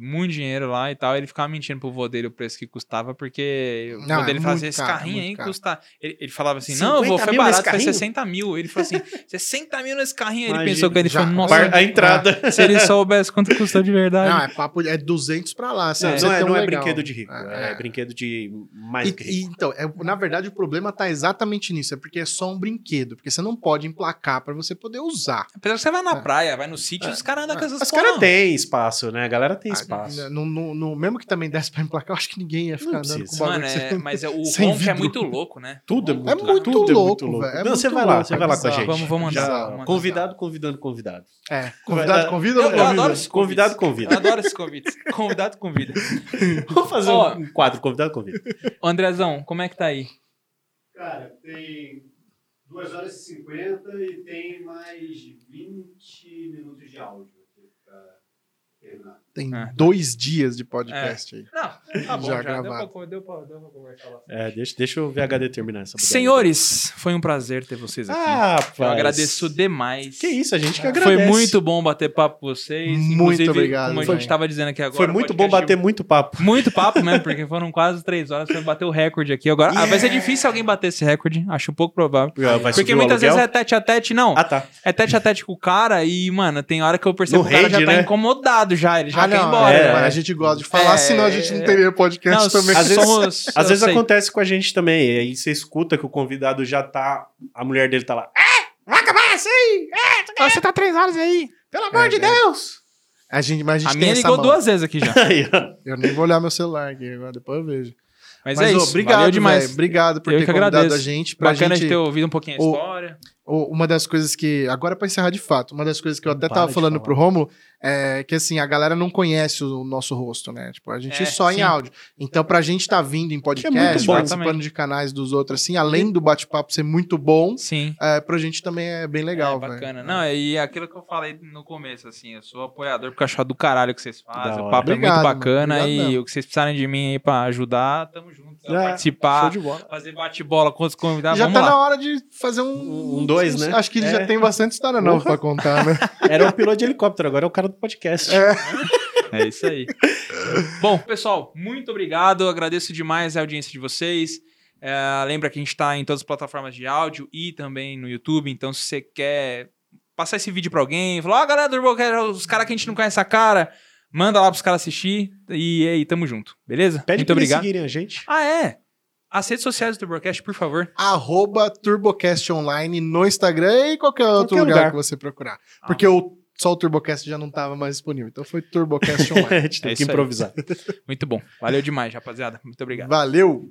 muito dinheiro lá e tal. Ele ficava mentindo pro vô dele o preço que custava, porque o Não, vô é dele falava assim: esse caro, carrinho aí caro. custa. Ele, ele falava assim: não, 50 vô, foi barato, foi carrinho? 60 mil. Ele falou assim: 60 mil nesse carrinho. Aí ele Imagina, pensou que ele já- falou: nossa, a entrada. se ele soubesse quanto custou de verdade. Não, é papo, é 200 pra lá. assim, Não, pra você não é, um não é brinquedo de rico. É, É, é. brinquedo de mais E- que e, rico. então, é, na verdade, o problema tá exatamente nisso. É porque é só um brinquedo. Porque você não pode emplacar pra você poder usar. Apesar que você vai na É. praia, vai no sítio, os caras andam com essas Os caras têm espaço, né? A galera tem Ah, espaço. no- no- no- mesmo que também desse pra emplacar, eu acho que ninguém ia ficar andando com o bagulho. Mano, é, você- mas é, o Sem ronco é muito louco, né? Tudo é ronco muito, É muito tudo louco, velho. É Não, você vai lá, louco, você é vai lá com a gente. Vamos- vamos Já- andar, vamos Convidado, convidando, convidado. É, convidado, convida ou Eu, eu adoro esses Convidado, convida. Eu adoro esses convites. Convidado, convida. Vamos fazer Ó. um quadro, convidado, convida. Andrezão, como é que tá aí? Cara, tem 2 horas e 50 e tem mais 20 minutos de áudio aqui pra terminar. Tem Ah. dois dias de podcast aí. Não, tá bom, Já já, gravado. Deu, pra, deu, pra, deu pra conversar lá. É, deixa, deixa o VHD terminar essa. Senhores, foi um prazer ter vocês aqui. Ah, Eu agradeço demais. Que isso, a gente que agradece. Foi muito bom bater papo com vocês. Muito Inclusive, obrigado, Como a gente tava dizendo aqui agora. Foi muito bom bater muito papo. Muito papo, né? Porque foram quase três horas pra bater o recorde aqui. Agora, ah, vai ser difícil alguém bater esse recorde. Acho um pouco provável. Vai subir Porque muitas vezes é tete a tete, não. Ah, tá. É tete a tete com o cara e, mano, tem hora que eu percebo No que o cara já rage, tá né? incomodado já. Ele já Ah, quer ir não, embora. é, É. mas a gente gosta de falar, É. senão a gente não teria podcast Não, também. Às vezes- somos- Às vezes acontece com a gente também. E aí você escuta que o convidado já tá. A mulher dele tá lá. É! Vai acabar assim! É! Você tá três horas aí. Pelo amor É, de é. Deus! A gente, mas a gente A tem minha essa ligou mão. duas vezes aqui já. Eu nem vou olhar meu celular aqui agora, depois eu vejo. Mas, Mas, é ô, isso. obrigado, Valeu demais. velho. Obrigado por Eu ter convidado agradeço. a gente. Pra Bacana gente, de ter ouvido um pouquinho a história. o- uma das coisas que. Agora pra encerrar de fato, uma das coisas que eu até Para tava de falando falar. pro Romulo é que assim, a galera não conhece o nosso rosto, né? Tipo, a gente É, só sim. em áudio. Então, pra gente tá vindo em muito podcast, bom. participando Exatamente. de canais dos outros, assim, além do bate-papo ser muito bom, Sim. é, pra gente também é bem legal, é, velho. bacana. Não, e aquilo que eu falei no começo, assim, eu sou apoiador porque eu acho do caralho que vocês fazem. O hora. papo é Obrigado, muito bacana. Obrigado e mesmo. o que vocês precisarem de mim aí pra ajudar, tamo junto. É, participar, fazer bate-bola com os convidados. já Vamos tá lá. na hora de fazer um. Um dois, né? Acho que ele É. já tem bastante história nova Porra. pra contar, né? Era o piloto de helicóptero, agora é o cara do podcast. É isso aí. Bom, pessoal, muito obrigado. Agradeço demais a audiência de vocês. É, lembra que a gente está em todas as plataformas de áudio e também no YouTube. Então, se você quer passar esse vídeo para alguém, falar, ó, galera do Turbocast, os caras que a gente não conhece a cara, manda lá pros caras assistir. E aí, tamo junto. Beleza? Pede muito pra eles obrigado. seguirem a gente. Ah, é. As redes sociais do Turbocast, por favor. Arroba TurboCast Online no Instagram e qualquer outro Qualquer lugar, lugar. que você procurar. Porque o, só o TurboCast já não tava mais disponível. Então foi TurboCast a Online. gente É tem isso que improvisar. Muito bom. Valeu demais, rapaziada. Muito obrigado. Valeu!